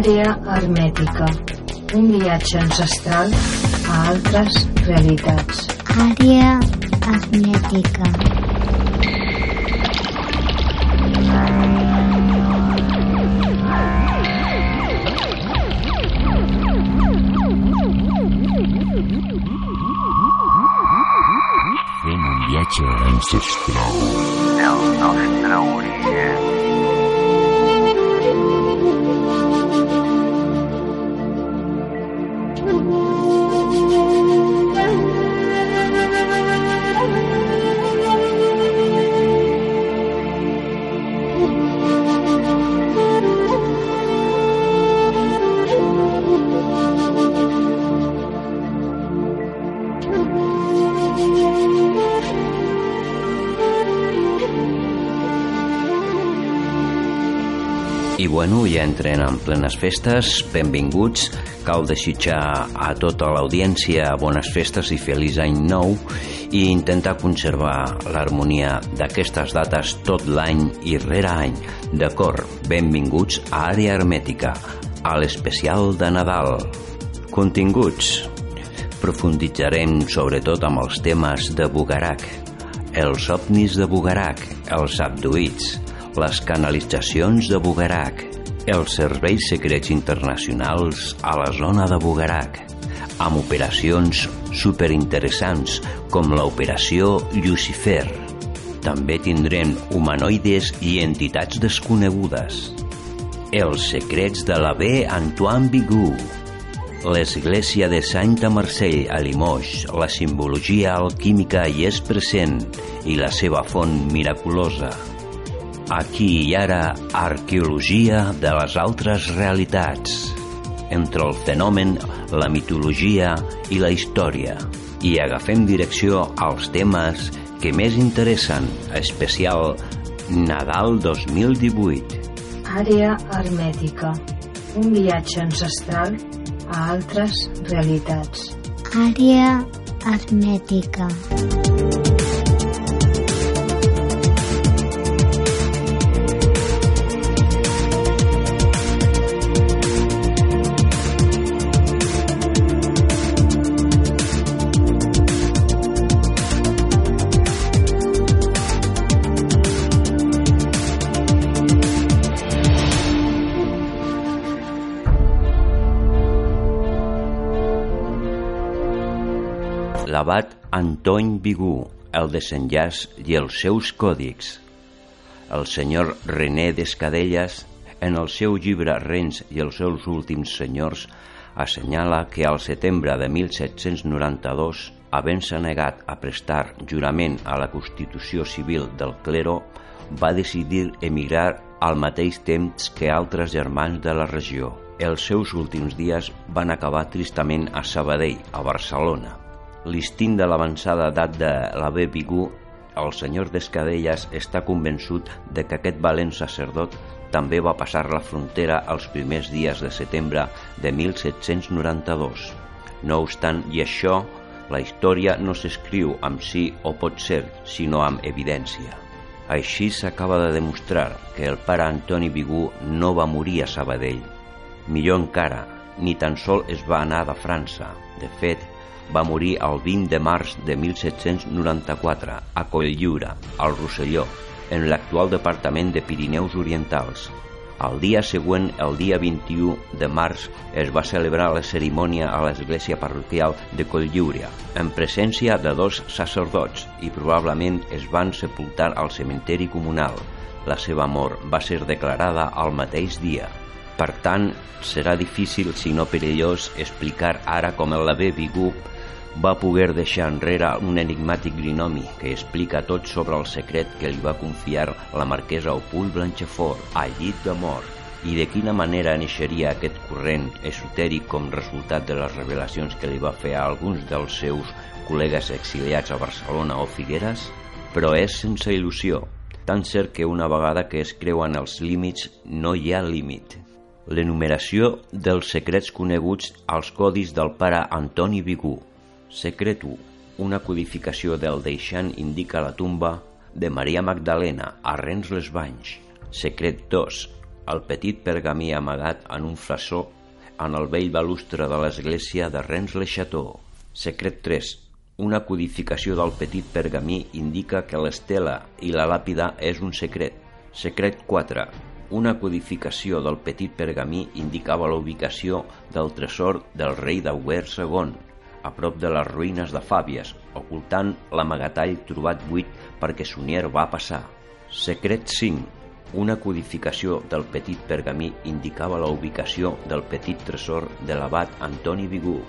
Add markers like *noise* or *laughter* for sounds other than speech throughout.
Àrea hermètica. Un viatge ancestral a altres realitats. Àrea hermètica. Fem un viatge ancestral. El nostre origen. Bueno, ja entrem en plenes festes, benvinguts, cal desitjar a tota l'audiència bones festes i feliç any nou i intentar conservar l'harmonia d'aquestes dates tot l'any i rere any. D'acord, benvinguts a Àrea Hermètica, a l'especial de Nadal. Continguts. Profunditzarem sobretot amb els temes de Bugarak, els ovnis de Bugarak, els abduïts, les canalitzacions de Bugarak, els serveis secrets internacionals a la zona de Bugarak, amb operacions superinteressants com l'operació Lucifer. També tindrem humanoides i entitats desconegudes. Els secrets de l'avé Antoine Bigou, L'església de Santa Marcell a Limoges, la simbologia alquímica hi és present i la seva font miraculosa. Aquí i ara, arqueologia de les altres realitats, entre el fenomen, la mitologia i la història. I agafem direcció als temes que més interessen, especial Nadal 2018. Àrea hermètica. Un viatge ancestral a altres realitats. Àrea hermètica. L'abat Antony Bigú, el desenllaç i els seus còdics. El senyor René Descadellas, en el seu llibre Rens i els seus últims senyors, assenyala que al setembre de 1792, havent-se negat a prestar jurament a la Constitució Civil del clero, va decidir emigrar al mateix temps que altres germans de la regió. Els seus últims dies van acabar tristament a Sabadell, a Barcelona. L'istint de l'avançada edat de l'avé Bigú, el senyor Descadellas està convençut de que aquest valent sacerdot també va passar la frontera els primers dies de setembre de 1792. No obstant i això, la història no s'escriu amb sí o pot ser, sinó amb evidència. Així s'acaba de demostrar que el pare Antoni Bigú no va morir a Sabadell. Millor encara, ni tan sol es va anar de França. De fet, va morir el 20 de març de 1794 a Colllura, al Rosselló, en l'actual departament de Pirineus Orientals. El dia següent, el dia 21 de març, es va celebrar la cerimònia a l'església parroquial de Colllúria, en presència de dos sacerdots i probablement es van sepultar al cementeri comunal. La seva mort va ser declarada al mateix dia. Per tant, serà difícil, si no perillós, explicar ara com el l'avé Bigú va poder deixar enrere un enigmàtic grinomi que explica tot sobre el secret que li va confiar la marquesa Opul Blanchefort al llit de mort i de quina manera neixeria aquest corrent esotèric com resultat de les revelacions que li va fer a alguns dels seus col·legues exiliats a Barcelona o Figueres? Però és sense il·lusió, tan cert que una vegada que es creuen els límits no hi ha límit. L'enumeració dels secrets coneguts als codis del pare Antoni Bigú, Secret 1. Una codificació del deixant indica la tumba de Maria Magdalena a Rens les Banys. Secret 2. el petit pergamí amagat en un flaçó en el vell balustre de l'església de Rennes-le-Château. Secret 3. Una codificació del petit pergamí indica que l'estela i la làpida és un secret. Secret 4. Una codificació del petit pergamí indicava la ubicació del tresor del rei d'Auer II, a prop de les ruïnes de Fàbies, ocultant l'amagatall trobat buit perquè Sunier va passar. Secret 5. Una codificació del petit pergamí indicava la ubicació del petit tresor de l'abat Antoni Vigú,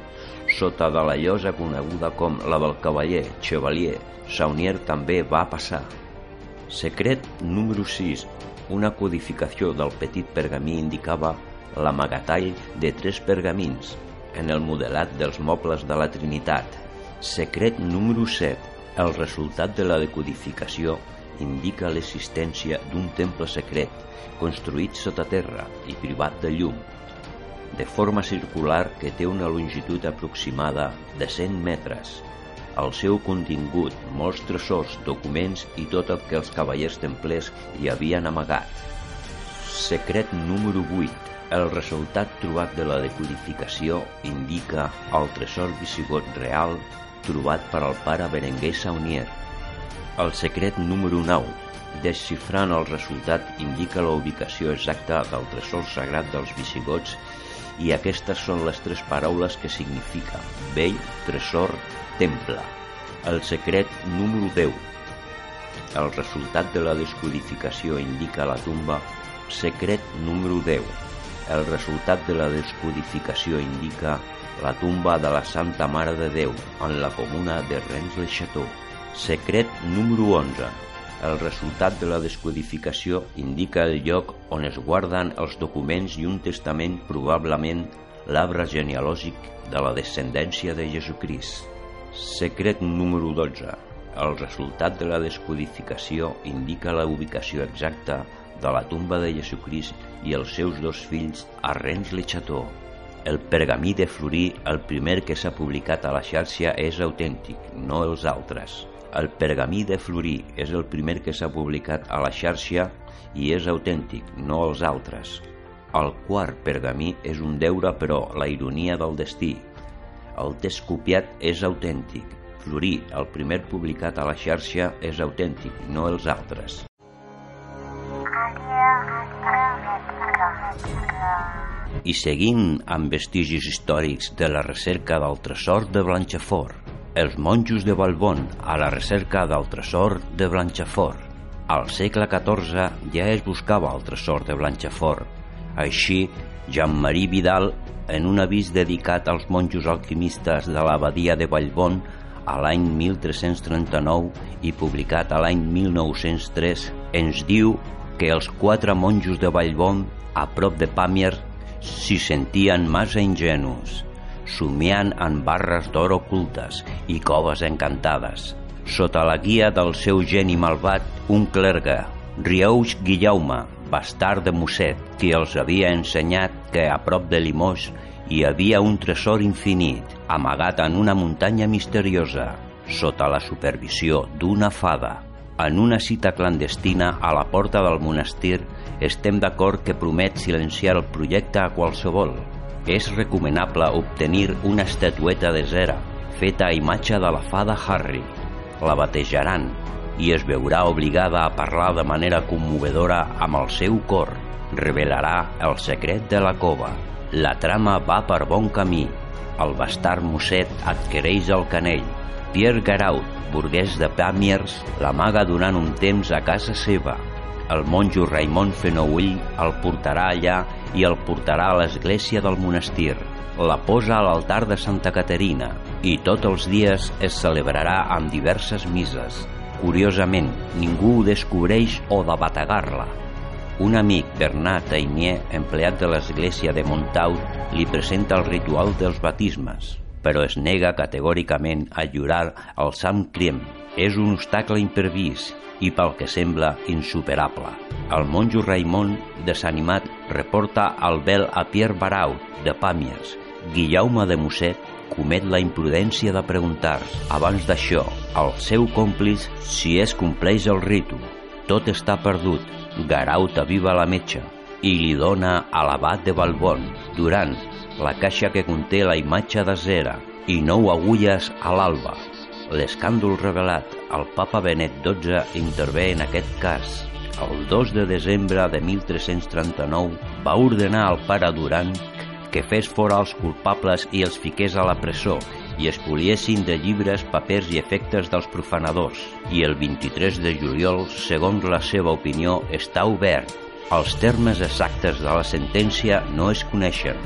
sota de la llosa coneguda com la del cavaller Chevalier. Saunier també va passar. Secret número 6. Una codificació del petit pergamí indicava l'amagatall de tres pergamins en el modelat dels mobles de la Trinitat. Secret número 7. El resultat de la decodificació indica l'existència d'un temple secret construït sota terra i privat de llum, de forma circular que té una longitud aproximada de 100 metres. El seu contingut, molts tresors, documents i tot el que els cavallers templers hi havien amagat. Secret número 8. El resultat trobat de la decodificació indica el tresor visigot real trobat per al pare Berenguer Saunier. El secret número 9. Desxifrant el resultat indica la ubicació exacta del tresor sagrat dels visigots i aquestes són les tres paraules que significa vell, tresor, temple. El secret número 10. El resultat de la descodificació indica la tumba secret número 10. El resultat de la descodificació indica la tumba de la Santa Mare de Déu en la comuna de Rennes-le-Château. Secret número 11. El resultat de la descodificació indica el lloc on es guarden els documents i un testament probablement l'arbre genealògic de la descendència de Jesucrist. Secret número 12. El resultat de la descodificació indica la ubicació exacta de la tomba de Jesucrist i els seus dos fills a Rennes-le-Château. El pergamí de Florí, el primer que s'ha publicat a la xarxa, és autèntic, no els altres. El pergamí de Florí és el primer que s'ha publicat a la xarxa i és autèntic, no els altres. El quart pergamí és un deure, però la ironia del destí. El test copiat és autèntic. Florí, el primer publicat a la xarxa, és autèntic, no els altres. I seguint amb vestigis històrics de la recerca del tresor de Blanchefort, els monjos de Balbon a la recerca del tresor de Blanchefort. Al segle XIV ja es buscava el tresor de Blanchefort. Així, Jean-Marie Vidal, en un avís dedicat als monjos alquimistes de l'abadia de Vallbon a l'any 1339 i publicat a l'any 1903, ens diu que els quatre monjos de Vallbon, a prop de Pamiers, s'hi sentien massa ingenus, somiant en barres d'or ocultes i coves encantades. Sota la guia del seu geni malvat, un clergue, Rieux Guillaume, bastard de Musset, qui els havia ensenyat que a prop de Limoges hi havia un tresor infinit, amagat en una muntanya misteriosa, sota la supervisió d'una fada. En una cita clandestina a la porta del monestir, estem d'acord que promet silenciar el projecte a qualsevol. És recomanable obtenir una estatueta de cera, feta a imatge de la fada Harry. La batejaran i es veurà obligada a parlar de manera commovedora amb el seu cor. Revelarà el secret de la cova. La trama va per bon camí. El bastard Musset adquireix el canell. Pierre Garaut, burguès de Pamiers, l'amaga durant un temps a casa seva. El monjo Raimon Fenoull el portarà allà i el portarà a l'església del monestir. La posa a l'altar de Santa Caterina i tots els dies es celebrarà amb diverses misses. Curiosament, ningú ho descobreix o de bategar-la. Un amic, Bernat Tainier, empleat de l'església de Montaut, li presenta el ritual dels batismes, però es nega categòricament a lliurar el Sant Criem. És un obstacle imprevist i, pel que sembla, insuperable. El monjo Raimon, desanimat, reporta el vel a Pierre Barau, de Pàmies. Guillaume de Musset comet la imprudència de preguntar, abans d'això, al seu còmplice si es compleix el ritu. Tot està perdut. Garaut aviva la metxa. i li dona a l'abat de Balbon, Durant, la caixa que conté la imatge de Zera i nou agulles a l'alba. L'escàndol revelat, el papa Benet XII intervé en aquest cas. El 2 de desembre de 1339 va ordenar al pare Durant que fes fora els culpables i els fiqués a la presó i espoliessin de llibres, papers i efectes dels profanadors. I el 23 de juliol, segons la seva opinió, està obert. Els termes exactes de la sentència no es coneixen,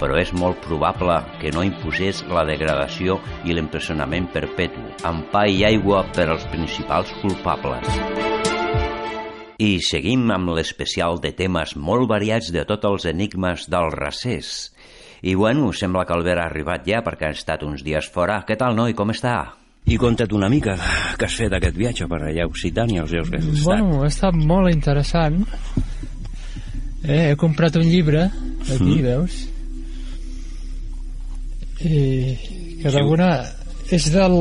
però és molt probable que no imposés la degradació i l'empresonament perpetu, amb pa i aigua per als principals culpables. I seguim amb l'especial de temes molt variats de tots els enigmes del racés. I bueno, sembla que Albert ha arribat ja perquè ha estat uns dies fora. Què tal, noi, com està? I conta't una mica que has fet aquest viatge per allà a Occitània, els llocs que has estat. Bueno, ha estat molt interessant. Eh, he comprat un llibre, aquí, Mm. veus? I que d'alguna... És del...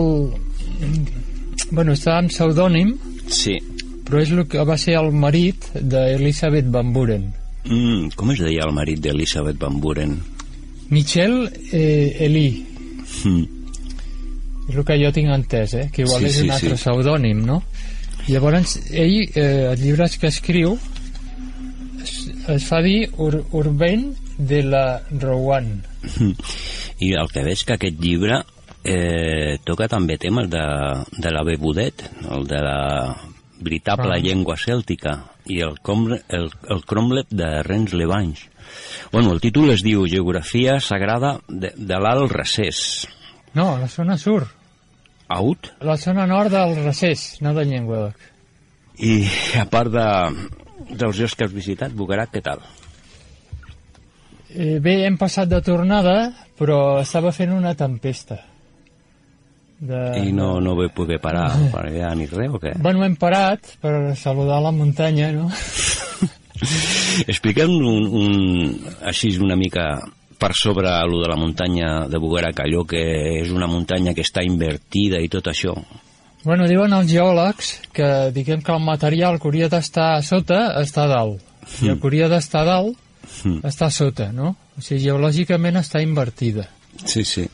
Bueno, està en pseudònim, Sí. però és el que va ser el marit d'Elisabeth Van Buren. Mm, com es deia el marit d'Elisabeth Van Buren? Michel eh, Eli, Mm. és el que jo tinc entès, eh? que igual Sí, és sí, un altre sí. pseudònim, no? Llavors, ell, eh, els llibres que escriu, es, es fa dir Ur Urbain de la Rowan. I el que veig que aquest llibre eh, toca també temes de, de la bebudet, el de la veritable Ah. llengua cèltica i el, comre, el, el cromlet de Rennes Levange. Bueno, el títol es diu Geografia Sagrada de, de l'Alt Recés. No, la zona sur, Out? la zona nord del Recés, no de Llenguadoc. I a part de, dels llocs que has visitat, Bugarat, què tal? Eh, bé, hem passat de tornada, però estava fent una tempesta. De... I no, no vaig poder parar *laughs* per allà ni res o què? Bueno, hem parat per saludar la muntanya, no? *laughs* Expliquem un, un, així una mica per sobre lo de la muntanya de Bugarac, allò que és una muntanya que està invertida i tot això. Bueno, diuen els geòlegs que diguem que el material que hauria d'estar a sota està a dalt. I el que hauria d'estar a dalt Mm. està sota, no? O sigui, geològicament està invertida. Sí, sí.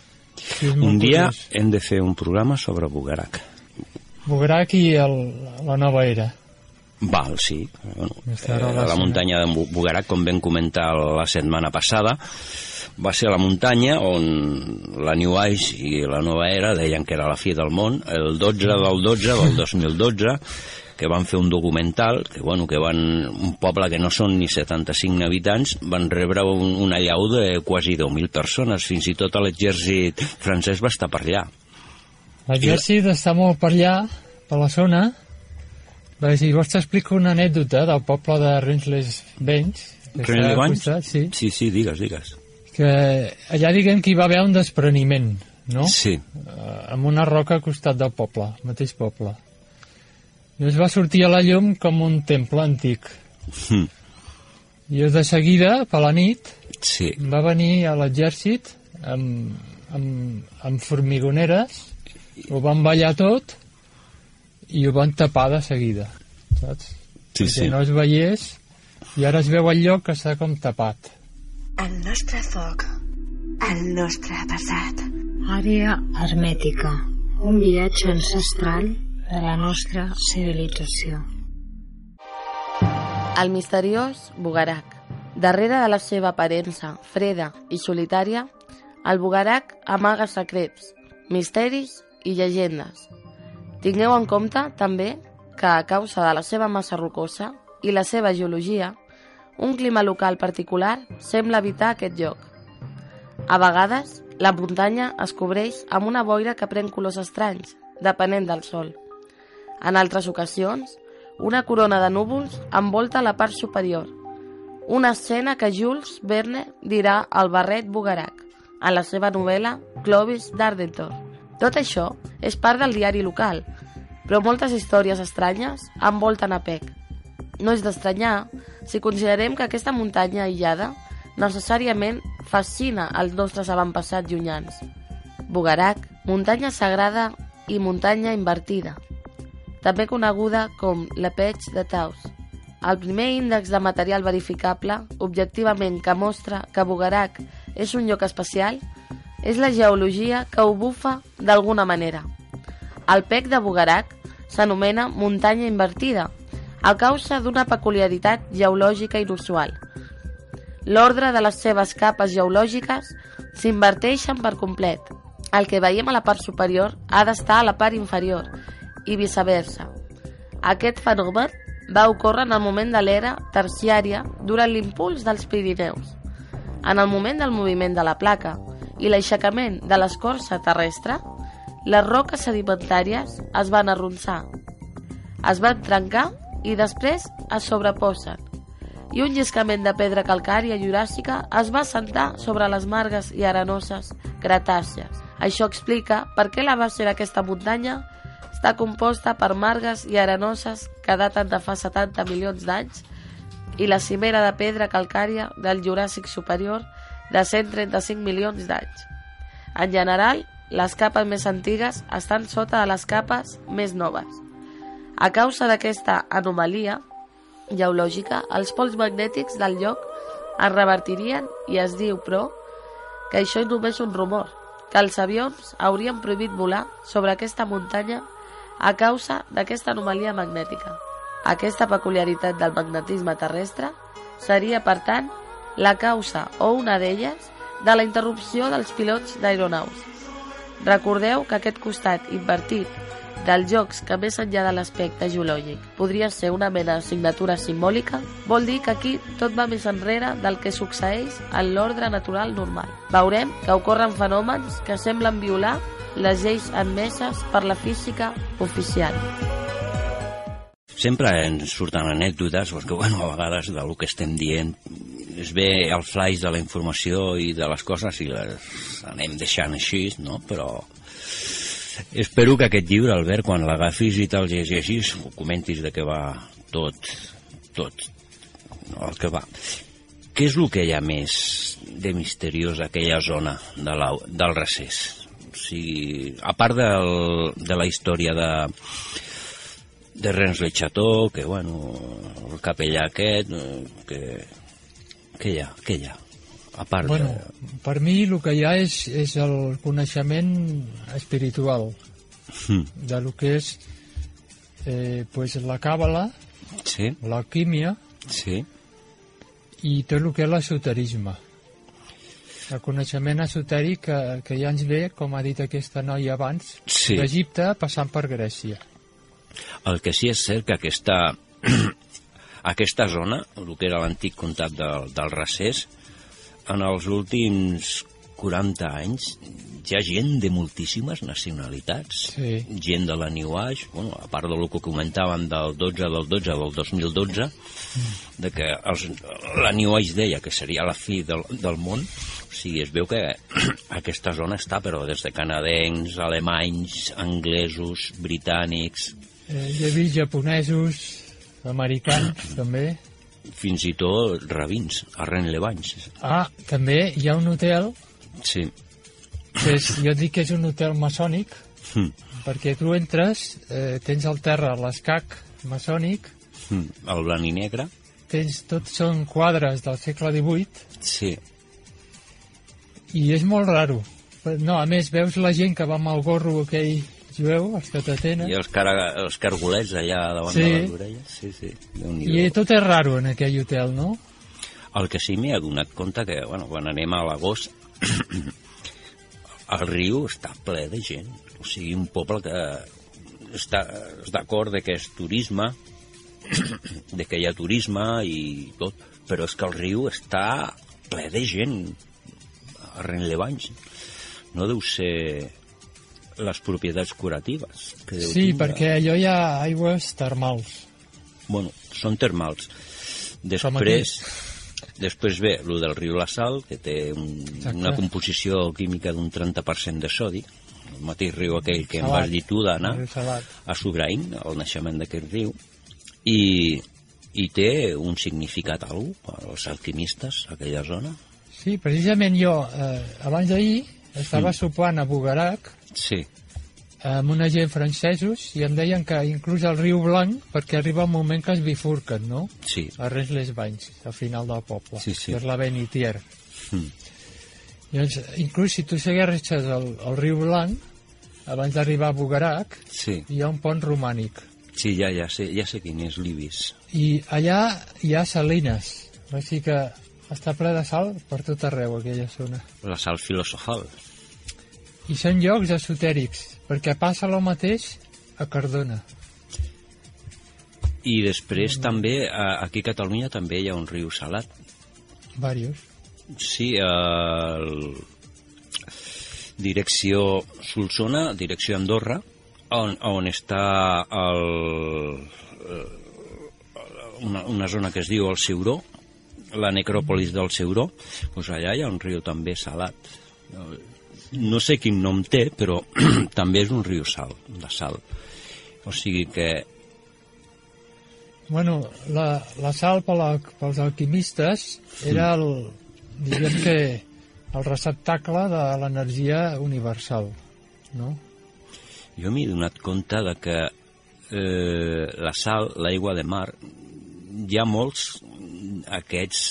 Un dia curiós. hem de fer un programa sobre Bugarac. Bugarac i el, la nova era. Val, sí. Bueno, eh, la muntanya de Bu- Bugarac, com vam comentar la setmana passada, va ser la muntanya on la New Age i la Nova Era deien que era la fi del món, el 12 del 12 del *laughs* 2012, que van fer un documental, que, bueno, que van, un poble que no són ni 75 habitants, van rebre un, una llau de quasi 10.000 persones, fins i tot l'exèrcit francès va estar per allà. L'exèrcit està molt per allà, per la zona. Perquè si vols t'explico una anècdota del poble de que està Rennes Sí, Sí, sí, digues, digues. que allà diguem que hi va haver un despreniment, no? Sí. Eh, amb una roca al costat del poble, mateix poble. I es va sortir a la llum com un temple antic. Hm. I de seguida, per la nit, Sí. va venir a l'exèrcit amb, amb, amb formigoneres, ho van ballar tot i ho van tapar de seguida, saps? Sí, Perquè sí. no es veiés i ara es veu el lloc que està com tapat. El nostre foc. El nostre passat. Àrea hermètica. Un viatge ancestral de la nostra civilització. El misteriós Bugarac. Darrere de la seva aparença freda i solitària, el Bugarac amaga secrets, misteris i llegendes. Tingueu en compte, també, que a causa de la seva massa rocosa i la seva geologia, un clima local particular sembla evitar aquest lloc. A vegades, la muntanya es cobreix amb una boira que pren colors estranys, depenent del sol. En altres ocasions, una corona de núvols envolta la part superior. Una escena que Jules Verne dirà al barret Bugarac, en la seva novel·la Clovis d'Ardentor. Tot això és part del diari local, però moltes històries estranyes envolten a Pec. No és d'estranyar si considerem que aquesta muntanya aïllada necessàriament fascina els nostres avantpassats llunyans. Bugarac, muntanya sagrada i muntanya invertida, també coneguda com la Peix de Taus, el primer índex de material verificable, objectivament que mostra que Bugarak és un lloc especial, és la geologia que ho bufa d'alguna manera. El pec de Bugarak s'anomena muntanya invertida, a causa d'una peculiaritat geològica inusual. L'ordre de les seves capes geològiques s'inverteixen per complet. El que veiem a la part superior ha d'estar a la part inferior i viceversa. Aquest fenomen va ocórrer en el moment de l'era terciària durant l'impuls dels Pirineus. En el moment del moviment de la placa i l'aixecament de l'escorça terrestre, les roques sedimentàries es van arronsar, es van trencar i després es sobreposen. I un lliscament de pedra calcària juràssica es va assentar sobre les margues i arenoses cretàcies. Això explica per què la base d'aquesta muntanya està composta per margues i arenoses que daten de fa 70 milions d'anys i la cimera de pedra calcària del Juràssic superior de 135 milions d'anys. En general, les capes més antigues estan sota de les capes més noves. A causa d'aquesta anomalia geològica, els pols magnètics del lloc es revertirien i es diu, però, que això és només un rumor, que els avions haurien prohibit volar sobre aquesta muntanya a causa d'aquesta anomalia magnètica. Aquesta peculiaritat del magnetisme terrestre seria, per tant, la causa o una d'elles de la interrupció dels pilots d'aeronaus. Recordeu que aquest costat invertit dels jocs que més enllà de l'aspecte geològic podria ser una mena de signatura simbòlica, vol dir que aquí tot va més enrere del que succeeix en l'ordre natural normal. Veurem que ocorren fenòmens que semblen violar les lleis admeses per la física oficial. Sempre ens surten anècdotes, perquè bueno, a vegades del que estem dient es ve el flaix de la informació i de les coses i les anem deixant així, no? però espero que aquest llibre, Albert, quan l'agafis i te'l llegeixis, ho comentis de què va tot, tot, no, el que va. Què és el que hi ha més de misteriós aquella zona de la, del recés? O sigui, a part del, de la història de, de Rens Le Chateau, que, bueno, el capellà aquest, que, què hi ha? Què hi ha? A part Bueno, de... per mi el que hi ha és, és el coneixement espiritual Hmm. de lo que és eh, pues la càbala, Sí, l'alquímia sí. i tot el que és l'esoterisme. El coneixement esotèric que, que ja ens ve, com ha dit aquesta noia abans, Sí. d'Egipte passant per Grècia. El que sí és cert que aquesta, *clears throat* aquesta zona, el que era l'antic comtat del, del Recés, en els últims 40 anys hi ha gent de moltíssimes nacionalitats. Sí. Gent de la New Age, bueno, a part del que comentàvem del 12 del 12 del 2012, de que els, la New Age deia que seria la fi del, del món, o sigui, es veu que *clears throat* aquesta zona està, però des de canadencs, alemanys, anglesos, britànics, Eh, hi havia japonesos, americans, *clears throat* també. fins i tot rabins, a Renlevanys. Ah, també hi ha un hotel, Sí. que és, jo dic que és un hotel maçònic, Hm. perquè tu entres, eh, tens al terra l'escac maçònic, Hm. El blanc i negre, tens, tots són quadres del segle XVIII, sí. i és molt raro. No, a més, veus la gent que va amb el gorro aquell jueu, els que t'atenen, I els, cara, els cargolets allà davant Sí. de les orelles. Sí, sí. I tot és raro en aquell hotel, no? El que sí m'he adonat compte que, bueno, quan anem a l'agost, *coughs* el riu està ple de gent. O sigui, un poble que està d'acord de que és turisme, *coughs* de que hi ha turisme i tot, però és que el riu està ple de gent a Renlevanys. No deu ser les propietats curatives. Que deu Sí, tindre. perquè allò hi ha aigües termals. Bueno, són termals. Després, després ve el del riu La Sal, que té un, Exacte. una composició química d'un 30% de sodi, el mateix riu aquell que em Salat. vas dir tu d'anar a Sobrain, el naixement d'aquest riu, i, i té un significat algú als alquimistes, aquella zona. Sí, precisament jo, eh, abans d'ahir, estava sopant a Bugarac, Sí, amb una gent francesos i em deien que inclús el riu Blanc, perquè arriba un moment que es bifurquen, no? Sí. A res les banys, al final del poble. Sí, sí. Que és la Benitier. Mm. Llavors, inclús si tu segueixes el, el riu Blanc, abans d'arribar a Bugarac, Sí, hi ha un pont romànic. sí ja, ja, sé, ja sé quin és l'Ibis. I allà hi ha salines. Així que està ple de sal per tot arreu, aquella zona. La sal filosofal. I són llocs esotèrics, perquè passa el mateix a Cardona. I després també, aquí a Catalunya també hi ha un riu salat. Varios. Sí, el... direcció Solsona, direcció Andorra, on, on està el, eh, una, una zona que es diu el Ceuró, la necròpolis del Ceuró, doncs allà hi ha un riu també salat. No sé quin nom té, però *clears throat* també és un riu sal, de sal. O sigui que Bueno, la, la sal per la, pels alquimistes era el, diguem que, el receptacle de l'energia universal, no? Jo m'he donat compte de que eh, la sal, l'aigua de mar, hi ha molts aquests,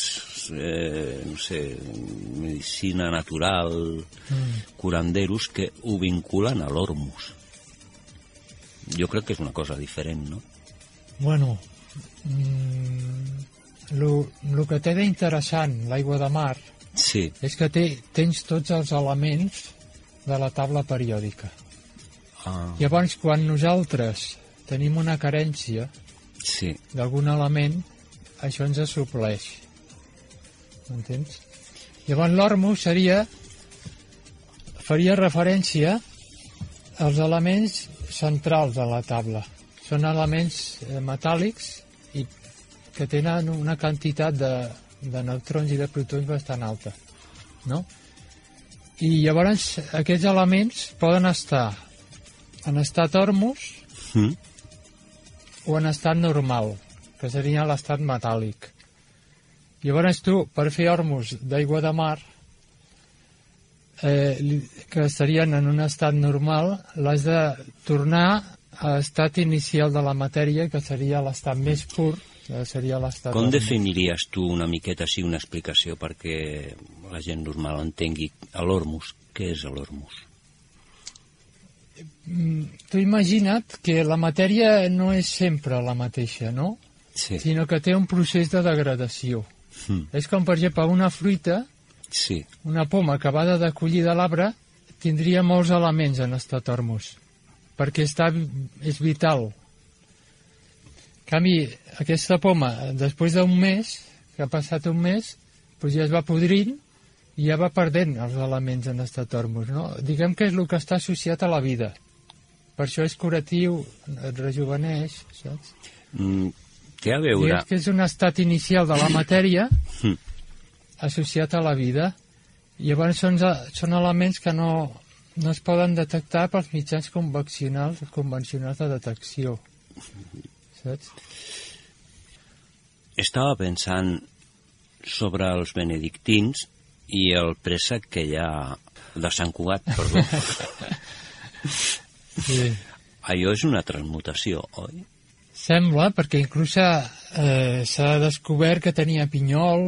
eh, no sé, medicina natural, Mm. curanderos, que ho vinculen a l'ormus. Jo crec que és una cosa diferent, no? Bueno, mm, lo, lo que té d'interessant l'aigua de mar Sí, és que té, tens tots els elements de la taula periòdica. ah, Llavors, quan nosaltres tenim una carència sí, d'algun element, això ens supleix. M'entens? Llavors l'ormus seria faria referència als elements centrals de la taula. Són elements eh, metàl·lics i que tenen una quantitat de, de neutrons i de protons bastant alta. No? I llavors aquests elements poden estar en estat ormus mm, o en estat normal, que seria l'estat metàl·lic. Llavors tu, per fer ormus d'aigua de mar, eh, que estarien en un estat normal, l'has de tornar a l'estat inicial de la matèria, que seria l'estat més pur, que seria l'estat Com definiries tu una miqueta així una explicació perquè la gent normal entengui l'ormus? Què és l'ormus? Mm, Tu imagina't que la matèria no és sempre la mateixa, no? Sí, Sinó que té un procés de degradació. mm, És com, per exemple, una fruita sí, Una poma acabada de collir de l'arbre tindria molts elements en estat ormus, perquè està, és vital. En canvi, aquesta poma, després d'un mes, que ha passat un mes, doncs ja es va podrint i ja va perdent els elements en estat ormus. No? Diguem que és el que està associat a la vida. Per això és curatiu, et rejuveneix, saps? Mm, té a veure... Diguem que és un estat inicial de la matèria *laughs* associat a la vida. Llavors són, són elements que no, no es poden detectar pels mitjans convencionals, convencionals de detecció. Saps? Estava pensant sobre els benedictins i el préssec que hi ha de Sant Cugat, perdó. *laughs* Sí. Allò és una transmutació, oi? Sembla, perquè inclús s'ha eh, s'ha descobert que tenia pinyol,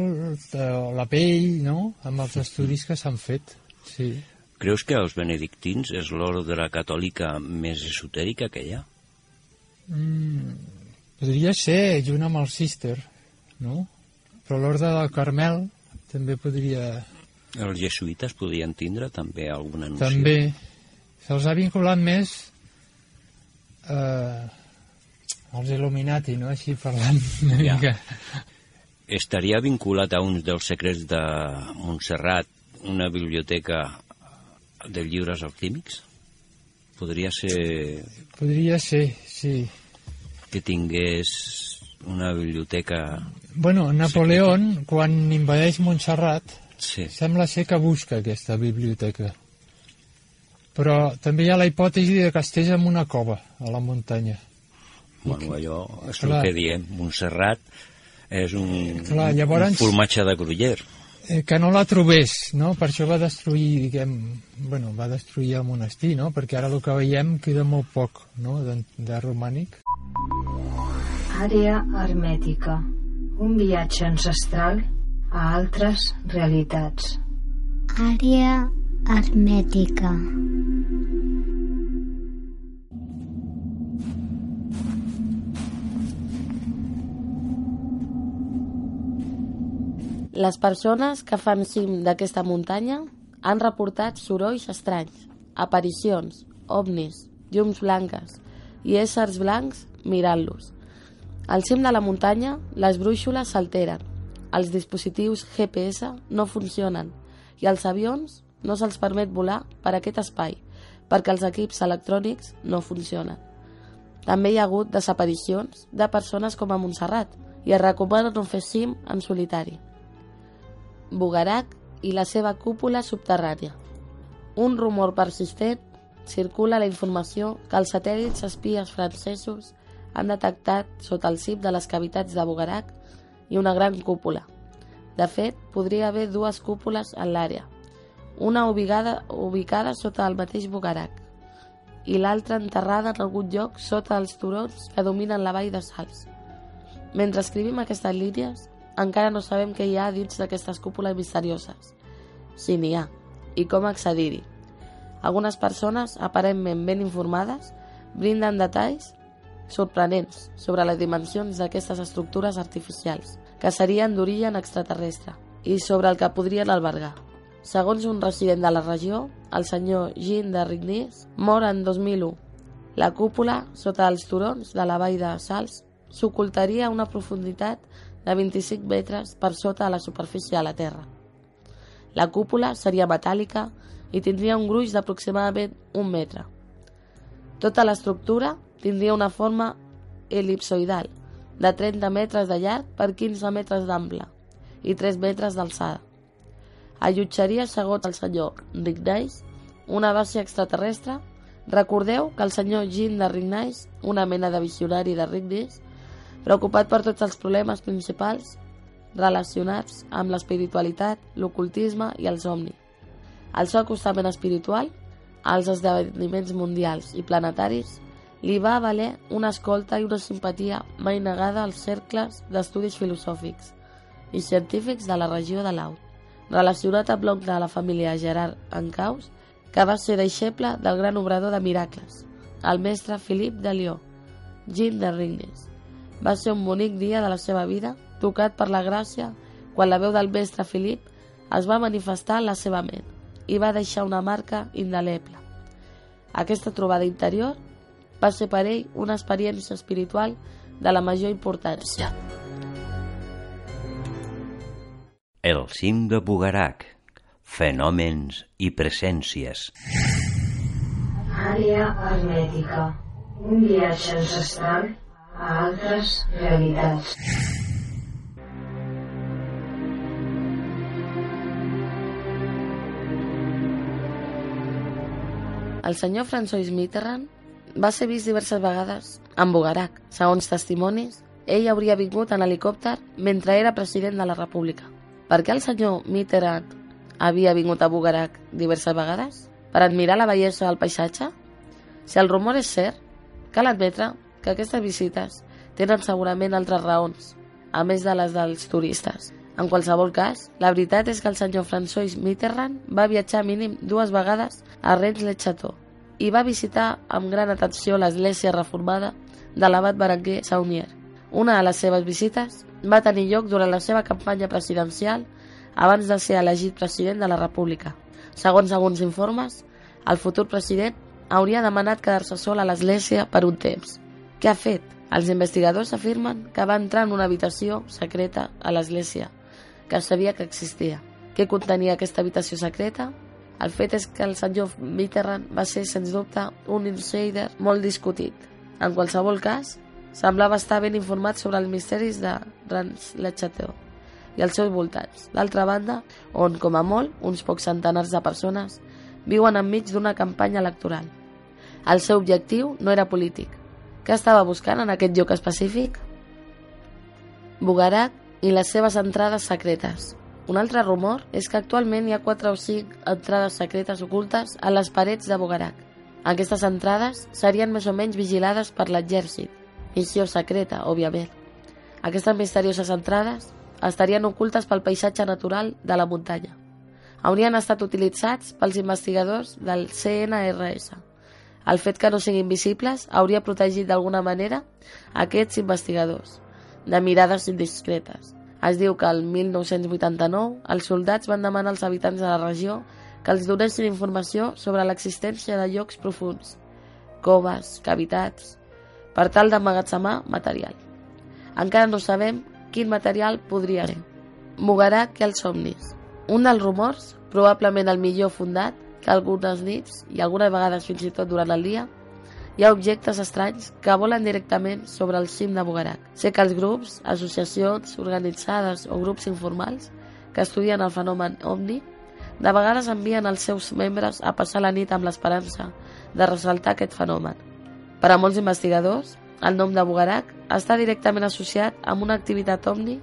eh, la pell, no?, amb els estudis que s'han fet. Sí. Creus que els benedictins és l'ordre catòlica més esotèrica que hi ha? Mm, podria ser junt amb el Cister, no? Però l'ordre del Carmel també podria... Els jesuïtes podien tindre també alguna noció. També se'ls ha vinculat més eh, als Illuminati, no? Així parlant una Ja. mica. Estaria vinculat a un dels secrets de Montserrat, una biblioteca de llibres alquímics? Podria ser Podria ser, sí. que tingués una biblioteca... Bueno, Napoleón, quan invadeix Montserrat, Sí, sembla ser que busca aquesta biblioteca. Però també hi ha la hipòtesi de que estigués en una cova, a la muntanya. Bueno, allò és Clar. el que diem. Montserrat és un, Clar, llavors- un formatge de Gruyère. eh, que no la trobés, no? Per això va destruir, diguem, bueno, va destruir el monestir, no? Perquè ara el que veiem queda molt poc, no?, de, de romànic. Àrea hermètica. Un viatge ancestral a altres realitats. Àrea hermètica. Les persones que fan cim d'aquesta muntanya han reportat sorolls estranys, aparicions, ovnis, llums blanques i éssers blancs mirant-los. Al cim de la muntanya, les brúixoles s'alteren, els dispositius GPS no funcionen i els avions no se'ls permet volar per aquest espai perquè els equips electrònics no funcionen. També hi ha hagut desaparicions de persones com a Montserrat i es recomana no fer cim en solitari. Bugarak i la seva cúpula subterrània. Un rumor persistent circula la informació que els satèl·lits espies francesos han detectat sota el cim de les cavitats de Bugarak i una gran cúpula. De fet, podria haver dues cúpules en l'àrea, una ubicada, ubicada sota el mateix Bugarak i l'altra enterrada en algun lloc sota els turons que dominen la vall de Sals. Mentre escrivim aquestes línies, encara no sabem què hi ha dins d'aquestes cúpules misterioses, si n'hi ha, i com accedir-hi. Algunes persones, aparentment ben informades, brinden detalls sorprenents sobre les dimensions d'aquestes estructures artificials, que serien d'origen extraterrestre, i sobre el que podrien albergar. Segons un resident de la regió, el senyor Jean de Rignis, mor en 2001. La cúpula, sota els turons de la vall de Sals, s'ocultaria a una profunditat de 25 metres per sota de la superfície de la Terra. La cúpula seria metàl·lica i tindria un gruix d'aproximadament un metre. Tota l'estructura tindria una forma elipsoidal, de 30 metres de llarg per 15 metres d'ample i 3 metres d'alçada. Allotjaria, segons el senyor Rignais, una base extraterrestre. Recordeu que el senyor Jean de Rignais, una mena de visionari de Rignis, preocupat per tots els problemes principals relacionats amb l'espiritualitat, l'ocultisme i els omnis. El seu acostament espiritual, als esdeveniments mundials i planetaris, li va valer una escolta i una simpatia mai negada als cercles d'estudis filosòfics i científics de la regió de Laut, relacionat amb l'oncle de la família Gerard Encaus, que va ser deixeble del gran obrador de miracles, el mestre Philippe de Lió, Jean de Rignes. Va ser un bonic dia de la seva vida, tocat per la gràcia, quan la veu del mestre Philip es va manifestar en la seva ment i va deixar una marca indeleble. Aquesta trobada interior va ser per ell una experiència espiritual de la major importància. El cim de Bugarak. Fenòmens i presències. Àrea hermètica. Un viatge ancestral a altres realitats. El senyor François Mitterrand va ser vist diverses vegades en Bugarak. Segons testimonis, ell hauria vingut en helicòpter mentre era president de la República. Per què el senyor Mitterrand havia vingut a Bugarak diverses vegades? Per admirar la bellesa del paisatge? Si el rumor és cert, cal admetre que aquestes visites tenen segurament altres raons, a més de les dels turistes. En qualsevol cas, la veritat és que el senyor François Mitterrand va viatjar mínim dues vegades a Rennes-le-Château i va visitar amb gran atenció l'església reformada de l'abat Berenguer Saunier. Una de les seves visites va tenir lloc durant la seva campanya presidencial abans de ser elegit president de la República. Segons alguns informes, el futur president hauria demanat quedar-se sol a l'església per un temps. Què ha fet? Els investigadors afirmen que va entrar en una habitació secreta a l'església, que sabia que existia. Què contenia aquesta habitació secreta? El fet és que el senyor Mitterrand va ser, sens dubte, un insider molt discutit. En qualsevol cas, semblava estar ben informat sobre els misteris de Rennes-le-Château i els seus voltants. D'altra banda, on, com a molt, uns pocs centenars de persones viuen enmig d'una campanya electoral. El seu objectiu no era polític. Què estava buscant en aquest lloc específic? Bugarak i les seves entrades secretes. Un altre rumor és que actualment hi ha 4 o 5 entrades secretes ocultes a les parets de Bogarac. Aquestes entrades serien més o menys vigilades per l'exèrcit. Missió secreta, òbviament. Aquestes misterioses entrades estarien ocultes pel paisatge natural de la muntanya. Haurien estat utilitzats pels investigadors del CNRS. El fet que no siguin visibles hauria protegit d'alguna manera aquests investigadors de mirades indiscretes. Es diu que el 1989 els soldats van demanar als habitants de la regió que els donessin informació sobre l'existència de llocs profuns, coves, cavitats, per tal d'emmagatzemar material. Encara no sabem quin material podria ser. Mugarak i els somnis. Un dels rumors, probablement el millor fundat, que algunes nits, i algunes vegades fins i tot durant el dia, hi ha objectes estranys que volen directament sobre el cim de Bugarak. Sé que els grups, associacions organitzades o grups informals que estudien el fenomen OVNI de vegades envien els seus membres a passar la nit amb l'esperança de ressaltar aquest fenomen. Per a molts investigadors, el nom de Bugarak està directament associat amb una activitat OVNI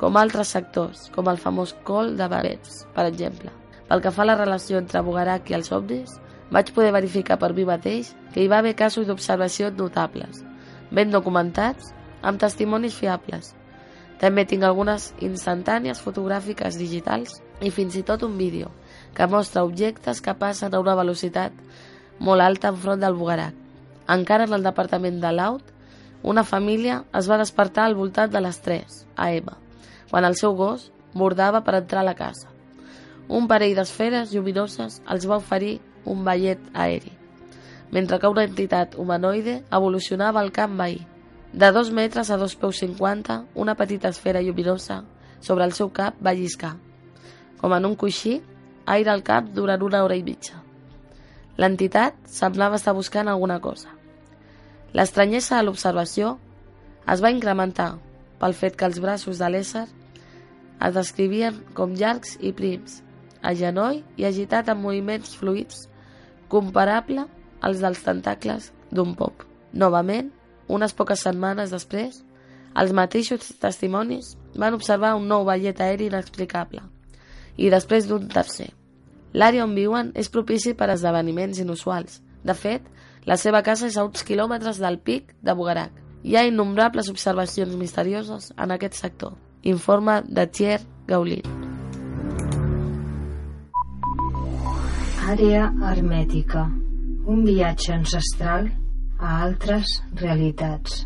com altres sectors, com el famós col de Barets, per exemple. Pel que fa a la relació entre Bugarak i els ovnis, vaig poder verificar per mi mateix que hi va haver casos d'observació notables, ben documentats, amb testimonis fiables. També tinc algunes instantànies fotogràfiques digitals i fins i tot un vídeo que mostra objectes que passen a una velocitat molt alta enfront del Bugarak. Encara en el departament de l'Aut, una família es va despertar al voltant de les 3 AM, quan el seu gos bordava per entrar a la casa. Un parell d'esferes lluminoses els va oferir un ballet aeri, mentre que una entitat humanoide evolucionava al camp veí. De dos metres a dos peus cinquanta, una petita esfera lluminosa sobre el seu cap va lliscar. Com en un coixí, aire al cap durant una hora i mitja. L'entitat semblava estar buscant alguna cosa. L'estranyesa de l'observació es va incrementar pel fet que els braços de l'ésser es descrivien com llargs i prims, a genoll i agitat amb moviments fluids comparable als dels tentacles d'un pop. Novament, unes poques setmanes després, els mateixos testimonis van observar un nou ballet aeri inexplicable i després d'un tercer. L'àrea on viuen és propici per a esdeveniments inusuals. De fet, la seva casa és a uns quilòmetres del pic de Bugarak. Hi ha innombrables observacions misterioses en aquest sector. Informa de Thierry Gaulin. Àrea hermètica. Un viatge ancestral a altres realitats.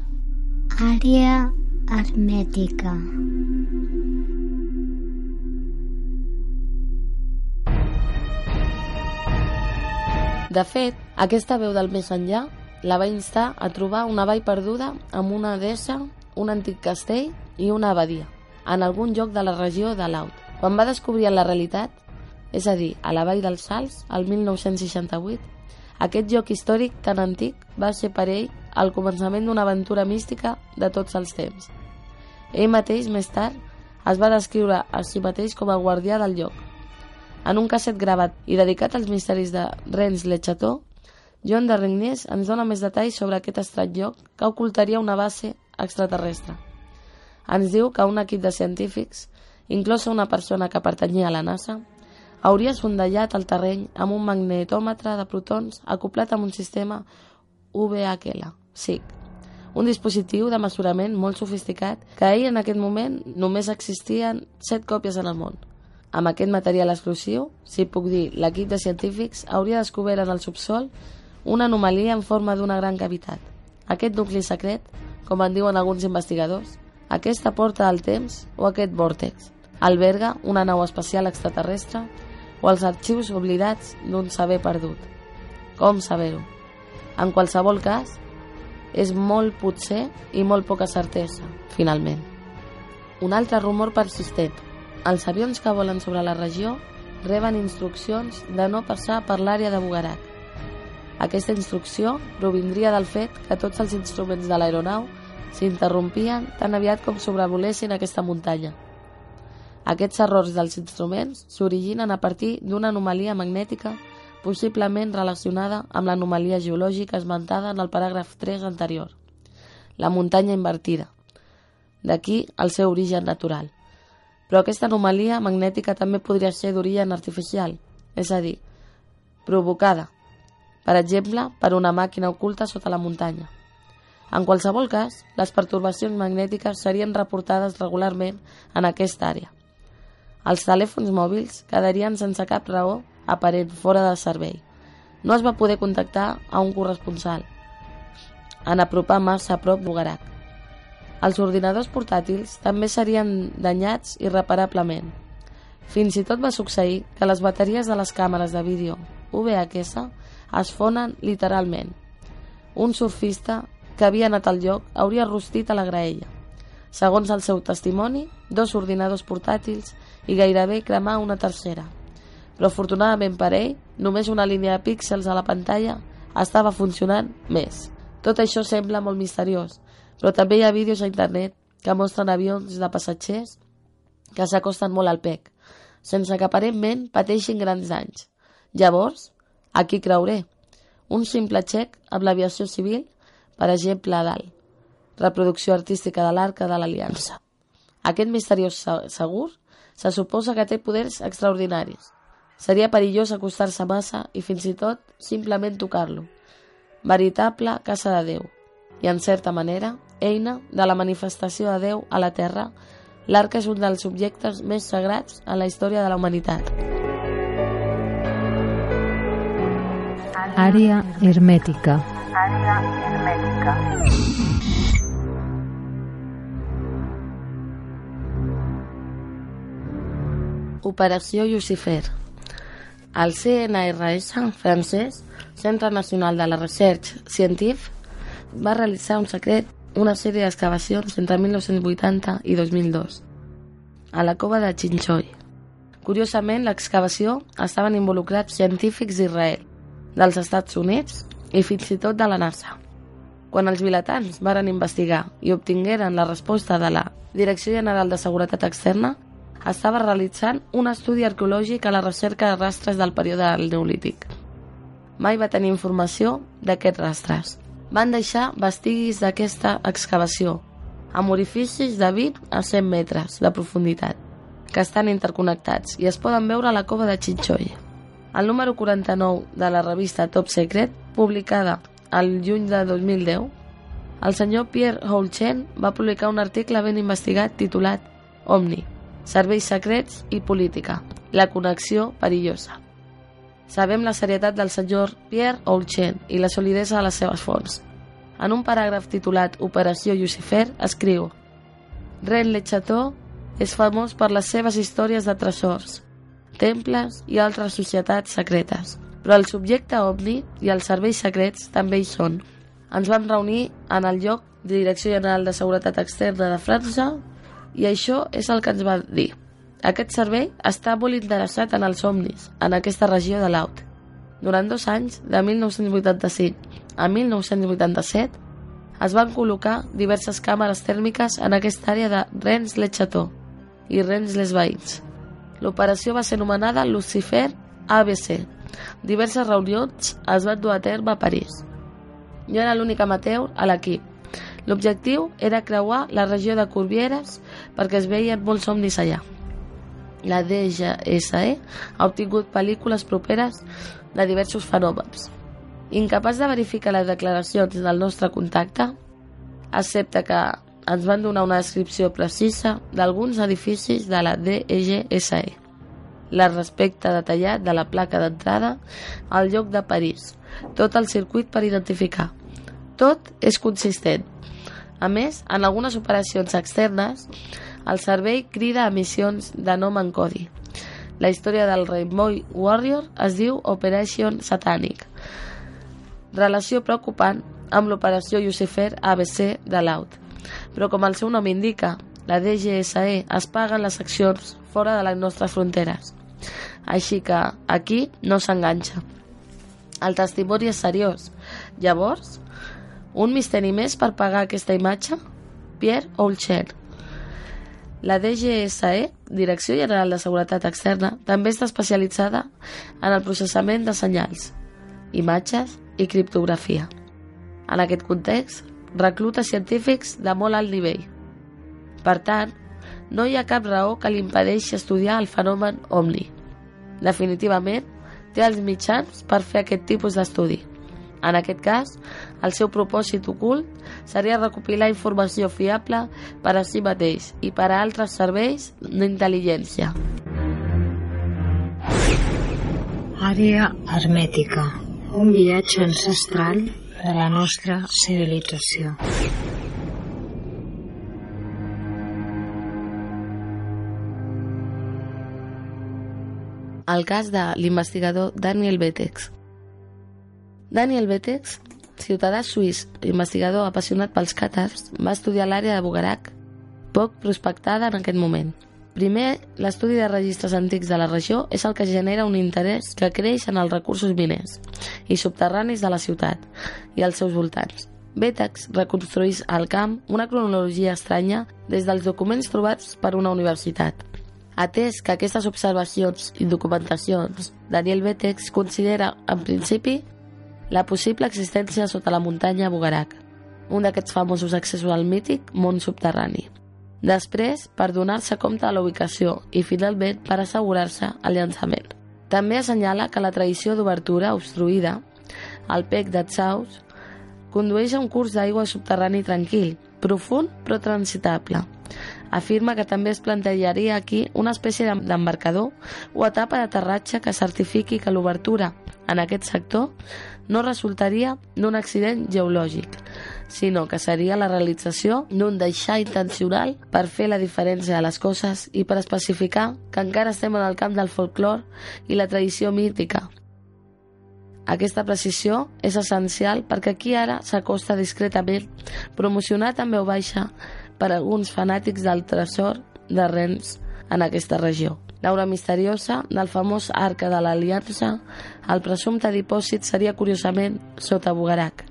Àrea hermètica. De fet, aquesta veu del més enllà la va instar a trobar una vall perduda amb una deessa, un antic castell i una abadia, en algun lloc de la regió de Laut. Quan va descobrir la realitat, és a dir, a la Vall dels Salts, el 1968, aquest lloc històric tan antic va ser per ell el començament d'una aventura mística de tots els temps. Ell mateix, més tard, es va descriure a si mateix com a guardià del lloc. En un casset gravat i dedicat als misteris de Rennes Le Chateau, John de Regnés ens dona més detalls sobre aquest estrany lloc que ocultaria una base extraterrestre. Ens diu que un equip de científics, inclosa una persona que pertanyia a la NASA, hauria sondellat el terreny amb un magnetòmetre de protons acoplat amb un sistema VHL, SIG, un dispositiu de mesurament molt sofisticat que ahir en aquest moment només existien 7 còpies en el món. Amb aquest material exclusiu, si puc dir, l'equip de científics hauria descobert en el subsol una anomalia en forma d'una gran cavitat. Aquest nucli secret, com en diuen alguns investigadors, aquesta porta del temps o aquest vòrtex, alberga una nau espacial extraterrestre o els arxius oblidats d'un saber perdut. Com saber-ho? En qualsevol cas, és molt potser i molt poca certesa, finalment. Un altre rumor persistent. Els avions que volen sobre la regió reben instruccions de no passar per l'àrea de Bugarak. Aquesta instrucció provindria del fet que tots els instruments de l'aeronau s'interrompien tan aviat com sobrevolessin aquesta muntanya. Aquests errors dels instruments s'originen a partir d'una anomalia magnètica possiblement relacionada amb l'anomalia geològica esmentada en el paràgraf 3 anterior, la muntanya invertida. D'aquí el seu origen natural. però aquesta anomalia magnètica també podria ser d'origen artificial, és a dir, provocada, per exemple, per una màquina oculta sota la muntanya. En qualsevol cas, les pertorbacions magnètiques serien reportades regularment en aquesta àrea. Els telèfons mòbils quedarien sense cap raó aparent fora de servei. No es va poder contactar a un corresponsal en apropar massa a prop Bugarak. Els ordinadors portàtils també serien danyats irreparablement. Fins i tot va succeir que les bateries de les càmeres de vídeo VHS es fonen literalment. Un surfista que havia anat al lloc hauria rostit a la graella. Segons el seu testimoni, dos ordinadors portàtils i gairebé cremar una tercera. Però afortunadament per ell, només una línia de píxels a la pantalla estava funcionant més. Tot això sembla molt misteriós, però també hi ha vídeos a internet que mostren avions de passatgers que s'acosten molt al PEC, sense que aparentment pateixin grans danys. Llavors, a qui creuré? Un simple xec amb l'aviació civil, per exemple, a dalt. Reproducció artística de l'Arca de l'Aliança. Aquest misteriós segur se suposa que té poders extraordinaris. Seria perillós acostar-se massa i fins i tot simplement tocar-lo. Veritable casa de Déu. I en certa manera, eina de la manifestació de Déu a la Terra, l'arca és un dels objectes més sagrats en la història de la humanitat. Àrea hermètica. Àrea hermètica. Operació Lucifer. El CNRS francès, Centre Nacional de la Research Scientifique, va realitzar un secret una sèrie d'excavacions entre 1980 i 2002 a la cova de Chinchoy. Curiosament, l'excavació estaven involucrats científics d'Israel, dels Estats Units i fins i tot de la NASA. Quan els vilatans varen investigar i obtingueren la resposta de la Direcció General de Seguretat Externa, estava realitzant un estudi arqueològic a la recerca de rastres del període del Neolític. Mai va tenir informació d'aquests rastres. Van deixar vestigis d'aquesta excavació, amb orificis de 20 a 100 metres de profunditat, que estan interconnectats i es poden veure a la cova de Chinchoy. El número 49 de la revista Top Secret, publicada al juny de 2010, el senyor Pierre Houlchen va publicar un article ben investigat titulat Omni, serveis secrets i política, la connexió perillosa. Sabem la serietat del senyor Pierre Houlchen i la solidesa de les seves fonts. En un paràgraf titulat Operació Lucifer escriu Ren Le Chateau és famós per les seves històries de tresors, temples i altres societats secretes. Però el subjecte OVNI i els serveis secrets també hi són. Ens vam reunir en el lloc de Direcció General de Seguretat Externa de França i això és el que ens va dir. Aquest servei està molt interessat en els somnis, en aquesta regió de l'Aut. Durant dos anys, de 1985 a 1987, es van col·locar diverses càmeres tèrmiques en aquesta àrea de Rennes-le-Chateau i Rennes-les-Veïns. L'operació va ser anomenada Lucifer ABC. Diverses reunions es van dur a terme a París. Jo era l'únic amateur a l'equip. L'objectiu era creuar la regió de Corbieres perquè es veien molts somnis allà. La DGSE ha obtingut pel·lícules properes de diversos fenòmens. Incapaç de verificar les declaracions del nostre contacte, excepte que ens van donar una descripció precisa d'alguns edificis de la DGSE, la respecte detallat de la placa d'entrada al lloc de París, tot el circuit per identificar. Tot és consistent. A més, en algunes operacions externes, el servei crida a missions de nom en codi. La història del Rainbow Warrior es diu Operation Satanic. Relació preocupant amb l'operació Lucifer ABC de l'AUT. Però com el seu nom indica, la DGSE es paguen les accions fora de les nostres fronteres. Així que aquí no s'enganxa. El testimoni és seriós. Llavors, un misteri més per pagar aquesta imatge? Pierre Olchen. La DGSE, Direcció General de Seguretat Externa, també està especialitzada en el processament de senyals, imatges i criptografia. En aquest context, recluta científics de molt alt nivell. Per tant, no hi ha cap raó que li impedeixi estudiar el fenomen OVNI. Definitivament, té els mitjans per fer aquest tipus d'estudi. En aquest cas, el seu propòsit ocult seria recopilar informació fiable per a si mateix i per a altres serveis d'intel·ligència. Àrea hermètica. Un viatge ancestral de la nostra civilització. El cas de l'investigador Daniel Betex. Daniel Betex, ciutadà suís, investigador apassionat pels càtars, va estudiar l'àrea de Bugarak, poc prospectada en aquest moment. Primer, l'estudi de registres antics de la regió és el que genera un interès que creix en els recursos miners i subterranis de la ciutat i els seus voltants. Betex reconstruís al camp una cronologia estranya des dels documents trobats per una universitat. Atès que aquestes observacions i documentacions, Daniel Betex considera, en principi, la possible existència sota la muntanya Bugarak, un d'aquests famosos accessos al mític món subterrani. Després, per donar-se compte de la ubicació i, finalment, per assegurar-se el llançament. També assenyala que la tradició d'obertura obstruïda, el pec de Tsaus, condueix a un curs d'aigua subterrani tranquil, profund però transitable. Afirma que també es plantejaria aquí una espècie d'embarcador o etapa d'aterratge que certifiqui que l'obertura en aquest sector no resultaria d'un accident geològic, sinó que seria la realització d'un deixar intencional per fer la diferència de les coses i per especificar que encara estem en el camp del folklore i la tradició mítica. Aquesta precisió és essencial perquè aquí ara s'acosta discretament, promocionat en veu baixa per alguns fanàtics del tresor de Rens en aquesta regió. L'aura misteriosa del famós Arca de l'Aliança, el presumpte dipòsit seria curiosament sota Bugarak.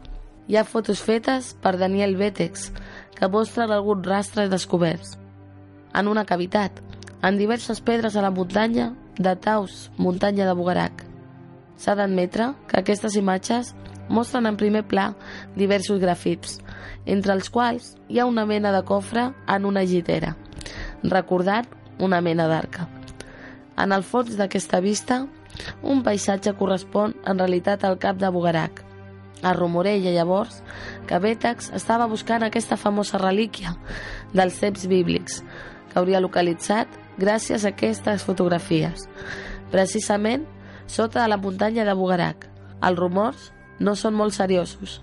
Hi ha fotos fetes per Daniel Betex que mostren alguns rastres descoberts. En una cavitat, en diverses pedres a la muntanya de Taus, muntanya de Bugarak. S'ha d'admetre que aquestes imatges mostren en primer pla diversos grafits, entre els quals hi ha una mena de cofre en una gitera, recordant una mena d'arca. En el fons d'aquesta vista, un paisatge correspon en realitat al cap de Bugarak. Es rumoreia llavors que Bètax estava buscant aquesta famosa relíquia dels temps bíblics que hauria localitzat gràcies a aquestes fotografies, precisament sota de la muntanya de Bugarak. Els rumors no són molt seriosos.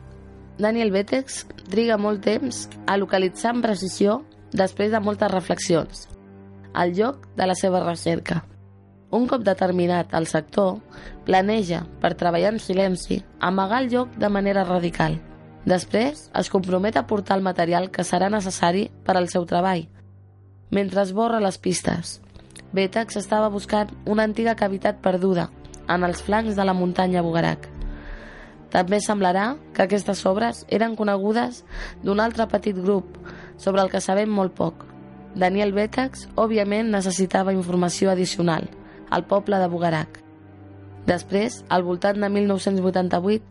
Daniel Betex triga molt temps a localitzar amb precisió després de moltes reflexions el lloc de la seva recerca. Un cop determinat el sector, planeja, per treballar en silenci, amagar el lloc de manera radical. Després, es compromet a portar el material que serà necessari per al seu treball. Mentre esborra les pistes, Betax estava buscant una antiga cavitat perduda en els flancs de la muntanya Bugarak. També semblarà que aquestes obres eren conegudes d'un altre petit grup, sobre el que sabem molt poc. Daniel Betax, òbviament, necessitava informació addicional – al poble de Bugarak. Després, al voltant de 1988,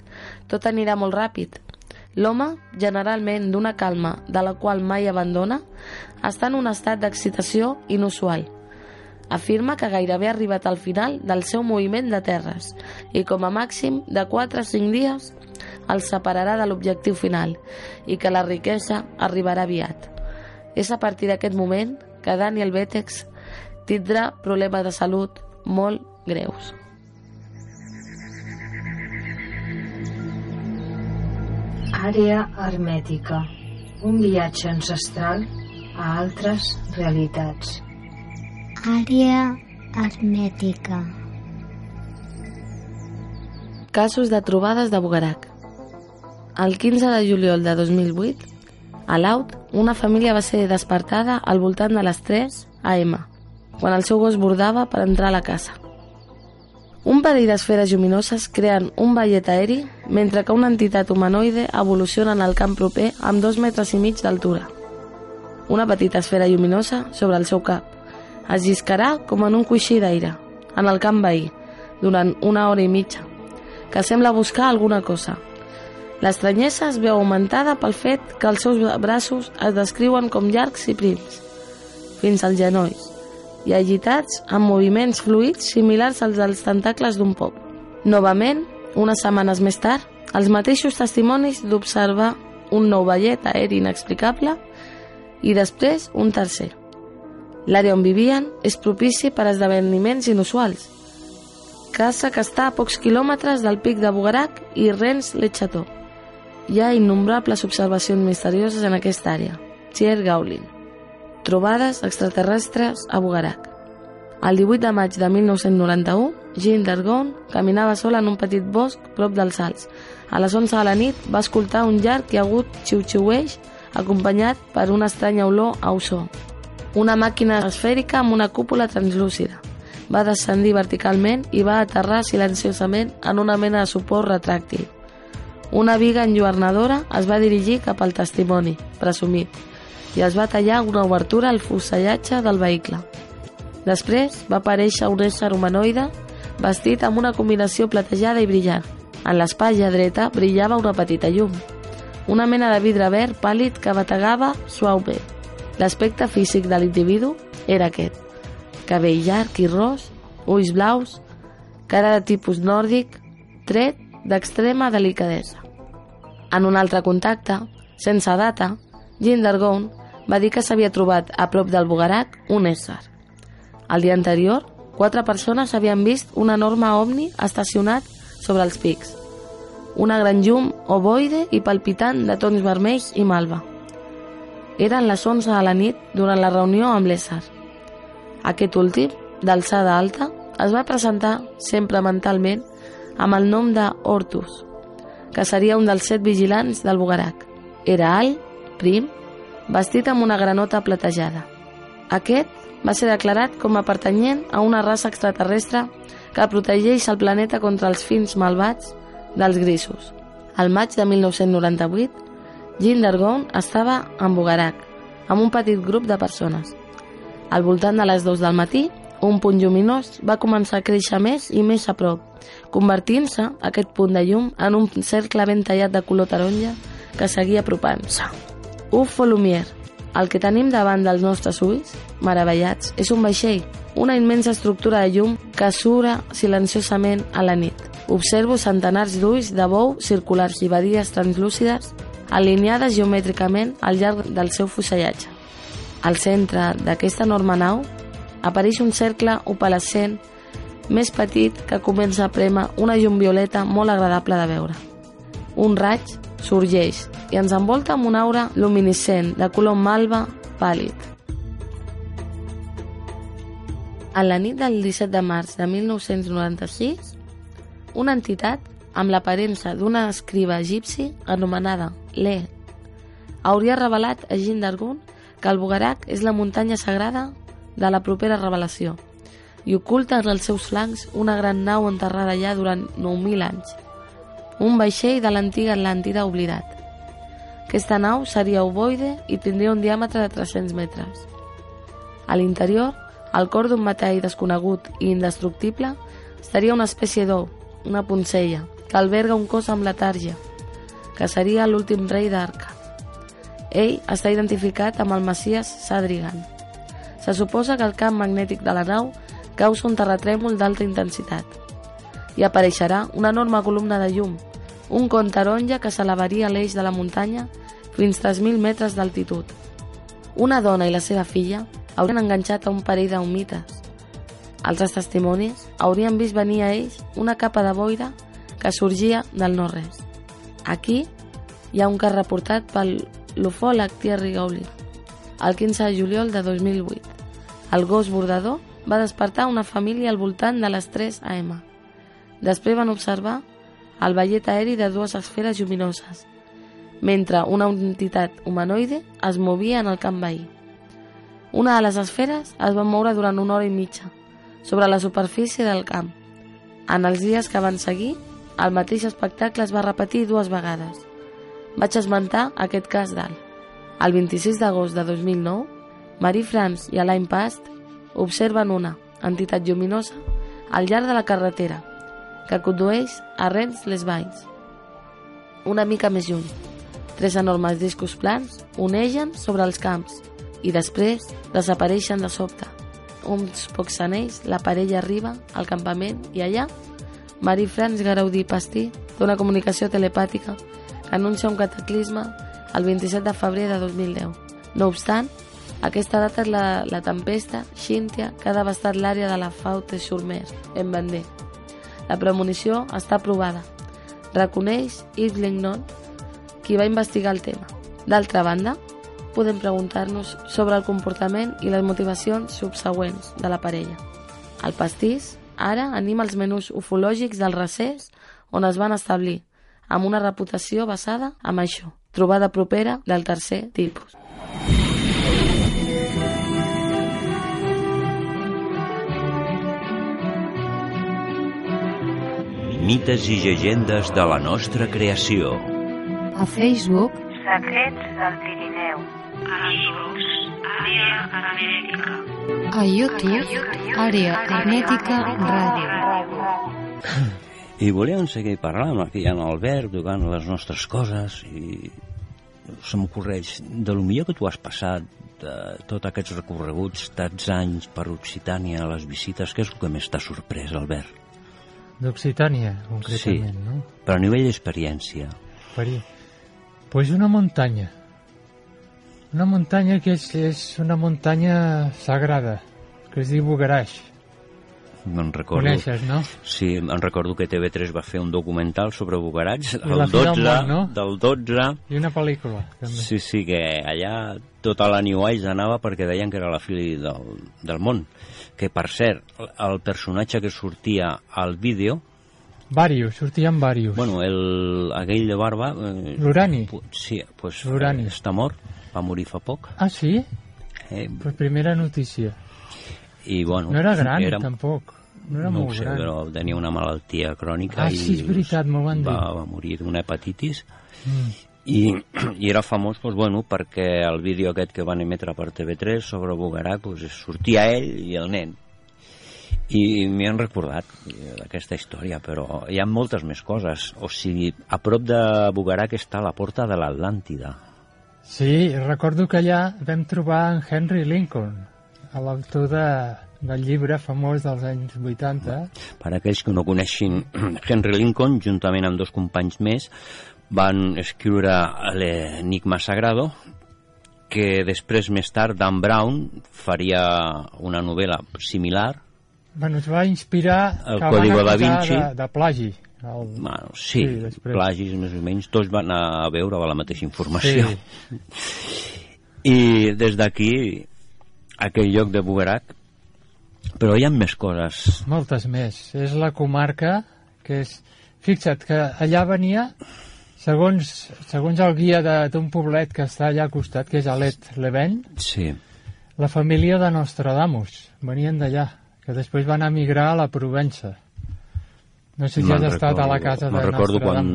tot anirà molt ràpid. L'home, generalment d'una calma de la qual mai abandona, està en un estat d'excitació inusual. Afirma que gairebé ha arribat al final del seu moviment de terres i com a màxim de 4 a 5 dies el separarà de l'objectiu final i que la riquesa arribarà aviat. És a partir d'aquest moment que Daniel Betex tindrà problemes de salut molt greus. Àrea hermètica. Un viatge ancestral a altres realitats. Àrea hermètica. Casos de trobades de Bugarak. El 15 de juliol de 2008, a Laut, una família va ser despertada al voltant de les 3 a.m quan el seu gos bordava per entrar a la casa. Un parell d'esferes lluminoses creen un ballet aeri mentre que una entitat humanoide evoluciona en el camp proper amb dos metres i mig d'altura. Una petita esfera lluminosa sobre el seu cap. Es lliscarà com en un coixí d'aire, en el camp veí, durant una hora i mitja, que sembla buscar alguna cosa. L'estranyesa es veu augmentada pel fet que els seus braços es descriuen com llargs i prims. fins als genolls i agitats amb moviments fluids similars als dels tentacles d'un pop. Novament, unes setmanes més tard, els mateixos testimonis d'observar un nou ballet aeri inexplicable i després un tercer. L'àrea on vivien és propici per esdeveniments inusuals. Casa que està a pocs quilòmetres del pic de Bugarac i Rens Lechateau. Hi ha innombrables observacions misterioses en aquesta àrea. Thier Gaulin. Trobades extraterrestres a Bugarac. El 18 de maig de 1991, Jean Dargon caminava sola en un petit bosc prop dels Alts. A les 11 de la nit va escoltar un llarg i agut xiu-xiueix acompanyat per una estranya olor a osó. Una màquina esfèrica amb una cúpula translúcida. Va descendir verticalment i va aterrar silenciosament en una mena de suport retràctil. Una viga enlluernadora es va dirigir cap al testimoni, presumit, i es va tallar una obertura al fusellatge del vehicle. Després va aparèixer un ésser humanoide vestit amb una combinació platejada i brillant. En l'espatlla dreta brillava una petita llum, una mena de vidre verd pàl·lid que bategava suaument. L'aspecte físic de l'individu era aquest. Cabell llarg i ros, ulls blaus, cara de tipus nòrdic, tret d'extrema delicadesa. En un altre contacte, sense data, Jean Dargon va dir que s'havia trobat a prop del Bugarac un ésser. El dia anterior, quatre persones havien vist un enorme ovni estacionat sobre els pics. Una gran llum ovoide i palpitant de tons vermells i malva. Eren les 11 de la nit durant la reunió amb l'ésser. Aquest últim, d'alçada alta, es va presentar, sempre mentalment, amb el nom de Hortus, que seria un dels set vigilants del Bugarac. Era alt, prim, vestit amb una granota platejada. Aquest va ser declarat com a pertanyent a una raça extraterrestre que protegeix el planeta contra els fins malvats dels grisos. Al maig de 1998, Dargon estava en Bugarac, amb un petit grup de persones. Al voltant de les 2 del matí, un punt lluminós va començar a créixer més i més a prop, convertint-se aquest punt de llum en un cercle ben tallat de color taronja que seguia apropant-se. UFO Lumière, el que tenim davant dels nostres ulls, meravellats, és un vaixell, una immensa estructura de llum que sura silenciosament a la nit. Observo centenars d'ulls de bou circulars i badies translúcides alineades geomètricament al llarg del seu fusellatge. Al centre d'aquesta enorme nau apareix un cercle opalescent més petit que comença a prema una llum violeta molt agradable de veure. Un raig sorgeix i ens envolta amb una aura luminescent de color malva pàl·lid. A la nit del 17 de març de 1996, una entitat amb l'aparença d'una escriba egipci anomenada Le hauria revelat a Jean d'Argun que el Bugarac és la muntanya sagrada de la propera revelació i oculta en els seus flancs una gran nau enterrada allà durant 9.000 anys, un vaixell de l'antiga Atlàntida oblidat. Aquesta nau seria ovoide i tindria un diàmetre de 300 metres. A l'interior, el cor d'un metall desconegut i indestructible estaria una espècie d'ou, una poncella, que alberga un cos amb letàrgia, que seria l'últim rei d'Arca. Ell està identificat amb el Messias Sadrigan. Se suposa que el camp magnètic de la nau causa un terratrèmol d'alta intensitat i apareixerà una enorme columna de llum, un con taronja que s'elevaria a l'eix de la muntanya fins 3.000 metres d'altitud. Una dona i la seva filla haurien enganxat a un parell d'humites. Altres testimonis haurien vist venir a ells una capa de boira que sorgia del no-res. Aquí hi ha un cas reportat pel l'ufòleg Thierry Gauli el 15 de juliol de 2008. El gos bordador va despertar una família al voltant de les 3 AM. Després van observar el ballet aeri de dues esferes lluminoses, mentre una entitat humanoide es movia en el camp veí. Una de les esferes es va moure durant una hora i mitja sobre la superfície del camp. En els dies que van seguir, el mateix espectacle es va repetir dues vegades. Vaig esmentar aquest cas dalt. El 26 d'agost de 2009, Marie France i Alain Past observen una entitat lluminosa al llarg de la carretera que condueix a Rennes les Valls. Una mica més lluny, tres enormes discos plans onegen sobre els camps i després desapareixen de sobte. Uns pocs anells, la parella arriba al campament i allà Marie France Garaudí Pastí té una comunicació telepàtica que anuncia un cataclisme el 27 de febrer de 2010. No obstant, aquesta data és la, la tempesta Xíntia que ha devastat l'àrea de la Faute-sur-Mer, en Vendée. La premonició està aprovada. Reconeix Yves Lignon, qui va investigar el tema. D'altra banda, podem preguntar-nos sobre el comportament i les motivacions subsegüents de la parella. El pastís ara anima els menús ufològics del recés on es van establir, amb una reputació basada en això, trobada propera del tercer tipus. Mites i llegendes de la nostra creació. A Facebook, Secrets del Pirineu. A Hermètica. A YouTube, Àrea Hermètica Ràdio. I volíem seguir parlant aquí en Albert, tocant les nostres coses i se m'ocorreix de lo millor que tu has passat de tots aquests recorreguts, tants anys per Occitània, les visites, què és el que més t'ha sorprès, Albert? D'Occitània, concretament, no? Però a nivell d'experiència. Pues una muntanya. Una muntanya que és, és una muntanya sagrada, que es diu Bugaraix. Me'n recordo... Coneixes, no? Sí, em recordo que TV3 va fer un documental sobre Bugarats, el fi del 12, món, no? del 12, I una pel·lícula, també. Sí, sí, que allà tota la New Age anava perquè deien que era la fi del, del món. Que, per cert, el personatge que sortia al vídeo, Varios, sortien varios. bueno, el, aquell de barba... Eh, L'Urani. Sí, pues, L'Urani. eh, està mort, va morir fa poc. Ah, sí? Eh, Pues primera notícia. I, bueno, No era gran, era, tampoc. No era no ho molt sé, gran. però tenia una malaltia crònica Ah, i sí, és veritat, m'ho van dir. va, va morir d'una hepatitis Mm. i, *clears throat* i era famós doncs, bueno, perquè el vídeo aquest que van emetre per TV3 sobre Bugarak doncs, sortia ell i el nen i m'hi han recordat eh, d'aquesta història però hi ha moltes més coses o sigui, a prop de Bugarak està la porta de l'Atlàntida Sí, recordo que allà vam trobar en Henry Lincoln, a l'autor de, del llibre famós dels anys 80. Per aquells que no coneixin *clears throat* Henry Lincoln, juntament amb dos companys més, van escriure l'Enigma Sagrado, que després, més tard, Dan Brown faria una novel·la similar. Bueno, es va inspirar El Código da Vinci. De, de plagi. El... Bueno, sí, Sí, després. plagis més o menys, tots van anar a veure la mateixa informació. Sí. I des d'aquí, aquell lloc de Bugarak, però hi ha més coses. Moltes més. És la comarca que és... Fixa't que allà venia, segons, segons el guia d'un poblet que està allà al costat, que és Alet Leven, Sí. la família de Nostradamus. Venien d'allà, que després van emigrar a la Provença. No sé si has estat a la recordo- casa de recordo quan,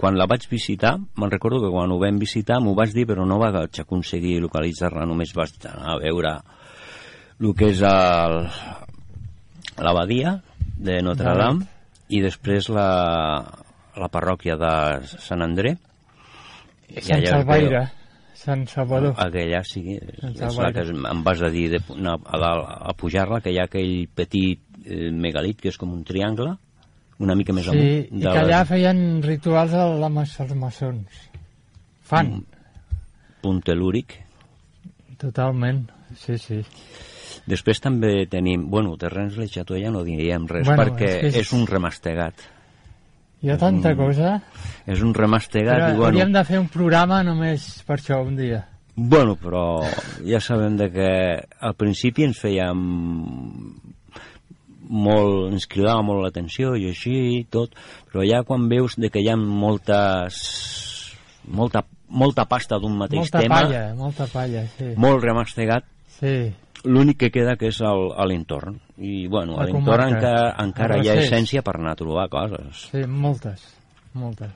quan la vaig visitar, me'n recordo que quan ho vam visitar m'ho vas dir, però no vaig aconseguir localitzar-la, només vaig anar a veure el que és l'abadia de Notre. Dame i després la, la parròquia de Sant André. I Sant Salvaire, Sant Salvador. Aquella sí, és la que em vas a dir de, a, dalt, a pujar-la, que hi ha aquell petit eh, megalit que és com un triangle, una mica més Sí, amunt. i que allà feien rituals la, als maçons. Fan, punt telúric. totalment. Sí, sí. Després també tenim, bueno, Terrens Leixató ja no diríem res, Bueno, perquè és és, és- un remastegat. Hi ha tanta cosa. És un remastegat Però i, bueno, hauríem de fer un programa només per això un dia. bueno, però ja sabem de que al principi ens feia molt, ens cridava molt l'atenció i així i tot, però ja quan veus de que hi ha moltes molta, molta pasta d'un mateix molta tema, palla, molta palla, sí. molt remastegat, Sí, l'únic que queda que és l'entorn i bueno, a l'entorn comarca. encara, hi ha essència per anar a trobar coses sí, moltes, moltes.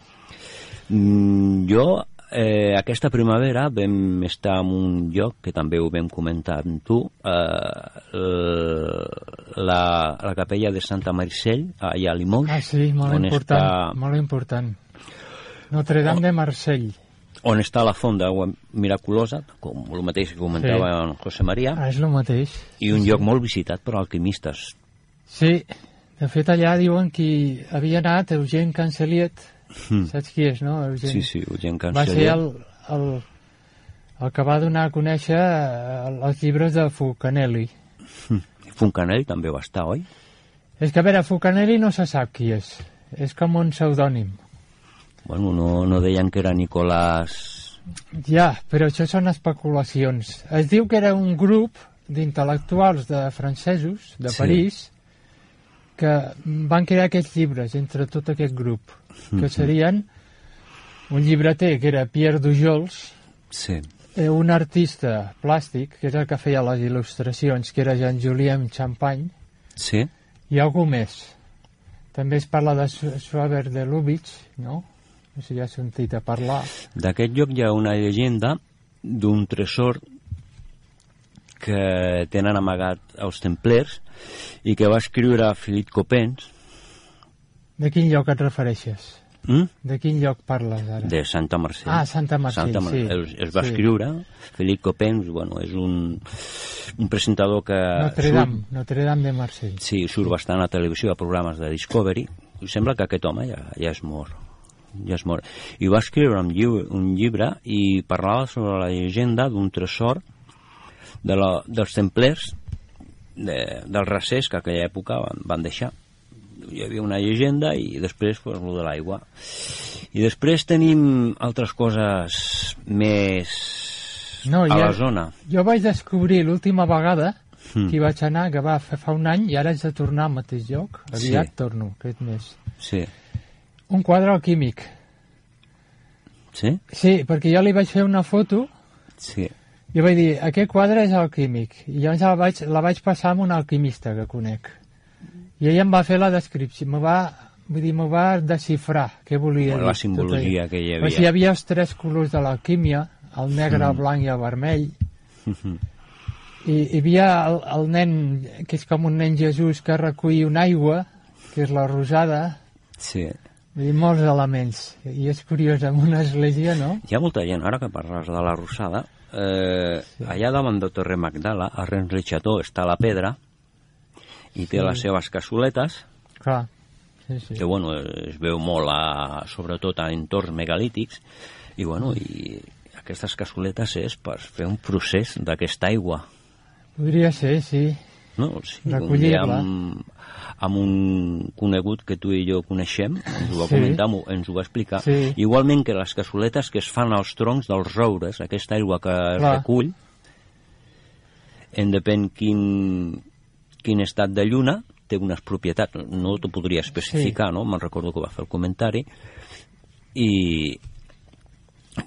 mm, jo eh, aquesta primavera vam estar en un lloc que també ho vam comentar amb tu eh, la, la capella de Santa Marcell allà a Limoges Ah, sí, molt important, està molt important. Notre Dame de Marsell. on està la font d'aigua miraculosa, com el mateix que comentava Sí. en José María, Ah, és el mateix. i un lloc molt visitat per alquimistes. Sí, de fet allà diuen que havia anat Eugen Canceliet, Mm. saps qui és, no? Eugen? Sí, sí, Eugen Va ser Canceller. el, el, el que va donar a conèixer eh, els llibres de Fulcanelli. Foncanell també va estar, oi? És que, a veure, Fulcanelli no se sap qui és. És com un pseudònim. Bueno, no, no deien que era Nicolás... Ja, però això són especulacions. Es diu que era un grup d'intel·lectuals de francesos, de Sí. París, que van crear aquests llibres entre tot aquest grup, que serien un llibreter, que era Pierre Dujols, Sí. eh, un artista plàstic, que és el que feia les il·lustracions, que era Jean-Julien Champagne, Sí? i algú més. També es parla de Suaver de Lubitsch, no? No sé si has sentit a parlar. D'aquest lloc hi ha una llegenda d'un tresor que tenen amagat els templers i que va escriure Philippe Copens De quin lloc et refereixes? mm? De quin lloc parles ara? de Santa Mercè. Ah, Santa Mercè, Santa Mer- sí. Es, es va Sí. escriure, Philippe Copens, bueno, és un, un presentador que Notre Dame, Notre Dame de Marsella. Sí, surt bastant a televisió, a programes de Discovery, i sembla que aquest home ja, ja és mort. Ja és mort. I va escriure un llibre, un llibre i parlava sobre la llegenda d'un tresor de la, dels templers de, dels racers que a aquella època van, van deixar. Hi havia una llegenda i després pues, lo de l'aigua. I després tenim altres coses més No, a ja- la zona. Jo vaig descobrir l'última vegada Mm. que hi vaig anar, que va fer fa un any, i ara haig de tornar al mateix lloc. Aviat Sí. torno, aquest mes. Sí. Un quadre alquímic. Sí? Sí, perquè jo li vaig fer una foto Sí. i vaig dir, aquest quadre és alquímic. I llavors la vaig, la vaig passar amb un alquimista que conec. I ell em va fer la descripció, me va, vull dir, me va desxifrar què volia La dir. simbologia tot allò. que hi havia. sigui, hi havia els tres colors de l'alquímia, el negre, el Mm. blanc i el vermell. *laughs* I hi havia el, el nen, que és com un nen Jesús, que recull una aigua, que és la rosada, Sí. Vull dir, molts elements. I és curiós, en una església, no? Hi ha molta gent, ara que parles de la Rosada, eh, allà davant de Torre Magdala, a Rens està la pedra, i té Sí. les seves cassoletes, Clar. Sí, sí. que bueno, es veu molt, a, sobretot a entorns megalítics, i bueno, i aquestes cassoletes és per fer un procés d'aquesta aigua. Podria ser, sí. No? O sigui, un Recollir-la. dia amb, amb un conegut que tu i jo coneixem, ens ho va Sí. comentar, ens ho va explicar. Sí. Igualment que les cassoletes que es fan als troncs dels roures, aquesta aigua que es Clar. recull, en depèn quin, quin estat de lluna, té unes propietats, no t'ho podria especificar, no? Me'n recordo que va fer el comentari, i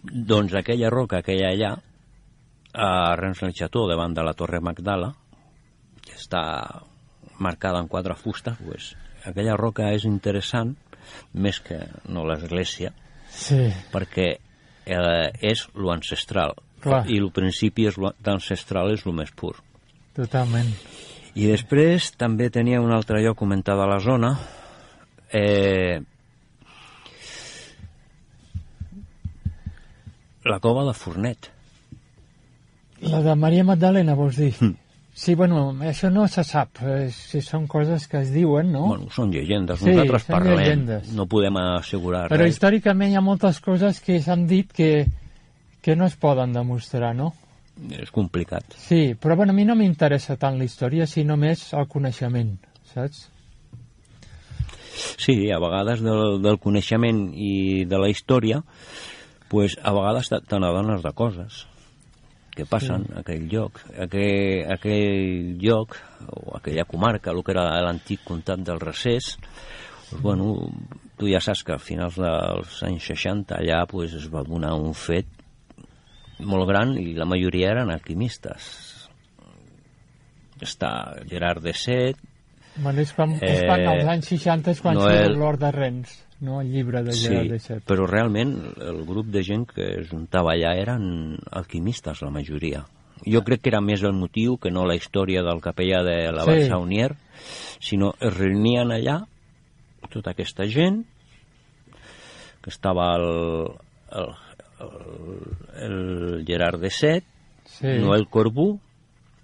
doncs aquella roca que hi ha allà, a Rens del Cható, davant de la Torre Magdala, que està marcada en quatre fustes, pues, aquella roca és interessant, més que no l'església, Sí. perquè eh, és lo ancestral. Clar. I el principi és lo ancestral és el més pur. Totalment. I després també tenia un altre lloc comentat a la zona, eh, la cova de Fornet. La de Maria Magdalena, vols dir? Mm. Sí, bueno, això no se sap. Eh, si són coses que es diuen, no? Bueno, són llegendes, Sí, nosaltres són parlem, llegendes. no podem assegurar Però res. històricament hi ha moltes coses que s'han dit que, que no es poden demostrar, no? És complicat. Sí, però bueno, a mi no m'interessa tant la història, sinó més el coneixement, saps? Sí, a vegades del, del coneixement i de la història, pues, a vegades te, n'adones de coses que passen Sí. a aquell lloc. Aquell, aquell lloc, o aquella comarca, el que era l'antic comtat del Recés, pues, bueno, tu ja saps que a finals dels anys 60 allà pues, es va donar un fet molt gran i la majoria eren alquimistes. Està Gerard de Set, Bueno, és, quan, Eh, és quan als anys 60 és quan Noel- l'Hort de Rennes, no? el llibre de Gerard de Set. però realment el grup de gent que es juntava allà eren alquimistes, la majoria. Jo crec que era més el motiu que no la història del capellà de la Sí. Vall Saunier, sinó es reunien allà tota aquesta gent que estava el, el, el, Gerard de Set, Sí. Noel Corbú,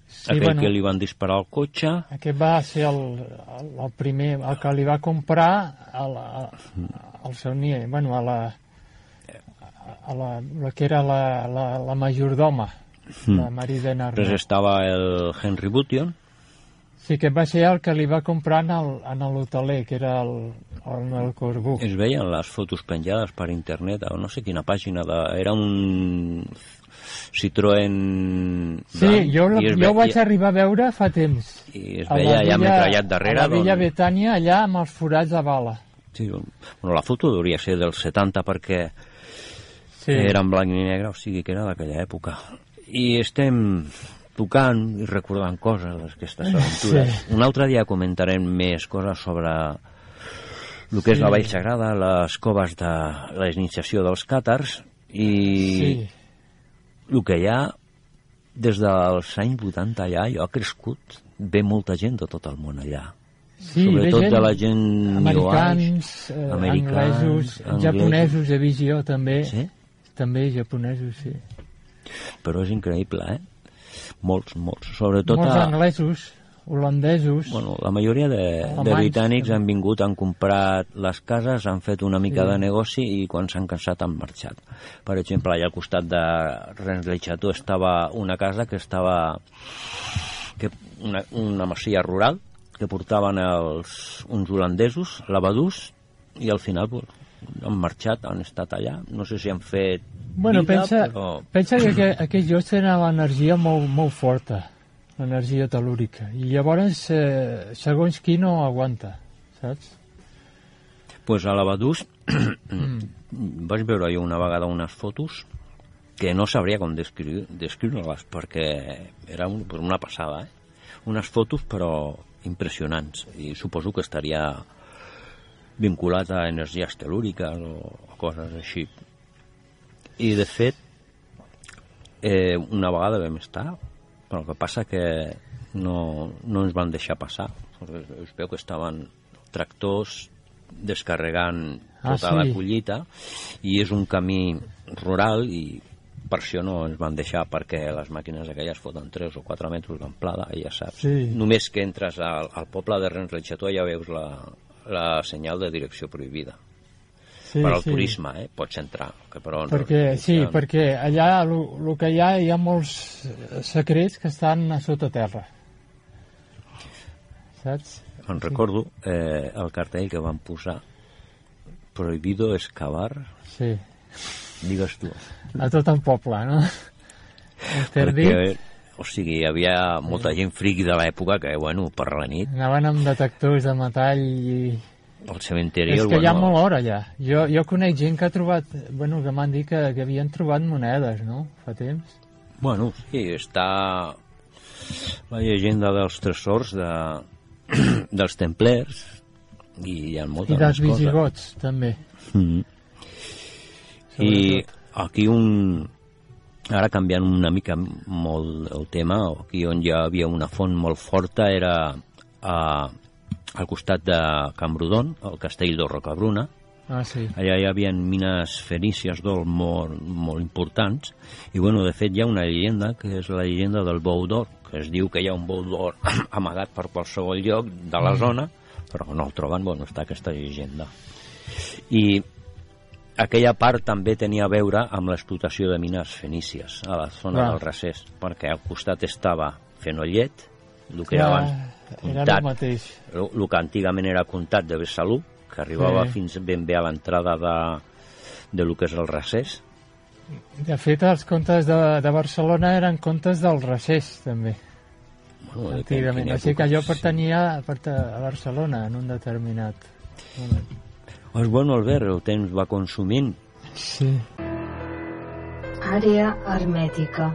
Sí, aquell bueno. que li van disparar al cotxe, Aquest va ser el, el, el primer, el que li va comprar a la, al seu nie, bueno, a la, a la, la que era la, la, la majordoma, la Marida Mm. després Narna. estava el Henry Bution, Sí, que va ser el que li va comprar en el- en l'hoteler, que era el, el Noel Corbú. es veien les fotos penjades per internet, a no sé quina pàgina, de, era un Citroën Sí, blanc, jo, la, jo ho vaig arribar a veure fa temps. i es veia allà villa- metrallat darrere. A la Villa doncs- Betània, allà amb els forats de bala. Sí, bueno, la foto hauria ser dels 70 perquè Sí. era en blanc i negre, o sigui que era d'aquella època. I estem tocant i recordant coses d'aquestes aventures. Sí. Un altre dia comentarem més coses sobre el que és Sí. la Vall Sagrada, les coves de la iniciació dels càtars i Sí. el que hi ha des dels anys 80 allà, jo ha crescut, ve molta gent de tot el món allà. Sí, Sobretot de la gent americans, eh, Americans, anglesos, anglesos. japonesos he vist jo també. Sí? També japonesos, sí. però és increïble, eh? Molts, molts. Sobretot Molts a, anglesos, holandesos. bueno, la majoria de, de Alemanys, britànics també. han vingut, han comprat les cases, han fet una mica Sí. de negoci i quan s'han cansat han marxat. Per exemple, allà al costat de Chateau estava una casa que estava que una, una masia rural que portaven els, uns holandesos, lavadús, i al final pues, han marxat, han estat allà. No sé si han fet Bueno, vida, pensa, però... pensa que aqu- aquests llocs tenen l'energia molt, molt forta, l'energia telúrica, i llavors eh, segons qui no aguanta, saps? pues a Lavadús *clears throat* vaig veure jo una vegada unes fotos que no sabria com descriure- descriure-les perquè era un, pues una passada, eh? Unes fotos però impressionants i suposo que estaria vinculat a energies telúriques o, o coses així. I de fet, eh, una vegada vam estar, però el que passa que no, no ens van deixar passar. Es veu que estaven tractors descarregant Ah, tota la sí. collita i és un camí rural i per això no ens van deixar perquè les màquines aquelles foten 3 o 4 metres d'amplada ja saps. Sí. Només que entres al, al poble de Rens ja veus la, la senyal de direcció prohibida. Sí, per al sí. turisme, eh? Pots entrar. Que però no- Perquè, sí, no- perquè allà el que hi ha, hi ha molts secrets que estan a sota terra. Saps? Em recordo eh, el cartell que van posar prohibido excavar, Sí. digues tu. A tot el poble, no? Perquè, o sigui, hi havia molta gent friqui de l'època que, bueno, per la nit, Anaven amb detectors de metall i... al cementeri... És el, que hi ha bueno, molt or allà. Jo, jo conec gent que ha trobat... Bueno, que m'han dit que, que havien trobat monedes, no? Fa temps. Bueno, sí, està la llegenda dels tresors de, *clears throat* dels templers i hi ha moltes I dels visigots, també. Mm. I aquí un... Ara canviant una mica molt el tema, aquí on hi havia una font molt forta era a, al costat de Camprodon, el castell de Rocabruna. Ah, sí. Allà hi havia mines fenícies d'or molt, molt importants i, bueno, de fet hi ha una llegenda que és la llegenda del bou d'or, que es diu que hi ha un bou d'or *clears throat* amagat per qualsevol lloc de la zona, però no el troben, bueno, està aquesta llegenda. I aquella part també tenia a veure amb l'explotació de mines fenícies a la zona Clar. del Recés, perquè al costat estava Fenollet, el que era abans era el mateix. el, el que antigament era comtat de Besalú, que arribava Sí. fins ben bé a l'entrada de, de lo que és el Recés. De fet, els contes de, de Barcelona eren contes del Recés, també, Bueno, antigament. Així que època, sí. pertanyia a, perta- a Barcelona en un determinat moment. Pues bueno, Albert, el temps va consumint. Sí. Àrea hermètica.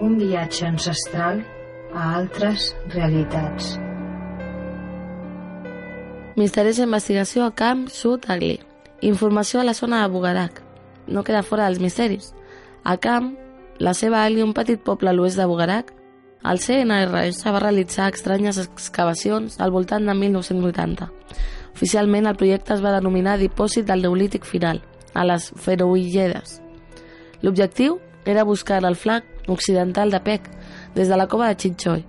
Un viatge ancestral a altres realitats. Misteris d'investigació a Camp Sud Agli. Informació a la zona de Bugarac. No queda fora dels misteris. A Camp, la seva Agli, un petit poble a l'oest de Bugarac, el CNRS va realitzar estranyes excavacions al voltant de 1980. Oficialment, el projecte es va denominar Dipòsit del Neolític Final, a les Feroïlledes. L'objectiu era buscar el flanc occidental de Pec, des de la cova de Chinchoy.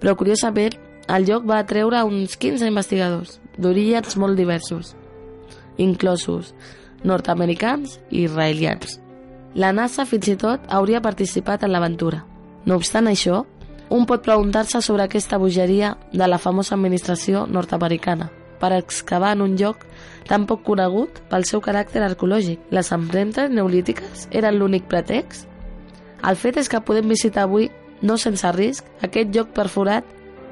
Però, curiosament, el lloc va atreure uns 15 investigadors, d'orígens molt diversos, inclosos nord-americans i israelians. La NASA fins i tot hauria participat en l'aventura. No obstant això, un pot preguntar-se sobre aquesta bogeria de la famosa administració nord-americana per excavar en un lloc tan poc conegut pel seu caràcter arqueològic. Les empremtes neolítiques eren l'únic pretext? El fet és que podem visitar avui, no sense risc, aquest lloc perforat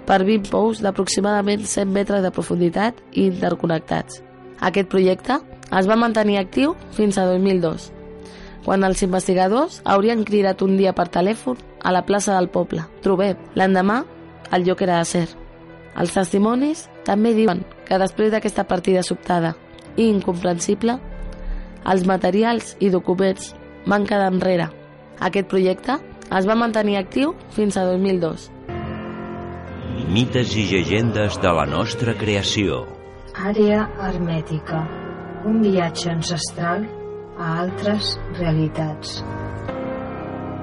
per 20 pous d'aproximadament 100 metres de profunditat i interconnectats. Aquest projecte es va mantenir actiu fins a 2002, quan els investigadors haurien cridat un dia per telèfon a la plaça del poble. Trobem, l'endemà, el lloc era desert. Els testimonis també diuen que després d'aquesta partida sobtada i incomprensible, els materials i documents van quedar enrere. Aquest projecte es va mantenir actiu fins a 2002. Mites i llegendes de la nostra creació. Àrea hermètica. Un viatge ancestral a altres realitats.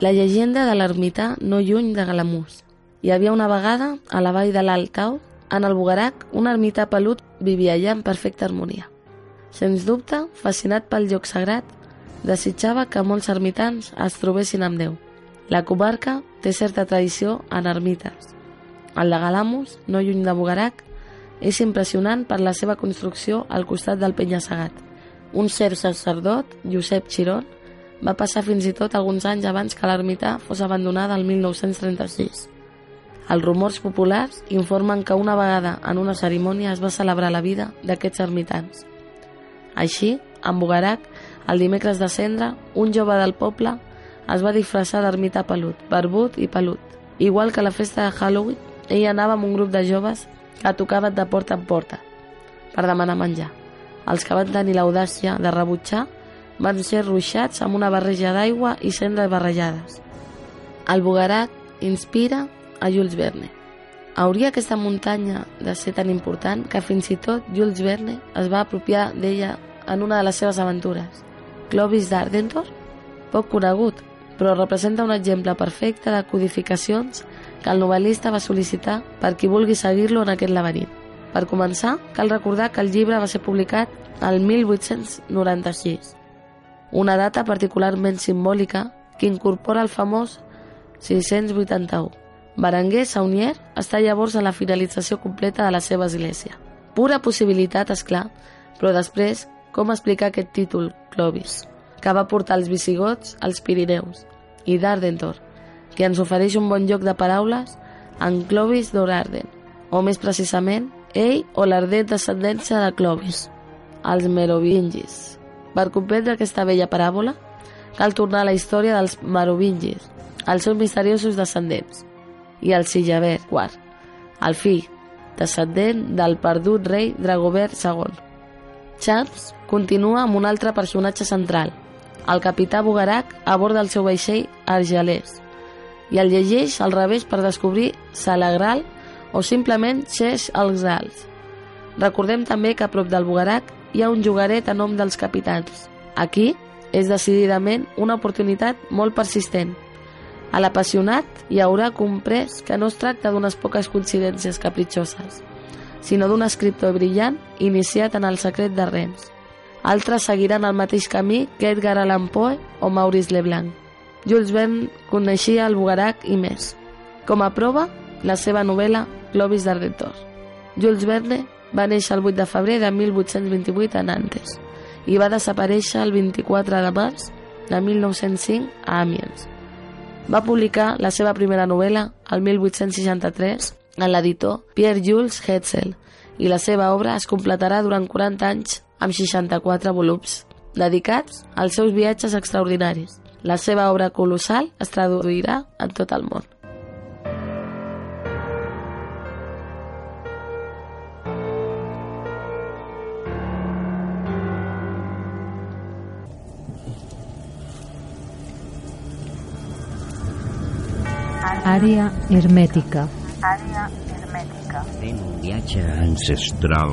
La llegenda de l'ermità no lluny de Galamús. Hi havia una vegada, a la vall de l'Altau, en el Bugarac, un ermità pelut vivia allà en perfecta harmonia. Sens dubte, fascinat pel lloc sagrat, desitjava que molts ermitans es trobessin amb Déu. La comarca té certa tradició en ermites. El de Galamus, no lluny de Bugarac, és impressionant per la seva construcció al costat del penya-segat. Un cert sacerdot, Josep Chirón, va passar fins i tot alguns anys abans que l'ermità fos abandonada el 1936. Els rumors populars informen que una vegada en una cerimònia es va celebrar la vida d'aquests ermitans. Així, en Bugarac, el dimecres de cendre, un jove del poble es va disfressar d'ermità pelut, barbut i pelut. Igual que a la festa de Halloween, ell anava amb un grup de joves que tocaven de porta en porta per demanar menjar. Els que van tenir l'audàcia de rebutjar van ser ruixats amb una barreja d'aigua i cendres barrejades. El Bugarac inspira a Jules Verne. Hauria aquesta muntanya de ser tan important que fins i tot Jules Verne es va apropiar d'ella en una de les seves aventures. Clovis d'Ardentor, poc conegut, però representa un exemple perfecte de codificacions que el novel·lista va sol·licitar per qui vulgui seguir-lo en aquest laberint. Per començar, cal recordar que el llibre va ser publicat el 1896, una data particularment simbòlica que incorpora el famós 681. Berenguer Saunier està llavors a la finalització completa de la seva església. Pura possibilitat, és clar, però després, com explicar aquest títol, Clovis, que va portar els visigots als Pirineus, i d'Ardentor, que ens ofereix un bon lloc de paraules en Clovis d'Orarden, o més precisament, ell o l'ardent descendència de Clovis, els merovingis. Per comprendre aquesta vella paràbola, cal tornar a la història dels merovingis, els seus misteriosos descendents, i el Sillabert IV, el fill, descendent del perdut rei Dragobert II. Charles continua amb un altre personatge central, el capità Bugarac a bord del seu vaixell Argelès, i el llegeix al revés per descobrir Salagral o simplement Xeix els Alts. Recordem també que a prop del Bugarac hi ha un jugaret a nom dels capitans. Aquí és decididament una oportunitat molt persistent. A l'apassionat hi haurà comprès que no es tracta d'unes poques coincidències capritxoses, sinó d'un escriptor brillant iniciat en el secret de Rennes. Altres seguiran el mateix camí que Edgar Allan Poe o Maurice Leblanc. Jules Verne coneixia el Bugarac i més. Com a prova, la seva novel·la Clovis d'Ardentor. Jules Verne va néixer el 8 de febrer de 1828 a Nantes i va desaparèixer el 24 de març de 1905 a Amiens. Va publicar la seva primera novel·la el 1863 en l'editor Pierre Jules Hetzel i la seva obra es completarà durant 40 anys amb 64 volums, dedicats als seus viatges extraordinaris. La seva obra colossal es traduirà en tot el món. Àrea hermètica. Àrea hermètica. Fent un viatge ancestral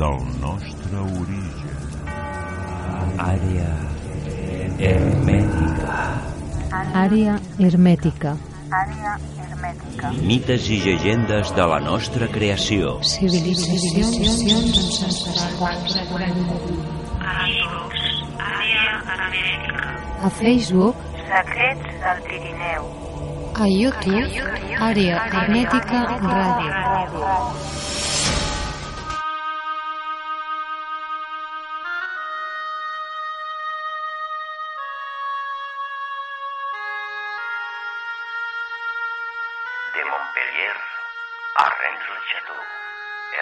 del nostre origen. Àrea Hermètica. Àrea hermètica. Mites i llegendes de la nostra creació. Civilitzacions ancestrals. A Facebook, Secrets del Pirineu. A YouTube, Àrea Hermètica Ràdio. De Montpellier a Rennes-le-Château.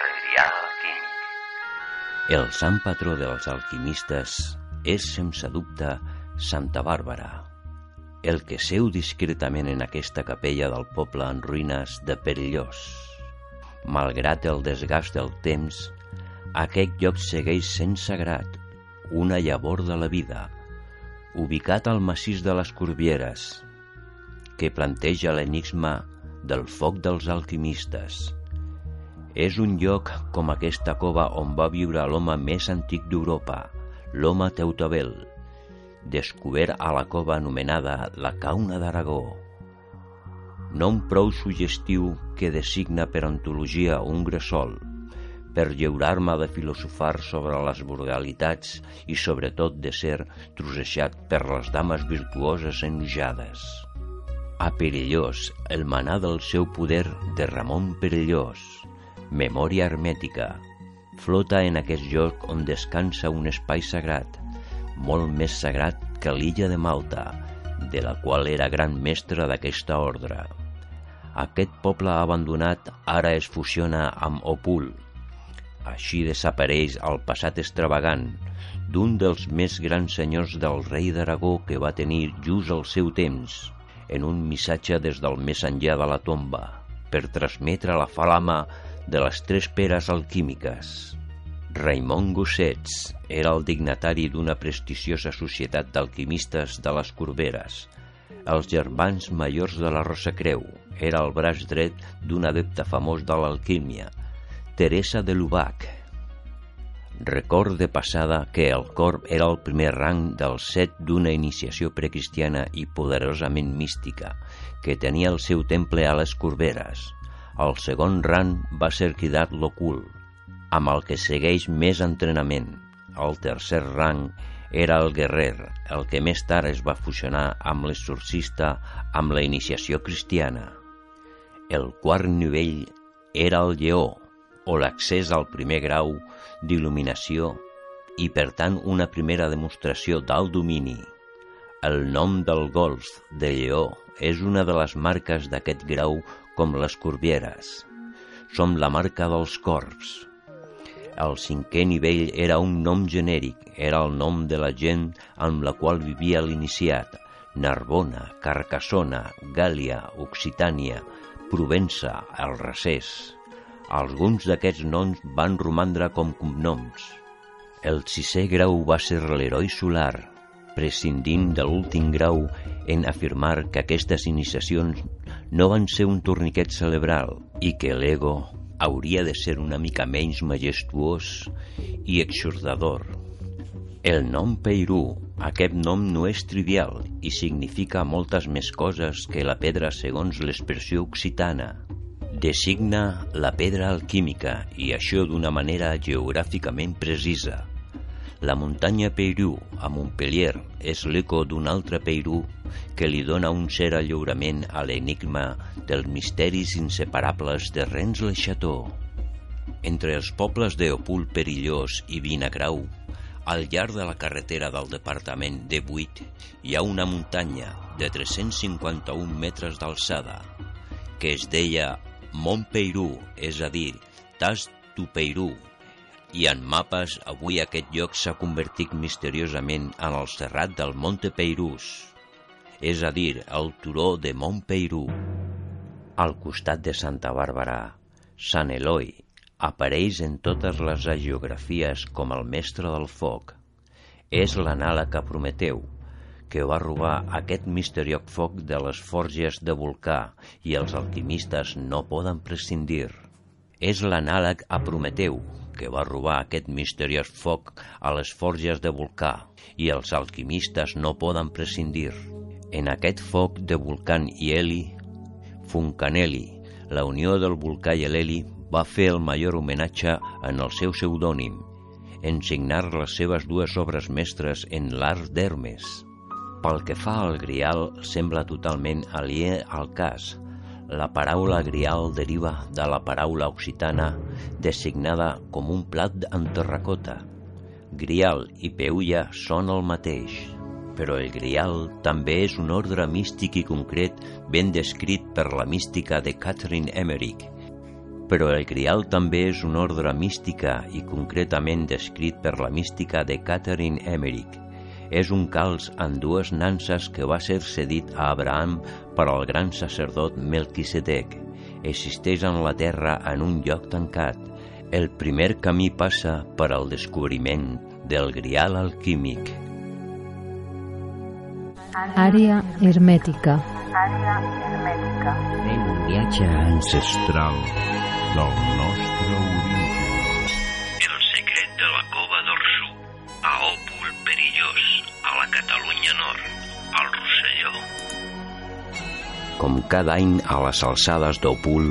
El dial químic. El sant patró dels alquimistes és, sense dubte, Santa Bàrbara, el que seu discretament en aquesta capella del poble en ruïnes de Perillós. Malgrat el desgast del temps, aquest lloc segueix sent sagrat, una llavor de la vida, ubicat al massís de les Corbieres, que planteja l'enigma del foc dels alquimistes. És un lloc com aquesta cova on va viure l'home més antic d'Europa, l'home Teutobel, descobert a la cova anomenada la Cauna d'Aragó. Nom prou suggestiu que designa per antologia un gressol, per lliurar-me de filosofar sobre les brutalitats i sobretot de ser trossejat per les dames virtuoses enojades. A Perellós, el manà del seu poder de Ramon Perellós, memòria hermètica, flota en aquest lloc on descansa un espai sagrat, molt més sagrat que l'illa de Malta, de la qual era gran mestre d'aquesta ordre. Aquest poble abandonat ara es fusiona amb Opul. Així desapareix el passat extravagant d'un dels més grans senyors del rei d'Aragó que va tenir just el seu temps, en un missatge des del més enllà de la tomba, per transmetre la falama de les tres peres alquímiques. Raimon Gossets era el dignatari d'una prestigiosa societat d'alquimistes de les Corberes. Els germans majors de la Rosa Creu era el braç dret d'un adepte famós de l'alquímia, Teresa de Lubac. Record de passada que el corp era el primer rang del set d'una iniciació precristiana i poderosament mística, que tenia el seu temple a les Corberes. El segon rang va ser cridat l'ocult, amb el que segueix més entrenament. El tercer rang era el guerrer, el que més tard es va fusionar amb l'exorcista amb la iniciació cristiana. El quart nivell era el lleó, o l'accés al primer grau d'il·luminació i, per tant, una primera demostració d'alt domini. El nom del golf de lleó és una de les marques d'aquest grau com les corbieres. Som la marca dels corps. El cinquè nivell era un nom genèric, era el nom de la gent amb la qual vivia l'iniciat, Narbona, Carcassona, Gàlia, Occitània, Provença, el Recés. Alguns d'aquests noms van romandre com cognoms. El sisè grau va ser l'heroi solar, prescindint de l'últim grau en afirmar que aquestes iniciacions no van ser un torniquet cerebral i que l'ego hauria de ser una mica menys majestuós i exhortador. El nom Peirú, aquest nom no és trivial i significa moltes més coses que la pedra segons l'expressió occitana. Designa la pedra alquímica i això d'una manera geogràficament precisa. La muntanya Peirú, a Montpellier, és l'eco d'un altre Peirú que li dona un cert allaurament a l'enigma dels misteris inseparables de Rennes-le-Château. Entre els pobles d'Eopul Perillós i Vinagrau, al llarg de la carretera del departament de Buit, hi ha una muntanya de 351 metres d'alçada, que es deia Mont Peirú, és a dir, Tas du Peirú, i en mapes avui aquest lloc s'ha convertit misteriosament en el serrat del Monte Peirús, és a dir, el turó de Mont Peirú. Al costat de Santa Bàrbara, Sant Eloi apareix en totes les agiografies com el mestre del foc. És l'anàleg a Prometeu, que va robar aquest misteriós foc de les forges de volcà i els alquimistes no poden prescindir. És l'anàleg a Prometeu, que va robar aquest misteriós foc a les forges de volcà i els alquimistes no poden prescindir. En aquest foc de volcán i heli, Funcanelli, la unió del volcà i l'heli, va fer el major homenatge en el seu pseudònim, en signar les seves dues obres mestres en l'art d'Hermes. Pel que fa al grial, sembla totalment aliè al cas, la paraula grial deriva de la paraula occitana designada com un plat en terracota. Grial i peulla són el mateix, però el grial també és un ordre místic i concret ben descrit per la mística de Catherine Emmerich. Però el grial també és una ordre mística i concretament descrit per la mística de Catherine Emmerich és un calç en dues nanses que va ser cedit a Abraham per al gran sacerdot Melquisedec. Existeix en la terra en un lloc tancat. El primer camí passa per al descobriment del grial alquímic. Àrea hermètica. Àrea hermètica. Fent un viatge ancestral del nostre Catalunya Nord, al Rosselló. Com cada any a les alçades d'Opul,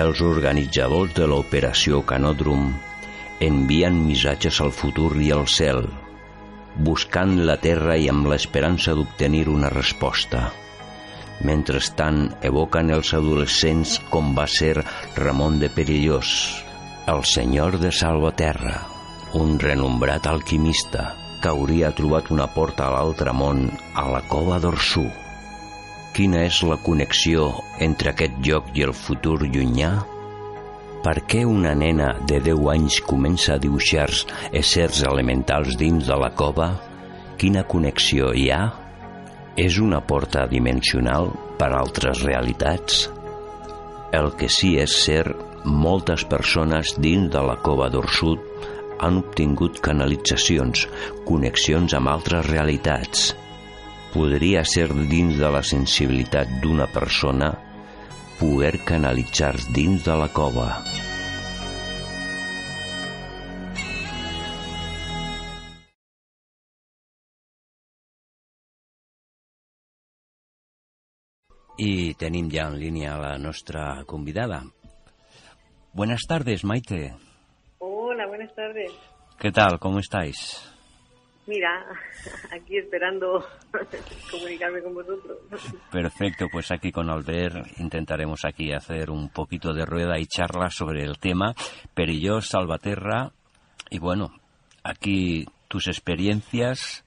els organitzadors de l'operació Canòdrom envien missatges al futur i al cel, buscant la terra i amb l'esperança d'obtenir una resposta. Mentrestant, evoquen els adolescents com va ser Ramon de Perillós, el senyor de Salvaterra, un renombrat alquimista que hauria trobat una porta a l'altre món a la cova d'Orsú. Quina és la connexió entre aquest lloc i el futur llunyà? Per què una nena de 10 anys comença a dibuixar éssers elementals dins de la cova? Quina connexió hi ha? És una porta dimensional per a altres realitats? El que sí és cert, moltes persones dins de la cova d'Orsut han obtingut canalitzacions, connexions amb altres realitats. Podria ser dins de la sensibilitat d'una persona poder canalitzar dins de la cova. Y tenim ya en línea a la nuestra convidada. Buenas tardes, Maite. Hola, buenas tardes. ¿Qué tal? ¿Cómo estáis? Mira, *laughs* aquí esperando *laughs* comunicarme con vosotros. Perfecto, pues aquí con Albert intentaremos aquí hacer un poquito de rueda y charla sobre el tema Perillo, Salvaterra y bueno, aquí tus experiencias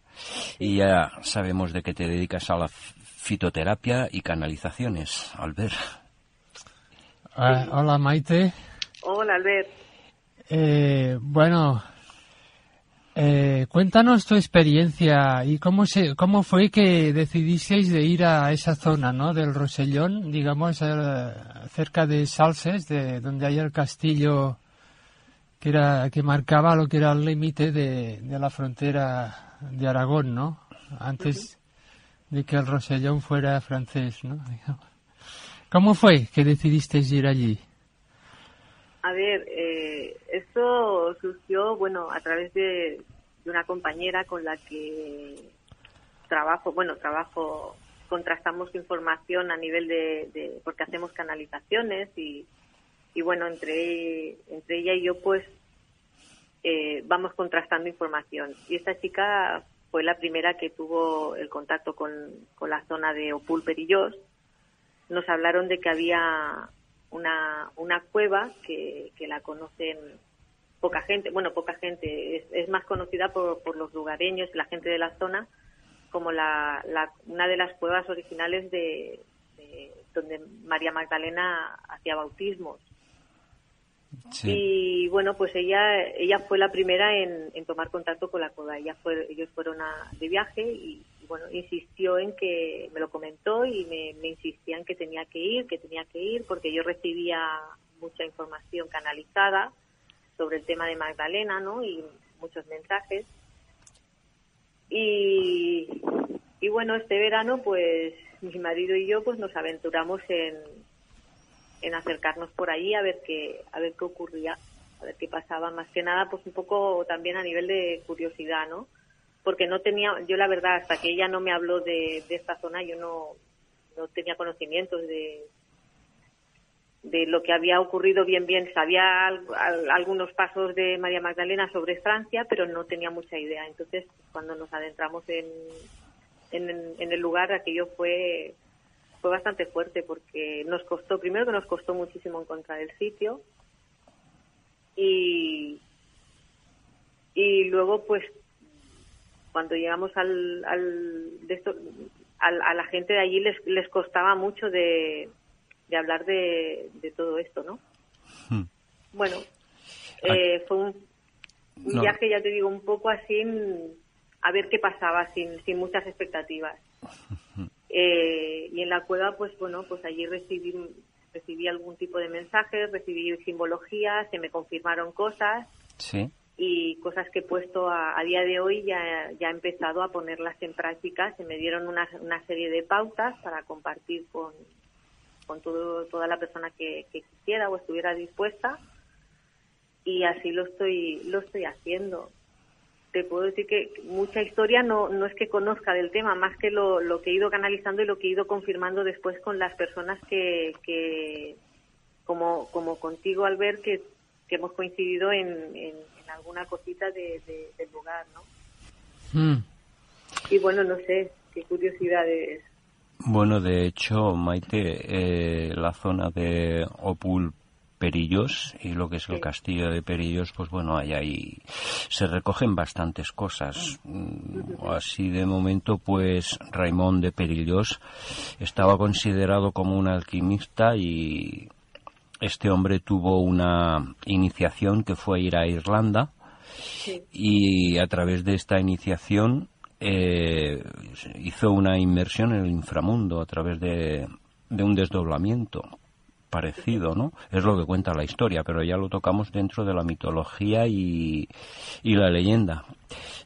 y ya sabemos de que te dedicas a la fitoterapia y canalizaciones, Albert. Ah, hola Maite. Hola, Albert. Eh, bueno, eh, cuéntanos tu experiencia y cómo se, cómo fue que decidisteis de ir a esa zona, ¿no? Del Rosellón, digamos, eh, cerca de Salses, de donde hay el castillo que era que marcaba lo que era el límite de, de la frontera de Aragón, ¿no? Antes de que el Rosellón fuera francés, ¿no? *laughs* ¿Cómo fue que decidisteis ir allí? A ver, eh, esto surgió, bueno, a través de, una compañera con la que trabajo, bueno, trabajo, contrastamos información a nivel de, porque hacemos canalizaciones y, y bueno, entre, entre ella y yo pues eh, vamos contrastando información. Y esta chica fue la primera que tuvo el contacto con, con la zona de Opul Perillós. Nos hablaron de que había una, una cueva que, que la conocen poca gente, bueno, poca gente, es, es más conocida por, por, los lugareños y la gente de la zona como la, la, una de las cuevas originales de, de, donde María Magdalena hacía bautismos. Sí. Y bueno, pues ella ella fue la primera en, en tomar contacto con la cueva. Ella fue, ellos fueron a, de viaje y, bueno, insistió en que me lo comentó y me, me insistía que tenía que ir, que tenía que ir, porque yo recibía mucha información canalizada sobre el tema de Magdalena, ¿no? Y muchos mensajes. Y, y bueno, este verano, pues mi marido y yo, pues nos aventuramos en, en acercarnos por ahí a ver qué, a ver qué ocurría. a ver qué pasaba. Más que nada, pues un poco también a nivel de curiosidad, ¿no? Porque no tenía, yo la verdad, hasta que ella no me habló de, de esta zona, yo no, no tenía conocimientos de, de lo que había ocurrido bien bien. Sabía al- al- algunos pasos de María Magdalena sobre Francia, pero no tenía mucha idea. Entonces, cuando nos adentramos en, en, en el lugar, aquello fue fue bastante fuerte porque nos costó, primero que nos costó muchísimo encontrar el sitio y, y luego pues cuando llegamos al, al de esto, al- a la gente de allí les, les costaba mucho de, de hablar de, de todo esto, ¿no? Hmm. Bueno, eh, fue un, un No. viaje, ya te digo, un poco así, a ver qué pasaba, sin, sin muchas expectativas. Eh, y en la cueva, pues bueno, pues allí recibí, recibí algún tipo de mensajes, recibí simbologías, se me confirmaron cosas Sí. Y cosas que he puesto a, a día de hoy ya, ya he empezado a ponerlas en práctica. Se me dieron una, una serie de pautas para compartir con, con todo, toda la persona que, que quisiera o estuviera dispuesta y así lo estoy, lo estoy haciendo. Te puedo decir que mucha historia no, no es que conozca del tema, más que lo, lo que he ido canalizando y lo que he ido confirmando después con las personas que, que como, como contigo, al ver que, que hemos coincidido en, en, en alguna cosita de, de- del lugar, ¿no? Mm. Y bueno, no sé, qué curiosidades. Bueno, de hecho, Maite, eh, la zona de Opul Perillos y lo que es el castillo de Perillos, pues bueno, ahí, ahí se recogen bastantes cosas. Mm, Así de momento, pues Raimón de Perillos estaba considerado como un alquimista y este hombre tuvo una iniciación que fue ir a Irlanda y a través de esta iniciación eh, hizo una inmersión en el inframundo a través de, de un desdoblamiento parecido, ¿no? Es lo que cuenta la historia, pero ya lo tocamos dentro de la mitología y, y la leyenda.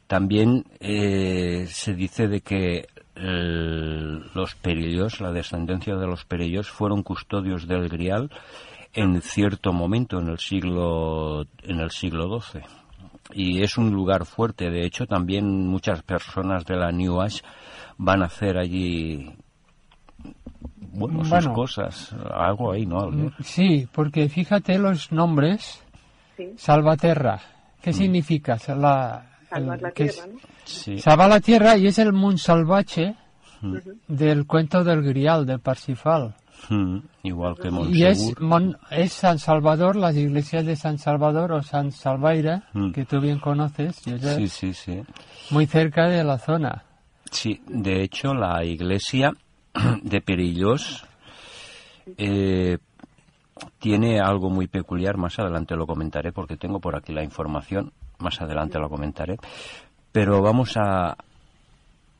También eh, se dice de que el- los perillos, la descendencia de los perillos, fueron custodios del Grial en cierto momento en el siglo en el siglo XII y es un lugar fuerte. De hecho, también muchas personas de la New Age van a hacer allí bueno, sus Bueno. cosas, algo ahí, ¿no? Albert? Sí, porque fíjate los nombres. Sí. Salvaterra. ¿Qué significa? Sa- La, Salvar el- la que es- tierra, ¿no? Sí. Salva la tierra y es el mundo salvaje Mm. del cuento del Grial, de Parsifal. Mm, Igual que Y es. Mon- es San Salvador, las iglesias de San Salvador o San Salvaire, Mm. que tú bien conoces, Josep, Sí, sí, sí. muy cerca de la zona. Sí, de hecho, la iglesia *clears throat* de Perillos eh, tiene algo muy peculiar. Más adelante lo comentaré porque tengo por aquí la información. Más adelante lo comentaré. Pero vamos a,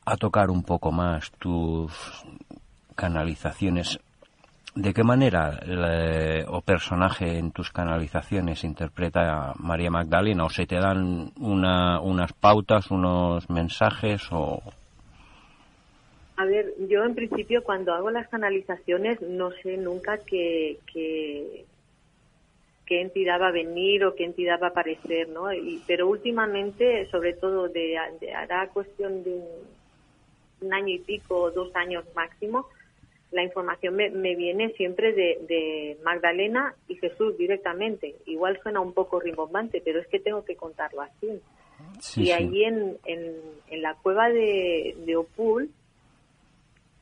a tocar un poco más tus canalizaciones. ¿De qué manera eh, o personaje en tus canalizaciones interpreta María Magdalena? ¿O se te dan una, unas pautas, unos mensajes o...? A ver, yo en principio cuando hago las canalizaciones no sé nunca qué, qué, qué entidad va a venir o qué entidad va a aparecer, ¿no? Y, pero últimamente, sobre todo de, hará cuestión de un, año y pico, dos años máximo, la información me, me viene siempre de, de Magdalena y Jesús directamente. Igual suena un poco rimbombante, pero es que tengo que contarlo así. Sí, y sí. allí en, en, en la cueva de, de Opul,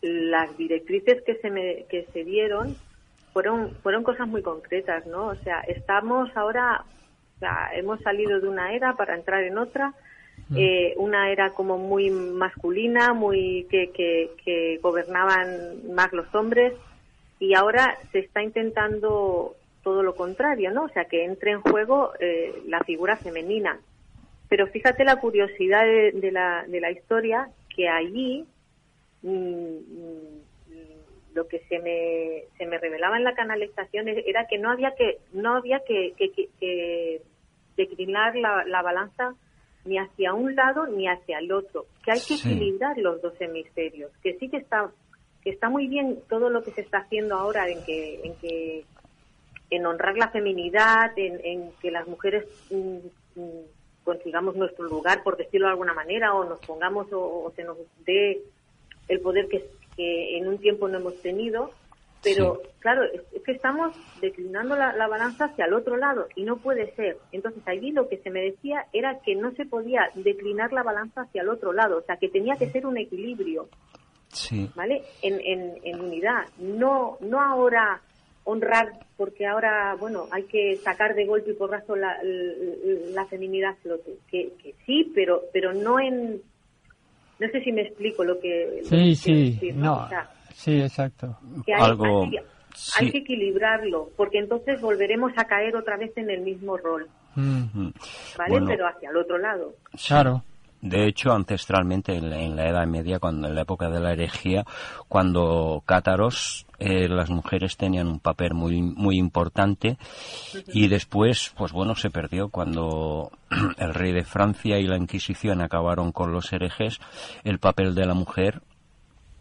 las directrices que se me, que se dieron fueron fueron cosas muy concretas, ¿no? O sea, estamos ahora, o sea, hemos salido de una era para entrar en otra, eh, una era como muy masculina, muy que, que, que gobernaban más los hombres y ahora se está intentando todo lo contrario, ¿no? O sea, que entre en juego eh, la figura femenina. Pero fíjate la curiosidad de, la, de la historia que allí mm, mm, lo que se me, se me revelaba en la canalización es- era que no había que no había que- que declinar la, la balanza ni hacia un lado ni hacia el otro, que hay que Sí. equilibrar los dos hemisferios, que sí que está que está muy bien todo lo que se está haciendo ahora en que en que en honrar la feminidad, en, en que las mujeres mm, mm, consigamos nuestro lugar, por decirlo de alguna manera, o nos pongamos o, o se nos dé el poder que, que en un tiempo no hemos tenido. Pero, claro, es, es que estamos declinando la, la balanza hacia el otro lado y no puede ser. Entonces, allí lo que se me decía era que no se podía declinar la balanza hacia el otro lado, o sea, que tenía que ser un equilibrio. Sí. ¿vale? En, en, en unidad. No, no ahora honrar, porque ahora, bueno, hay que sacar de golpe y porrazo la, la, la feminidad flote. Que, que sí, pero, pero no en. No sé si me explico lo que. lo que Sí, sí, no, O sea, sí, exacto. que hay, Algo- hay que- sí. hay que equilibrarlo, porque entonces volveremos a caer otra vez en el mismo rol, Mm, ¿vale? Bueno. Pero hacia el otro lado. Claro. De hecho, ancestralmente, en la, en la Edad Media, cuando, en la época de la herejía, cuando cátaros, eh, las mujeres tenían un papel muy, muy importante y después, pues bueno, se perdió cuando *clears throat* el rey de Francia y la Inquisición acabaron con los herejes, el papel de la mujer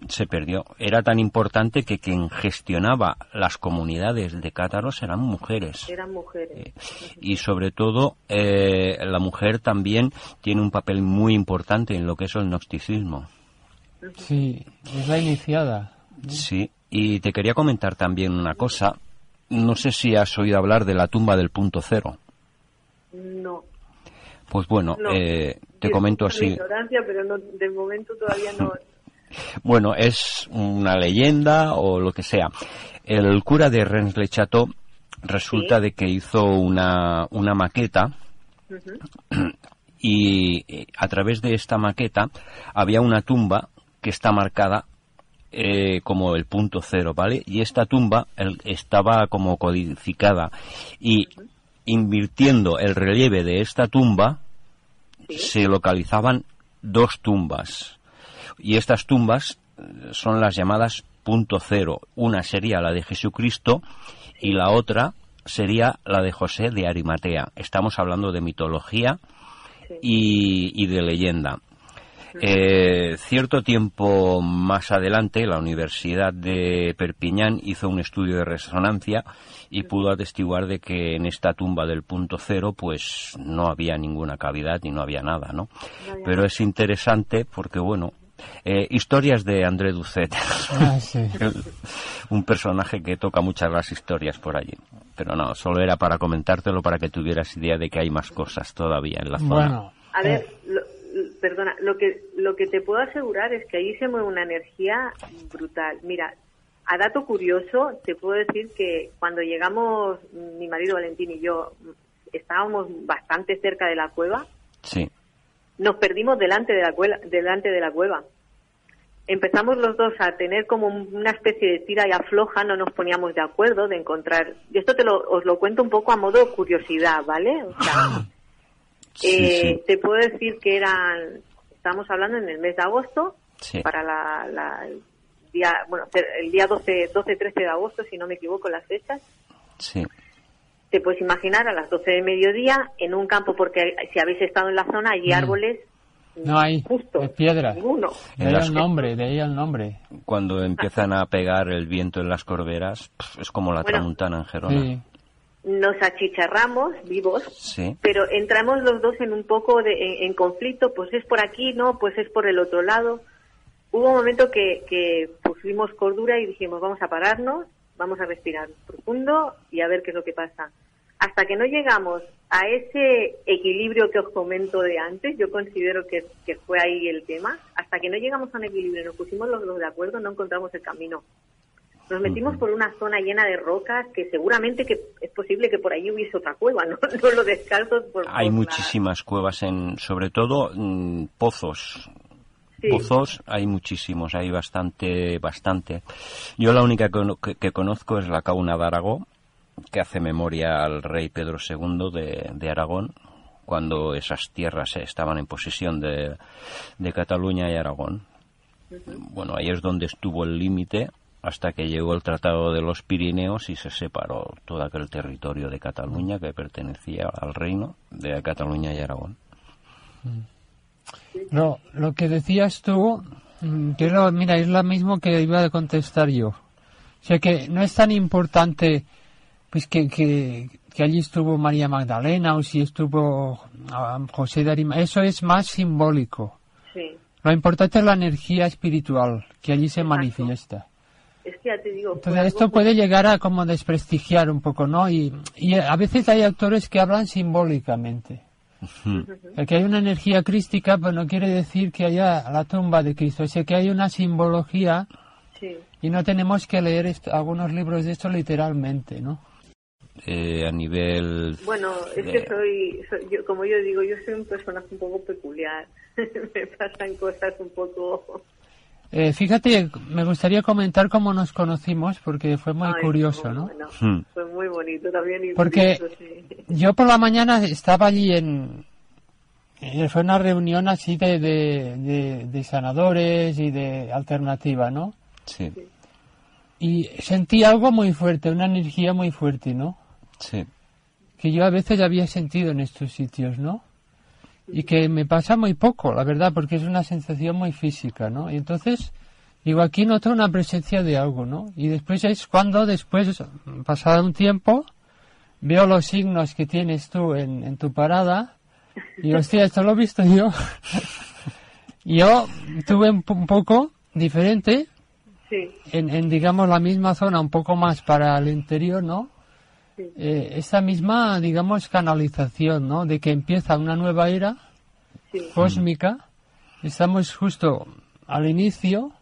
se perdió. Era tan importante que quien gestionaba las comunidades de cátaros eran mujeres Eran mujeres. y sobre todo eh, la mujer también tiene un papel muy importante en lo que es el gnosticismo. Sí, es la iniciada. Sí, y te quería comentar también una cosa. No sé si has oído hablar de la tumba del punto cero. No. Pues bueno, No. eh, te Sí, comento así. ignorancia, pero no, de momento todavía no. *laughs* Bueno, es una leyenda o lo que sea. El cura de Rennes-le-Château resulta de que hizo una, una maqueta y eh, a través de esta maqueta había una tumba que está marcada eh, como el punto cero, ¿vale? Y esta tumba el- estaba como codificada y invirtiendo el relieve de esta tumba se localizaban dos tumbas y estas tumbas eh, son las llamadas punto cero. Una sería la de Jesucristo y la otra sería la de José de Arimatea. Estamos hablando de mitología y, y de leyenda. Eh, cierto tiempo más adelante, la Universidad de Perpiñán hizo un estudio de resonancia y pudo atestiguar de que en esta tumba del punto cero, pues no había ninguna cavidad y no había nada, ¿no? Pero es interesante porque, bueno, eh, historias de André Ducet, Ah, sí. *laughs* un personaje que toca muchas las historias por allí. Pero no, solo era para comentártelo para que tuvieras idea de que hay más cosas todavía en la zona. Bueno, A ver, lo- lo- perdona, lo que, lo que te puedo asegurar es que ahí se mueve una energía brutal. Mira, a dato curioso, te puedo decir que cuando llegamos, mi marido Valentín y yo, estábamos bastante cerca de la cueva, Sí. Nos perdimos delante de la cueva, delante de la cueva. Empezamos los dos a tener como una especie de tira y afloja, no nos poníamos de acuerdo de encontrar. Y esto te lo, os lo cuento un poco a modo curiosidad, ¿vale? O sea, eh, Te puedo decir que eran, estamos hablando en el mes de agosto, Sí. para la, la- el día, bueno, el día 12, 12, 13 de agosto, si no me equivoco las fechas. Sí. Te puedes imaginar a las 12 de mediodía en un campo, porque si habéis estado en la zona, hay Mm. árboles no hay. justo, Es piedra. ninguno. De ahí el nombre, de ahí el nombre. Cuando empiezan a pegar el viento en las corberas, es como la Bueno. tramuntana en Gerona. Sí. Nos achicharramos vivos, Sí. pero entramos los dos en un poco de, en, en conflicto, pues es por aquí, no, pues es por el otro lado. Hubo un momento que, que pusimos cordura y dijimos, vamos a pararnos, vamos a respirar profundo y a ver qué es lo que pasa. Hasta que no llegamos a ese equilibrio que os comento de antes, yo considero que, que fue ahí el tema, hasta que no llegamos a un equilibrio y nos pusimos los dos de acuerdo, no encontramos el camino. Nos metimos por una zona llena de rocas que seguramente que es posible que por ahí hubiese otra cueva, *laughs* no, no lo descarto por, Hay por muchísimas cuevas, en, sobre todo mm, pozos. Sí. Pozos hay muchísimos, hay bastante, bastante. Yo la única que, que- que conozco es la Cauna de Aragón, que hace memoria al rey Pedro II de, de Aragón, cuando esas tierras estaban en posesión de, de Cataluña y Aragón. Bueno, ahí es donde estuvo el límite hasta que llegó el Tratado de los Pirineos y se separó todo aquel territorio de Cataluña que pertenecía al reino de Cataluña y Aragón. Lo, lo que decías tú, mm, que mira, es lo mismo que iba a contestar yo. O sea que no es tan importante pues que, que, que allí estuvo María Magdalena o si estuvo ah, José de Arima. Eso es más simbólico. Sí. Lo importante es la energía espiritual que allí se manifiesta. Es que ya te digo. fue Entonces esto muy- puede llegar a como desprestigiar un poco, ¿no? Y, y a veces hay actores que hablan simbólicamente. El que hay una energía crística, pues no quiere decir que haya la tumba de Cristo, o sea que hay una simbología Sí. y no tenemos que leer esto- algunos libros de esto literalmente, ¿no? Eh, a nivel... Bueno, es que soy, soy- yo, como yo digo, yo soy un personaje un poco peculiar. *laughs* Me pasan cosas un poco. Eh, fíjate, me gustaría comentar cómo nos conocimos porque fue muy Ay, curioso, ¿no? bueno, Hmm. Fue muy bonito también. y Porque curioso, sí. yo por la mañana estaba allí en... eh, Fue una reunión así de, de, de- de sanadores y de alternativa, ¿no? Sí, Y sentí algo muy fuerte, una energía muy fuerte, ¿no? sí. Que yo a veces había sentido en estos sitios, ¿no? Y que me pasa muy poco, la verdad, porque es una sensación muy física, ¿no? Y entonces, digo, aquí noto una presencia de algo, ¿no? Y después es cuando, después, pasado un tiempo, veo los signos que tienes tú en, en tu parada y, hostia, esto lo he visto yo. *laughs* Yo tuve un, un poco diferente, Sí, en, en, digamos, la misma zona, un poco más para el interior, ¿no? Sí. eh, esta misma, digamos, canalización, ¿no? De que empieza una nueva era Sí. cósmica. Estamos justo al inicio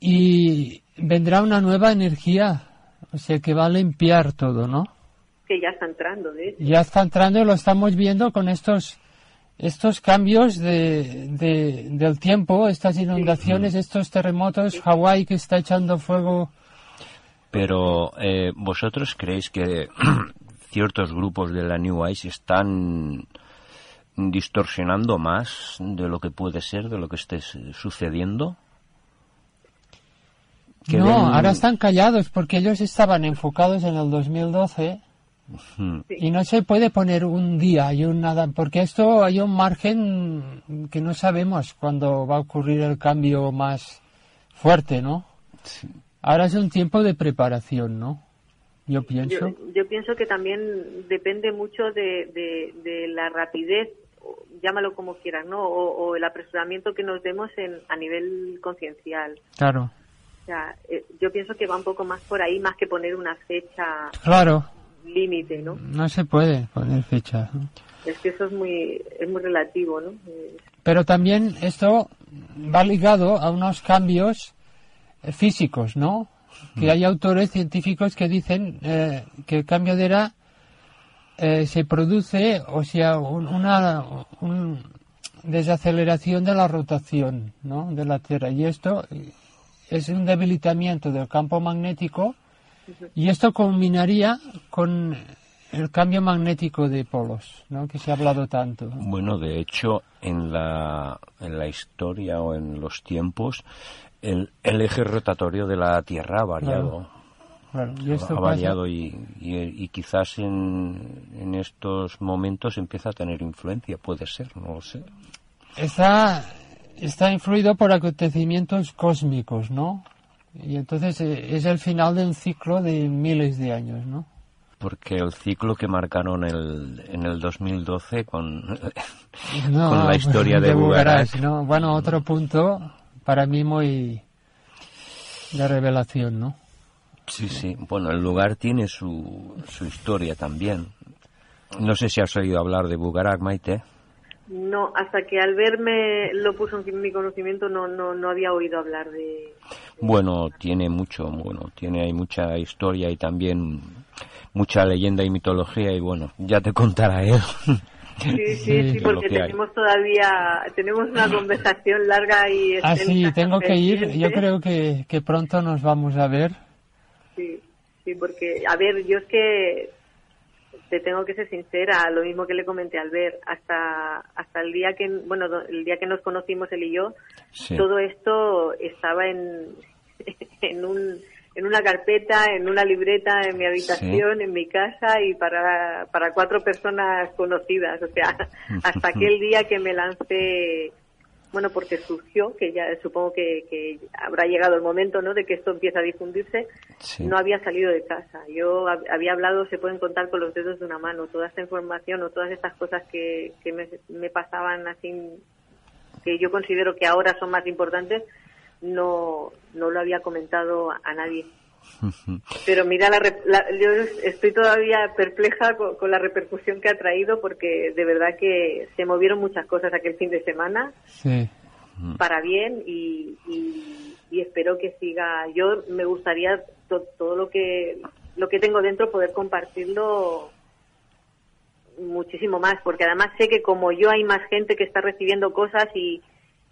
y vendrá una nueva energía, o sea, que va a limpiar todo, ¿no? Que ya está entrando, de hecho. Ya está entrando y lo estamos viendo con estos estos cambios de, de- del tiempo, estas inundaciones, estos terremotos, Hawái que está echando fuego. Pero eh, vosotros creéis que *clears throat* ciertos grupos de la New Age están distorsionando más de lo que puede ser, de lo que esté su- sucediendo? Que no, ven- ahora están callados porque ellos estaban enfocados en el 2012 Hmm. y no se puede poner un día y un nada, porque esto hay un margen que no sabemos cuándo va a ocurrir el cambio más fuerte, ¿no? Ahora es un tiempo de preparación, ¿no? Yo pienso. Yo, yo pienso que también depende mucho de, de, de la rapidez, llámalo como quieras, ¿no? O, o el apresuramiento que nos demos en, a nivel conciencial. Claro, O sea, eh, yo pienso que va un poco más por ahí, más que poner una fecha claro, límite, ¿no? no se puede poner fecha. ¿no? Es que eso es muy, es muy relativo, ¿no? Pero también esto va ligado a unos cambios físicos, ¿no? Que hay autores científicos que dicen eh, que el cambio de era eh, se produce, o sea, un- una un desaceleración de la rotación, ¿no? De la Tierra. Y esto es un debilitamiento del campo magnético y esto culminaría con el cambio magnético de polos, ¿no? Que se ha hablado tanto. Bueno, de hecho, en la, en la historia o en los tiempos, el, el eje rotatorio de la Tierra ha variado. Claro, y esto ha variado y, y- y quizás en, en estos momentos empieza a tener influencia, puede ser, no lo sé. está, está influido por acontecimientos cósmicos, ¿no? Y entonces eh, es el final de un ciclo de miles de años, ¿no? Porque el ciclo que marcaron el, en el 2012 con, No, *laughs* con la historia *laughs* de Bugarak, ¿no? Bueno, otro punto para mí muy de revelación, ¿no? Sí, sí. Bueno, el lugar tiene su, su historia también. No sé si has oído hablar de Bugarak, Maite. no, hasta que al verme lo puso en mi conocimiento no, no, no había oído hablar de... Bueno, tiene mucho, bueno, tiene hay mucha historia y también mucha leyenda y mitología y bueno, ya te contará él. *laughs* Sí, sí, sí, porque tenemos todavía, tenemos una conversación larga y... Ah, sí, extensa tengo que ir. Yo creo que, que pronto nos vamos a ver. Sí, sí, porque, a ver, yo es que te tengo que ser sincera, lo mismo que le comenté al ver, hasta, hasta el día que, bueno, el día que nos conocimos él y yo, Sí. todo esto estaba en, *laughs* en un, en una carpeta, en una libreta, en mi habitación, en mi casa y para, para cuatro personas conocidas, o sea, *laughs* hasta aquel día que me lancé bueno, porque surgió, que ya supongo que, que habrá llegado el momento, ¿no?, de que esto empieza a difundirse, Sí. no había salido de casa. Yo hab- había hablado, se pueden contar con los dedos de una mano, toda esta información o todas estas cosas que, que me, me pasaban así, que yo considero que ahora son más importantes, no, no lo había comentado a, nadie. Pero mira, la, la- yo estoy todavía perpleja con, con la repercusión que ha traído porque de verdad que se movieron muchas cosas aquel fin de semana Sí. para bien y, y, y espero que siga. Yo me gustaría to- todo lo que lo que tengo dentro poder compartirlo muchísimo más porque además sé que como yo hay más gente que está recibiendo cosas y,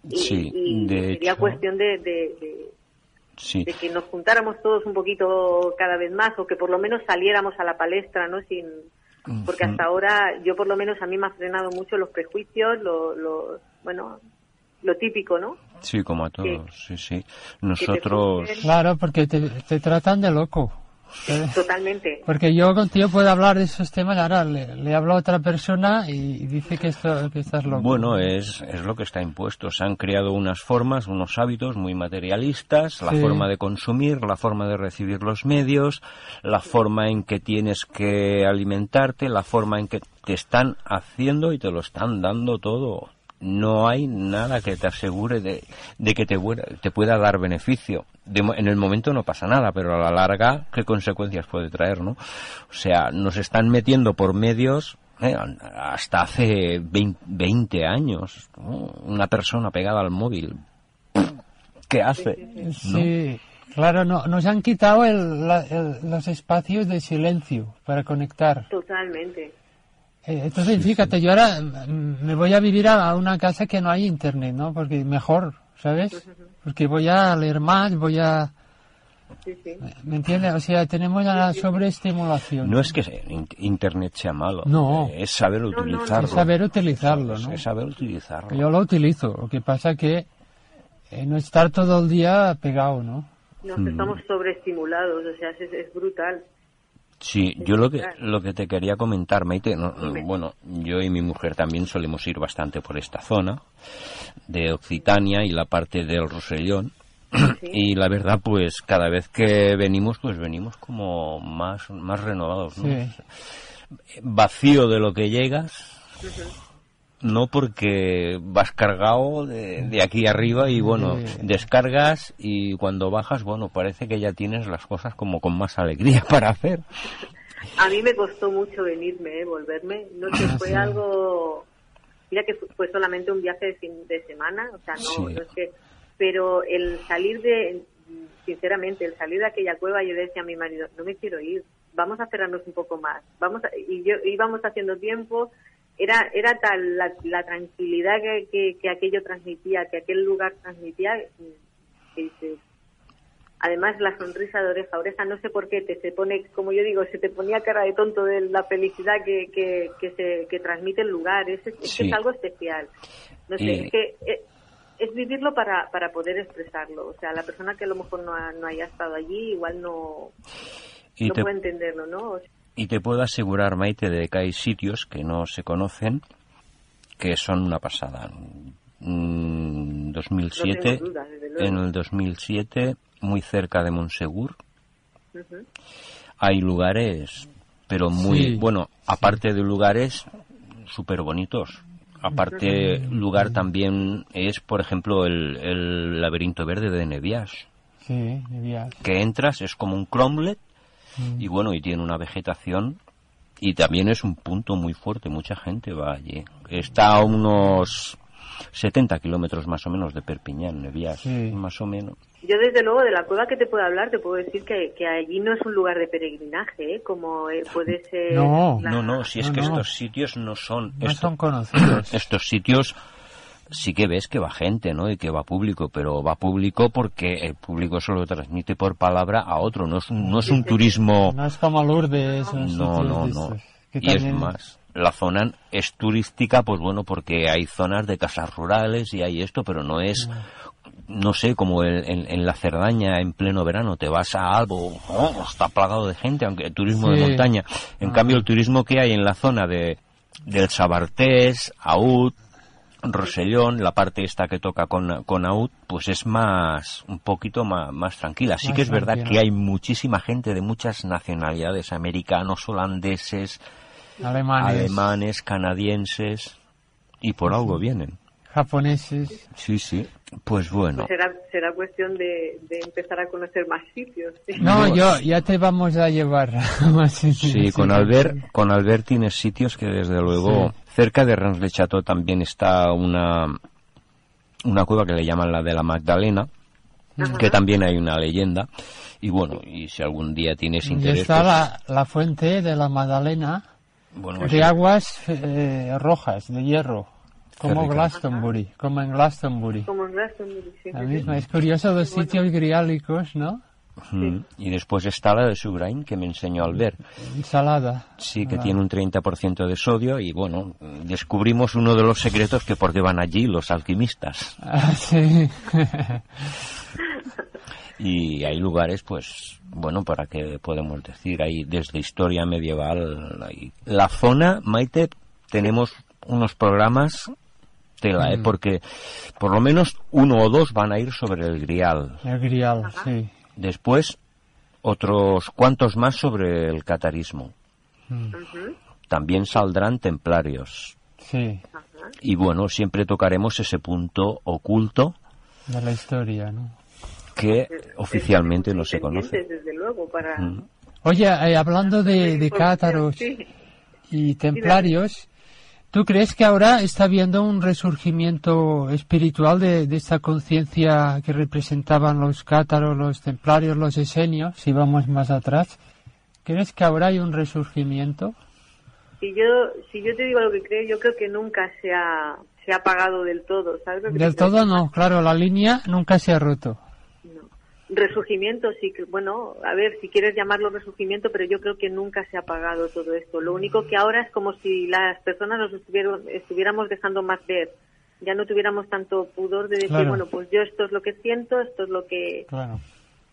y, Sí, y de sería hecho. cuestión de, de- de- Sí. de que nos juntáramos todos un poquito cada vez más o que por lo menos saliéramos a la palestra, ¿no? Sin porque hasta ahora yo por lo menos a mí me ha frenado mucho los prejuicios, lo, lo- bueno, lo típico, ¿no? Sí, como a todos, sí, sí. Nosotros... Claro, porque te, te tratan de loco. ¿Eh? Totalmente. Porque yo contigo puedo hablar de esos temas, ahora le, le hablo a otra persona y dice que, esto, que estás loco. Bueno, es, es lo que está impuesto. Se han creado unas formas, unos hábitos muy materialistas, la Sí. forma de consumir, la forma de recibir los medios, la forma en que tienes que alimentarte, la forma en que te están haciendo y te lo están dando todo. No hay nada que te asegure de, de que te, pueda dar beneficio. De en el momento no pasa nada, pero a la larga, ¿qué consecuencias puede traer, no? O sea, nos están metiendo por medios eh, hasta hace 20, 20 años, ¿no? una persona pegada al móvil. ¿Qué hace? Sí, claro, no, nos han quitado el- la- el- los espacios de silencio para conectar. Totalmente. Eh, Entonces, fíjate, yo ahora mm, me voy a vivir a, una casa que no hay internet, ¿no? Porque mejor, ¿sabes? Porque voy a leer más, voy a... Sí, sí. ¿Me entiendes? O sea, tenemos la sobreestimulación. No es que in- Internet sea malo, No. eh, es saber utilizarlo. Es saber utilizarlo, ¿no? Es saber utilizarlo. Yo lo utilizo, lo que pasa que eh, no estar todo el día pegado, ¿no? Nos Mm. estamos sobreestimulados, o sea, es, es brutal. Sí, yo lo que, lo que te quería comentar, Maite, no, no, bueno, yo y mi mujer también solemos ir bastante por esta zona de Occitania y la parte del Rosellón. Y la verdad, pues cada vez que venimos, pues venimos como más, más renovados, ¿no? Sí. Vacío de lo que llegas, no porque vas cargado de, de aquí arriba y bueno, Sí. descargas y cuando bajas, bueno, parece que ya tienes las cosas como con más alegría *laughs* para hacer. A mí me costó mucho venirme, ¿eh? volverme. No sé, Ah, fue sí. algo. Mira que fu- fue solamente un viaje de fin de semana, o sea, no, Sí. no es que. Pero el salir de. Sinceramente, el salir de aquella cueva, yo le decía a mi marido, no me quiero ir, vamos a cerrarnos un poco más. vamos a- Y yo íbamos haciendo tiempo. Era, era tal la, la tranquilidad que, que, que aquello transmitía, que aquel lugar transmitía, que dices, Además, la sonrisa de oreja a oreja, no sé por qué, te se pone, como yo digo, se te ponía cara de tonto de la felicidad que, que, que se, que transmite el lugar. Es, es, que Sí. es algo especial. No sé, Y- es que eh, es vivirlo para, para poder expresarlo. O sea, la persona que a lo mejor no, ha- no haya estado allí, igual no, no te, puede entenderlo, ¿no? O sea, y te puedo asegurar, Maite, de que hay sitios que no se conocen que son una pasada. Mm, 2007, No luego. en el 2007, muy cerca de Monsegur, hay lugares, pero muy, Sí. bueno, aparte de lugares súper bonitos. Aparte, lugar también es, por ejemplo, el, el laberinto verde de Nevias, Sí, debía. que entras, es como un cromlet, Mm. y bueno, y tiene una vegetación, y también es un punto muy fuerte, mucha gente va allí. Está a unos 70 kilómetros más o menos de Perpiñán, Nevias, Sí. más o menos. Yo desde luego de la cueva que te puedo hablar te puedo decir que, que allí no es un lugar de peregrinaje, ¿eh? como eh, puede ser... No. la- No, no, si es No, que no. estos sitios no son... No esto- son conocidos. *clears throat* estos sitios sí que ves que va gente, ¿no? Y que va público, pero va público porque el público solo transmite por palabra a otro, no es un, no es un turismo... No es como Lourdes. No, no, no. que Y es más, la zona es turística, pues bueno, porque hay zonas de casas rurales y hay esto, pero no es, no sé, como el- en, en la Cerdaña en pleno verano, te vas a algo, oh, está plagado de gente, aunque el turismo de montaña. En Ah. cambio, el turismo que hay en la zona de del Sabartés, Aud, Rosellón, la parte esta que toca con, con Aud, pues es más, un poquito más, más tranquila. Sí Más que es verdad que hay muchísima gente de muchas nacionalidades, americanos, holandeses, Alemanes, alemanes, canadienses, y por algo vienen. japoneses. Sí, sí. Pues bueno, Pues será, será cuestión de, de empezar a conocer más sitios. ¿sí? *laughs* No, yo, ya te vamos a llevar. *laughs* más sí, con Albert, con Albert tienes sitios que desde luego, cerca de Rens le Chateau también está una, una cueva que le llaman la de la Magdalena, que también hay una leyenda. Y bueno, y si algún día tienes Y interés, está pues, la, la fuente de la Magdalena bueno, de sí. aguas eh, rojas, de hierro, como. Glastonbury, como en Glastonbury. Como en Glastonbury, sí, La misma, sí. es curioso los sitios griálicos, ¿no? Mm, Y después está la de Sugrain que me enseñó Albert. Ensalada. Sí, que Ah. tiene un 30% de sodio y bueno, descubrimos uno de los secretos que por qué van allí los alquimistas. Ah, sí. *laughs* Y hay lugares, pues, bueno, para que podemos decir, hay desde historia medieval. La zona, Maite, tenemos unos programas tela, ¿eh? Mm. porque por lo menos uno o dos van a ir sobre el grial. El grial, sí. Después, otros cuantos más sobre el catarismo. Mm, También saldrán templarios. Sí, Y bueno, siempre tocaremos ese punto oculto de la historia, ¿no? que oficialmente no se conoce. Desde luego, para... Mm. Oye, eh, hablando de, de cátaros Sí. y templarios, ¿tú crees que ahora está habiendo un resurgimiento espiritual de, de esta conciencia que representaban los cátaros, los templarios, los esenios, si vamos más atrás? ¿Crees que ahora hay un resurgimiento? Si yo, si yo te digo lo que creo, yo creo que nunca se ha, se ha apagado del todo, ¿sabes? Del todo no, claro, la línea nunca se ha roto. Resurgimiento, sí que, bueno, a ver, si quieres llamarlo resurgimiento, pero yo creo que nunca se ha apagado todo esto. Lo único que ahora es como si las personas nos estuvieron, estuviéramos dejando más ver. Ya no tuviéramos tanto pudor de decir, Claro. bueno, pues yo esto es lo que siento, esto es lo que... Claro.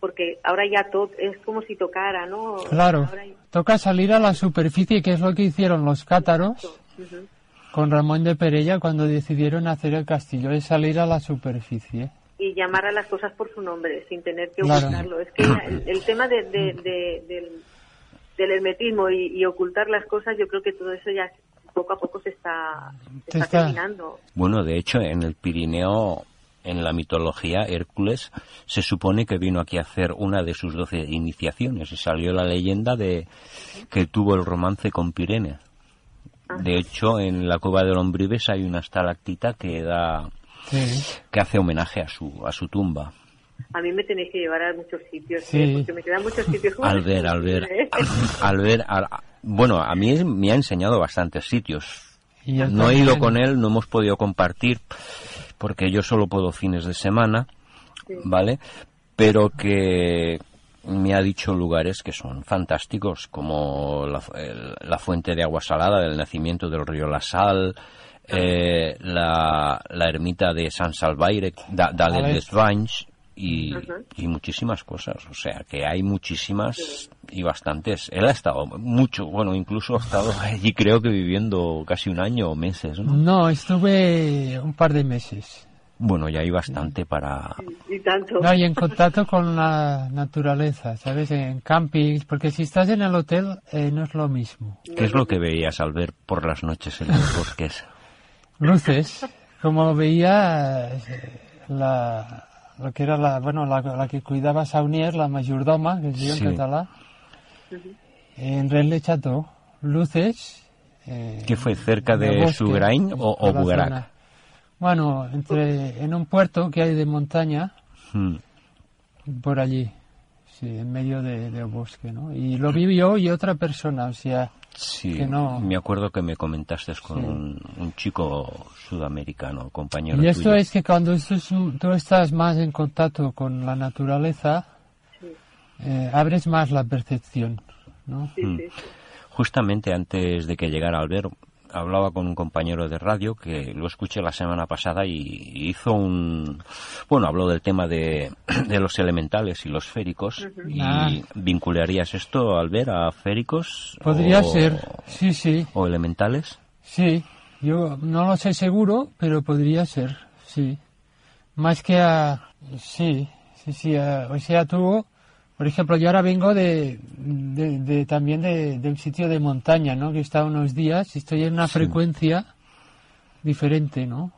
Porque ahora ya to es como si tocara, ¿no? Claro, Ahora- toca salir a la superficie, que es lo que hicieron los cátaros con Ramón de Perella cuando decidieron hacer el castillo, es salir a la superficie. Y llamar a las cosas por su nombre sin tener que Claro. ocultarlo. Es que el, el tema de, de- de- del, del hermetismo y, y ocultar las cosas, yo creo que todo eso ya poco a poco se está, se Se está está- terminando. Bueno, de hecho, en el Pirineo, en la mitología, Hércules se supone que vino aquí a hacer una de sus doce iniciaciones y salió la leyenda de que tuvo el romance con Pirene. De hecho, en la cueva de Lombrives hay una estalactita que da que hace homenaje a su a su tumba. A mí me tenéis que llevar a muchos sitios, Sí. ¿eh? porque me quedan muchos sitios. Al ver, al ver, ¿eh? al ver, al- bueno, a mí me ha enseñado bastantes sitios. Y No he ido con él, no hemos podido compartir, porque yo solo puedo fines de semana, ¿vale? Pero que me ha dicho lugares que son fantásticos, como la, el- la fuente de agua salada del nacimiento del río La Sal, eh, la, la ermita de San Salvaire, Vale. des Banys, y, Ujú. y muchísimas cosas. O sea, que hay muchísimas y bastantes. Él ha estado mucho, bueno, incluso ha estado *laughs* allí creo que viviendo casi un año o meses, ¿no? No, estuve un par de meses. Bueno, ya hay bastante para... Y tanto. No, y en contacto con la naturaleza, ¿sabes? En campings, porque si estás en el hotel eh, no es lo mismo. ¿Qué es lo que veías al ver por las noches en los bosques? Luces, como veía eh, la, lo que era la, bueno, la, la que cuidaba Saunier, la mayordoma, que se Sí. en català, en Chateau, luces. eh, ¿Qué fue, cerca de bosque, Sugrain o, o zona. Bueno, entre, en un puerto que hay de montaña, Hmm. por allí, sí, en medio de- del bosque, ¿no? Y lo vi yo y otra persona, o sea, Sí, que no... me acuerdo que me comentaste con Sí. un, un chico sudamericano, compañero Y esto tuyo. es que cuando esto es- tú estás más en contacto con la naturaleza, eh, abres más la percepción, ¿no? Mm. Justamente antes de que llegara Albert, hablaba con un compañero de radio que lo escuché la semana pasada y hizo un... Bueno, habló del tema de, de los elementales y los féricos. ¿Y Ah. vincularías esto, Albert, a féricos? Podría o- ser, sí, sí, ¿O elementales? sí. Yo no lo sé seguro, pero podría ser, sí. Más que a... Sí, sí, sí. a- o sea, tú, por ejemplo, yo ahora vengo de, de, de- también de, de un sitio de montaña, ¿no? Que he estado unos días y estoy en una frecuencia diferente, ¿no?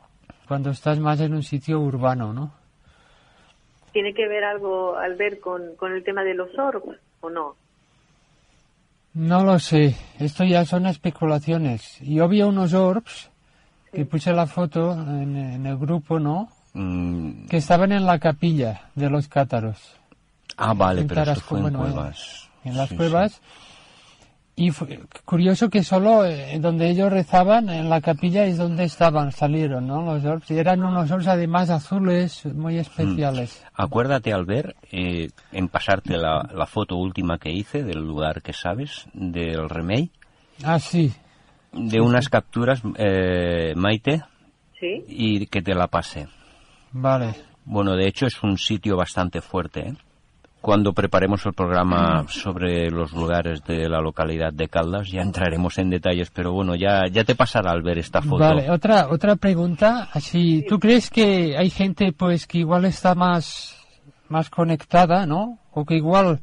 Cuando estás más en un sitio urbano, ¿no? ¿Tiene que ver algo, al ver con, con el tema de los orbs o no? No lo sé, esto ya son especulaciones. Yo vi unos orbs, que puse la foto en, en el grupo, ¿no? Mm, Que estaban en la capilla de los cátaros. Ah, vale, en pero eso fue en bueno, cuevas. En las Sí, cuevas. Y fue curioso que solo eh, donde ellos rezaban, en la capilla, es donde estaban, salieron, ¿no? Los orbs. Y eran unos orbs además azules, muy especiales. Acuérdate al ver, eh, en pasarte la, la foto última que hice del lugar que sabes, del remake, Ah, sí. de unas capturas, eh, Maite, ¿Sí? y que te la pase. Vale. Bueno, de hecho es un sitio bastante fuerte. ¿eh? Cuando preparemos el programa sobre los lugares de la localidad de Caldas, ya entraremos en detalles, pero bueno, ya, ya te pasará al ver esta foto. Vale, otra, otra pregunta. Así, ¿tú crees que hay gente pues que igual está más, más conectada, ¿no? O que igual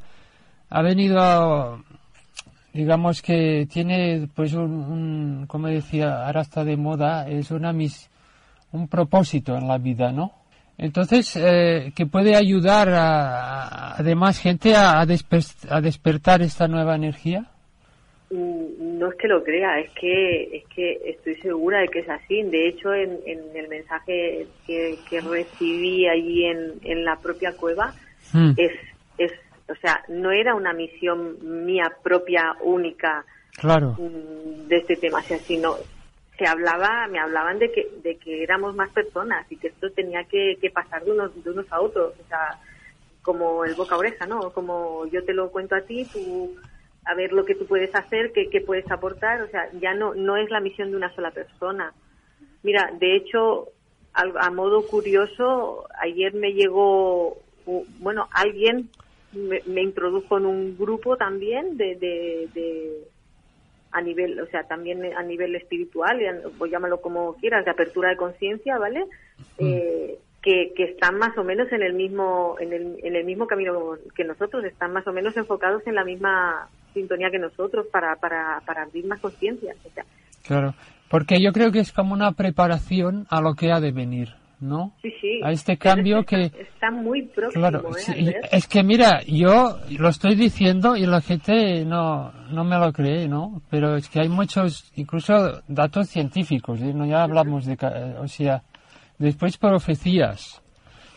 ha venido a, digamos que tiene pues un, un como decía, ahora está de moda, es una mis, un propósito en la vida, ¿no? Entonces, eh, que puede ayudar a, además gente a, a desper- a despertar esta nueva energía. Mm, No es que lo crea, es que es que estoy segura de que es así. De hecho, en, en el mensaje que, que recibí allí en, en la propia cueva, Hmm. es, es, o sea, no era una misión mía propia, única, Claro. mm, de este tema, o sea, sino se hablaba, me hablaban de que, de que éramos más personas y que esto tenía que, que pasar de unos, de unos a otros, o sea, como el boca a oreja, ¿no? Como yo te lo cuento a ti, tú a ver lo que tú puedes hacer, qué, qué puedes aportar, o sea, ya no, no es la misión de una sola persona. Mira, de hecho, al- a, modo curioso, ayer me llegó, bueno, alguien me, me introdujo en un grupo también de- a nivel, o sea, también a nivel espiritual, o llámalo como quieras, de apertura de conciencia, ¿vale? Eh, que, que están más o menos en el mismo en el, en el mismo camino que nosotros, están más o menos enfocados en la misma sintonía que nosotros para, para, para abrir más conciencia. O sea, Claro, porque yo creo que es como una preparación a lo que ha de venir, ¿no? sí, sí. A este cambio está, que- Está muy próximo, Claro, ¿eh, sí, es que mira, yo lo estoy diciendo y la gente no, no me lo cree, ¿no? Pero es que hay muchos, incluso datos científicos, ¿eh? no ya hablamos de, ca- eh, o sea, después profecías.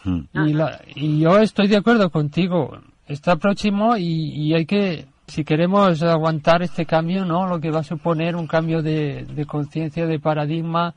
Mm. Y, la, y yo estoy de acuerdo contigo, está próximo y, y hay que, si queremos aguantar este cambio, ¿no? Lo que va a suponer un cambio de, de conciencia, de paradigma,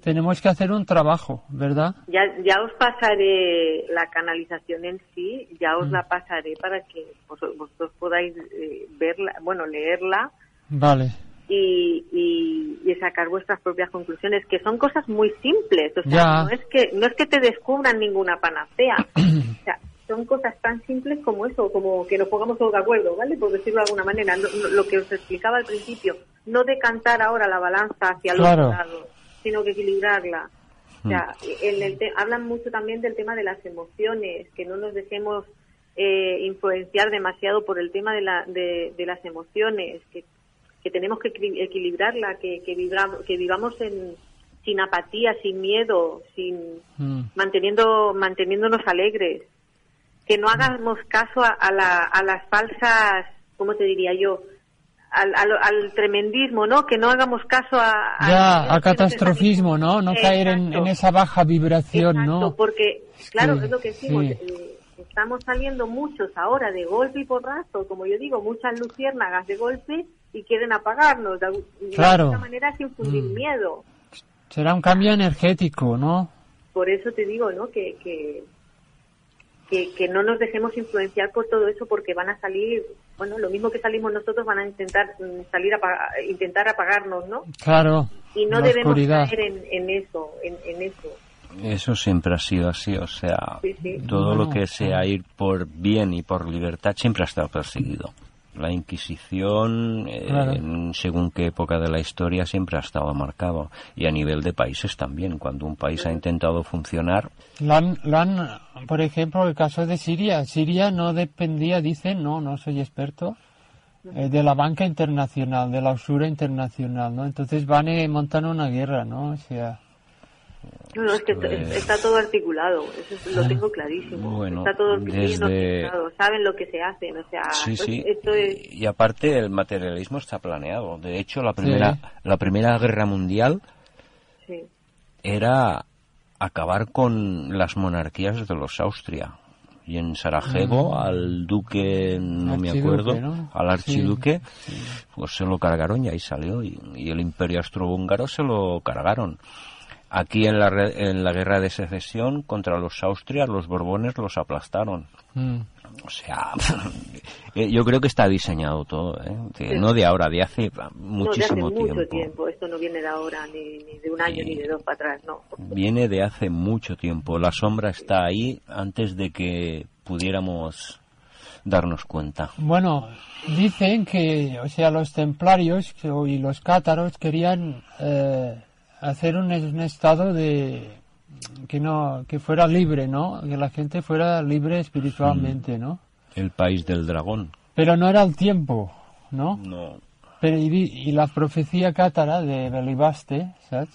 tenemos que hacer un trabajo, ¿verdad? Ya, ya os pasaré la canalización en sí, ya os Mm. la pasaré para que vos- vosotros podáis eh, verla, bueno, leerla Vale. y, y, y sacar vuestras propias conclusiones, que son cosas muy simples. O sea, Ya. no es que no es que te descubran ninguna panacea. *clears throat* o sea, son cosas tan simples como eso, como que nos pongamos todos de acuerdo, ¿vale? Por decirlo de alguna manera. No- no- lo que os explicaba al principio, no decantar ahora la balanza hacia Claro. otro lado, sino que equilibrarla. O sea, en el te- hablan mucho también del tema de las emociones, que no nos dejemos eh, influenciar demasiado por el tema de, la, de, de las emociones, que, que tenemos que equili- equilibrarla, que, que, vibra- que vivamos en, sin apatía, sin miedo, sin Mm. manteniendo manteniéndonos alegres, que no hagamos caso a, a la- a las falsas, ¿cómo te diría yo? Al, al, al tremendismo, ¿no? Que no hagamos caso a... a- Ya, a catastrofismo, ¿no? No caer en, esa baja vibración, Exacto, ¿no? porque, claro, es lo que decimos, sí. eh, estamos saliendo muchos ahora de golpe y porrazo, como yo digo, muchas luciérnagas de golpe y quieren apagarnos. De, algu- de Claro. alguna manera es infundir Mm. miedo. Será un cambio energético, ¿no? Por eso te digo, ¿no? Que, que, que, que no nos dejemos influenciar por todo eso porque van a salir, bueno, lo mismo que salimos nosotros van a intentar mm, salir a intentar apagarnos, ¿no? Claro. Y no la debemos oscuridad. caer en, en eso, en, en eso. Eso siempre ha sido así, o sea, Sí, sí. todo lo que sea ir por bien y por libertad siempre ha estado perseguido. La Inquisición, eh, Claro. en según qué época de la historia, siempre ha estado marcado. Y a nivel de países también. Cuando un país ha intentado funcionar, Lo han, lo han, por ejemplo, el caso de Siria. Siria no dependía, dicen, no, no soy experto, eh, de la banca internacional, de la usura internacional, ¿no? Entonces van y montan una guerra, ¿no? O sea, No, no, es que Pues- est- está todo articulado, eso es- lo tengo clarísimo. Bueno, está todo desde- organizado, saben lo que se hacen, o sea, Sí, pues sí. esto es... Y aparte el materialismo está planeado. De hecho, la primera, la primera guerra mundial Sí. era acabar con las monarquías de los Austria. Y en Sarajevo Mm. al duque, no me acuerdo, ¿no? al archiduque, pues se lo cargaron y ahí salió. Y, y el imperio austrohúngaro se lo cargaron. Aquí en la, re- en la guerra de secesión contra los Austrias, los Borbones los aplastaron. mm, O sea, *laughs* eh, yo creo que está diseñado todo, ¿eh? Sí. no de ahora, de hace no, de hace muchísimo mucho tiempo. tiempo. Esto no viene de ahora, ni, ni de un año, ni de dos para atrás, no. Viene de hace mucho tiempo. La sombra está ahí antes de que pudiéramos darnos cuenta. Bueno, dicen que, o sea, los templarios y los cátaros querían eh, hacer un, un estado de que no que fuera libre, ¿no? Que la gente fuera libre espiritualmente, ¿no? El país del dragón. Pero no era el tiempo, ¿no? No. Pero y, y la profecía cátara de Belibaste, ¿sabes?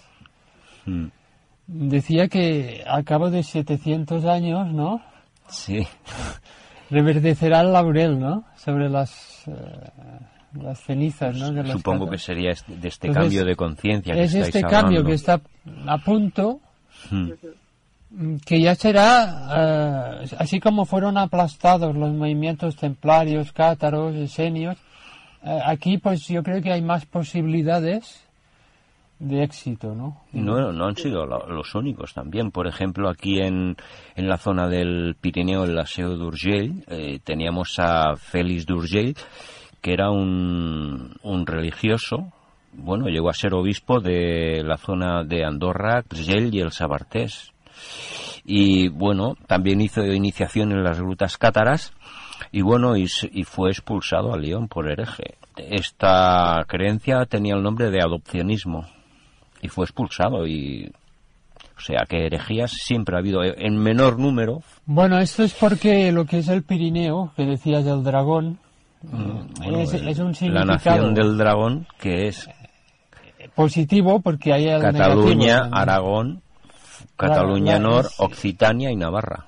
Mm, Decía que al cabo de 700 años, ¿no? Sí. Reverdecerá el laurel, ¿no? Sobre las, eh, las cenizas, ¿no? de Supongo que sería este- de este Entonces, cambio de conciencia que Es estáis este cambio hablando. que está a punto, Mm, mm, que ya será, eh, así como fueron aplastados los movimientos templarios, cátaros, esenios, eh, aquí pues yo creo que hay más posibilidades de éxito, ¿no? No, no han sido lo- los únicos también. Por ejemplo, aquí en, en la zona del Pirineo, en la Seu d'Urgell, eh, teníamos a Félix d'Urgell, que era un, un religioso. Bueno, llegó a ser obispo de la zona de Andorra, Urgell y el Sabartés. Y bueno, también hizo iniciación en las grutas cátaras y bueno, y fue expulsado a León por hereje. Esta creencia tenía el nombre de adopcionismo y fue expulsado y o sea que herejías siempre ha habido en menor número Bueno, esto es porque lo que es el Pirineo, que decías del dragón, bueno, es, el- es un la significado nación del dragón que es positivo porque hay el negativo Cataluña, también. Aragón, Cataluña la- Nor, es- Occitania y Navarra.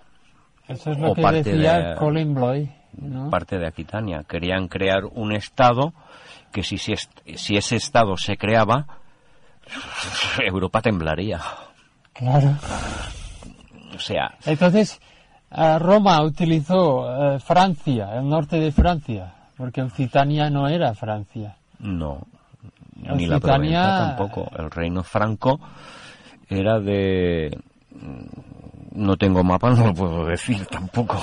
Eso es lo o que parte decía de- Colin Bloy, ¿no? Parte de Aquitania. Querían crear un estado que si, si, si ese estado se creaba, *laughs* Europa temblaría. Claro. O sea, Entonces, eh, Roma utilizó eh, Francia, el norte de Francia, porque Occitania no era Francia. No, ni la Provenza tampoco. El reino franco era de... No tengo mapa, no lo puedo decir tampoco.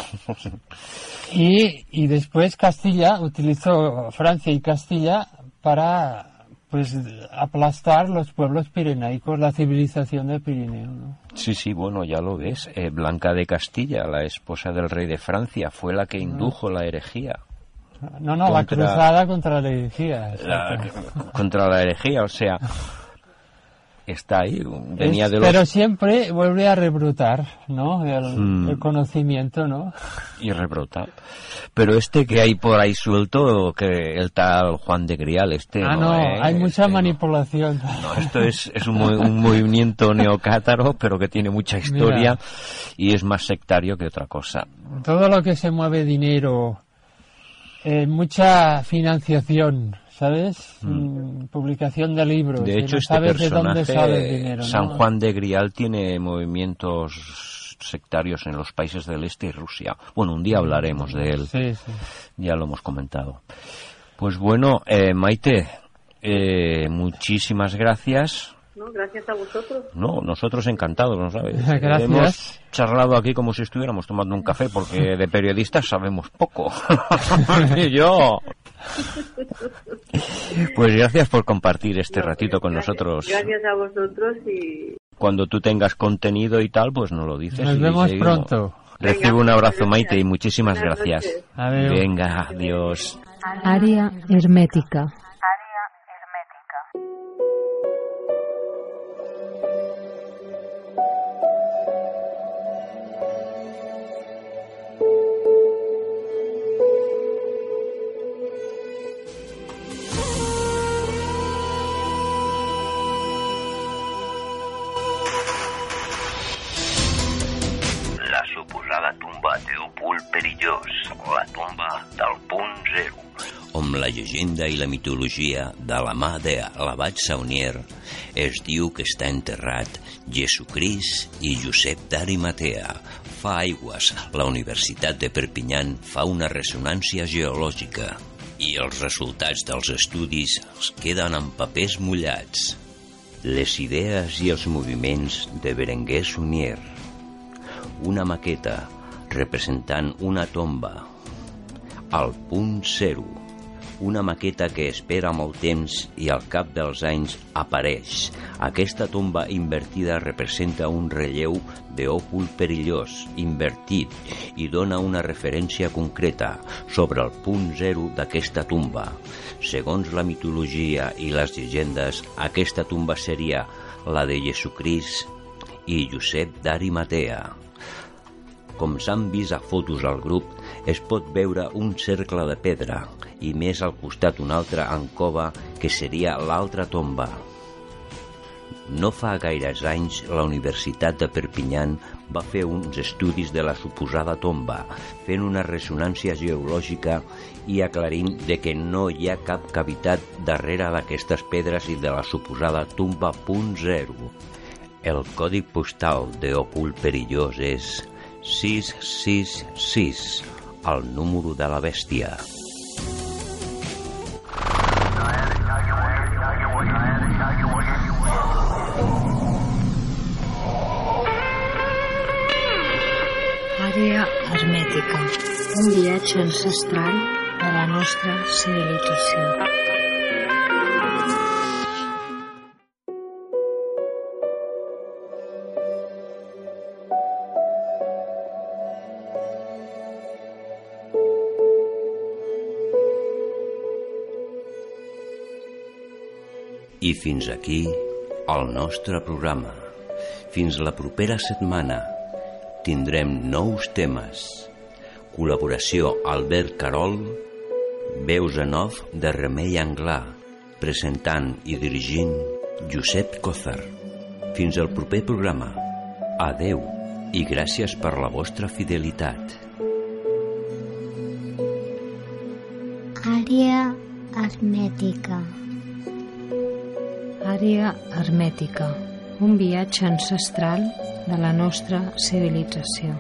Y, y después Castilla utilizó Francia y Castilla para pues aplastar los pueblos pirenaicos, la civilización del Pirineo. ¿no? Sí, sí, bueno, ya lo ves. Eh, Blanca de Castilla, la esposa del rey de Francia, fue la que indujo la herejía. No, no, la cruzada contra la herejía. La- contra la herejía, o sea, está ahí. Venía Es- de los... Pero siempre vuelve a rebrotar, ¿no? El, Mm. el conocimiento, ¿no? y rebrota. Pero este que hay por ahí suelto, que el tal Juan de Grial, este ah, no, no, ¿eh? hay mucha Este manipulación. No, esto es, es un, un movimiento neocátaro, pero que tiene mucha historia Mira. y es más sectario que otra cosa. Todo lo que se mueve dinero, eh, mucha financiación, ¿sabes? Mm, publicación de libros. De hecho, no este sabes de dónde personaje, sale el dinero. ¿no? San Juan de Grial, tiene movimientos sectarios en los países del este y Rusia. Bueno, un día hablaremos de él. Sí, sí. Ya lo hemos comentado. Pues bueno, eh, Maite, eh, muchísimas gracias. ¿No? Gracias a vosotros. No, nosotros encantados, ¿no sabes? *laughs* Gracias. Hemos charlado aquí como si estuviéramos tomando un café, porque *laughs* de periodistas sabemos poco. *laughs* Y yo. Pues gracias por compartir este ratito con Gracias- nosotros. Gracias a vosotros y Cuando tú tengas contenido y tal, pues nos lo dices. Nos vemos seguimos. pronto. Venga, un abrazo, Maite, y muchísimas Buenas gracias. Venga, adiós. Àrea hermètica. La llegenda i la mitologia de la mà de l'abat Saunier es diu que està enterrat Jesucrist i Josep d'Arimatea. Fa aigües, la Universitat de Perpinyan fa una ressonància geològica i els resultats dels estudis es queden en papers mullats. Les idees i els moviments de Berenguer Sunier. Una maqueta representant una tomba al punt zero una maqueta que espera molt temps i al cap dels anys apareix. Aquesta tomba invertida representa un relleu d'òcul perillós invertit i dona una referència concreta sobre el punt zero d'aquesta tomba. Segons la mitologia i les llegendes, aquesta tomba seria la de Jesucrist i Josep d'Arimatea. Com s'han vist a fotos al grup, es pot veure un cercle de pedra i més al costat un altre en cova que seria l'altra tomba. No fa gaires anys la Universitat de Perpinyan va fer uns estudis de la suposada tomba, fent una ressonància geològica i aclarint de que no hi ha cap cavitat darrere d'aquestes pedres i de la suposada tomba punt zero. El codi postal d'Òcul Perillós és 666, el número de la bèstia. Àrea hermètica. Un viatge ancestral de la nostra civilització. I fins aquí el nostre programa. Fins la propera setmana tindrem nous temes. Col·laboració Albert Carol, veus en off de Remei Anglà, presentant i dirigint Josep Cozar. Fins al proper programa. Adeu i gràcies per la vostra fidelitat. Àrea hermètica. Àrea hermètica. Un viatge ancestral de la nostra civilització.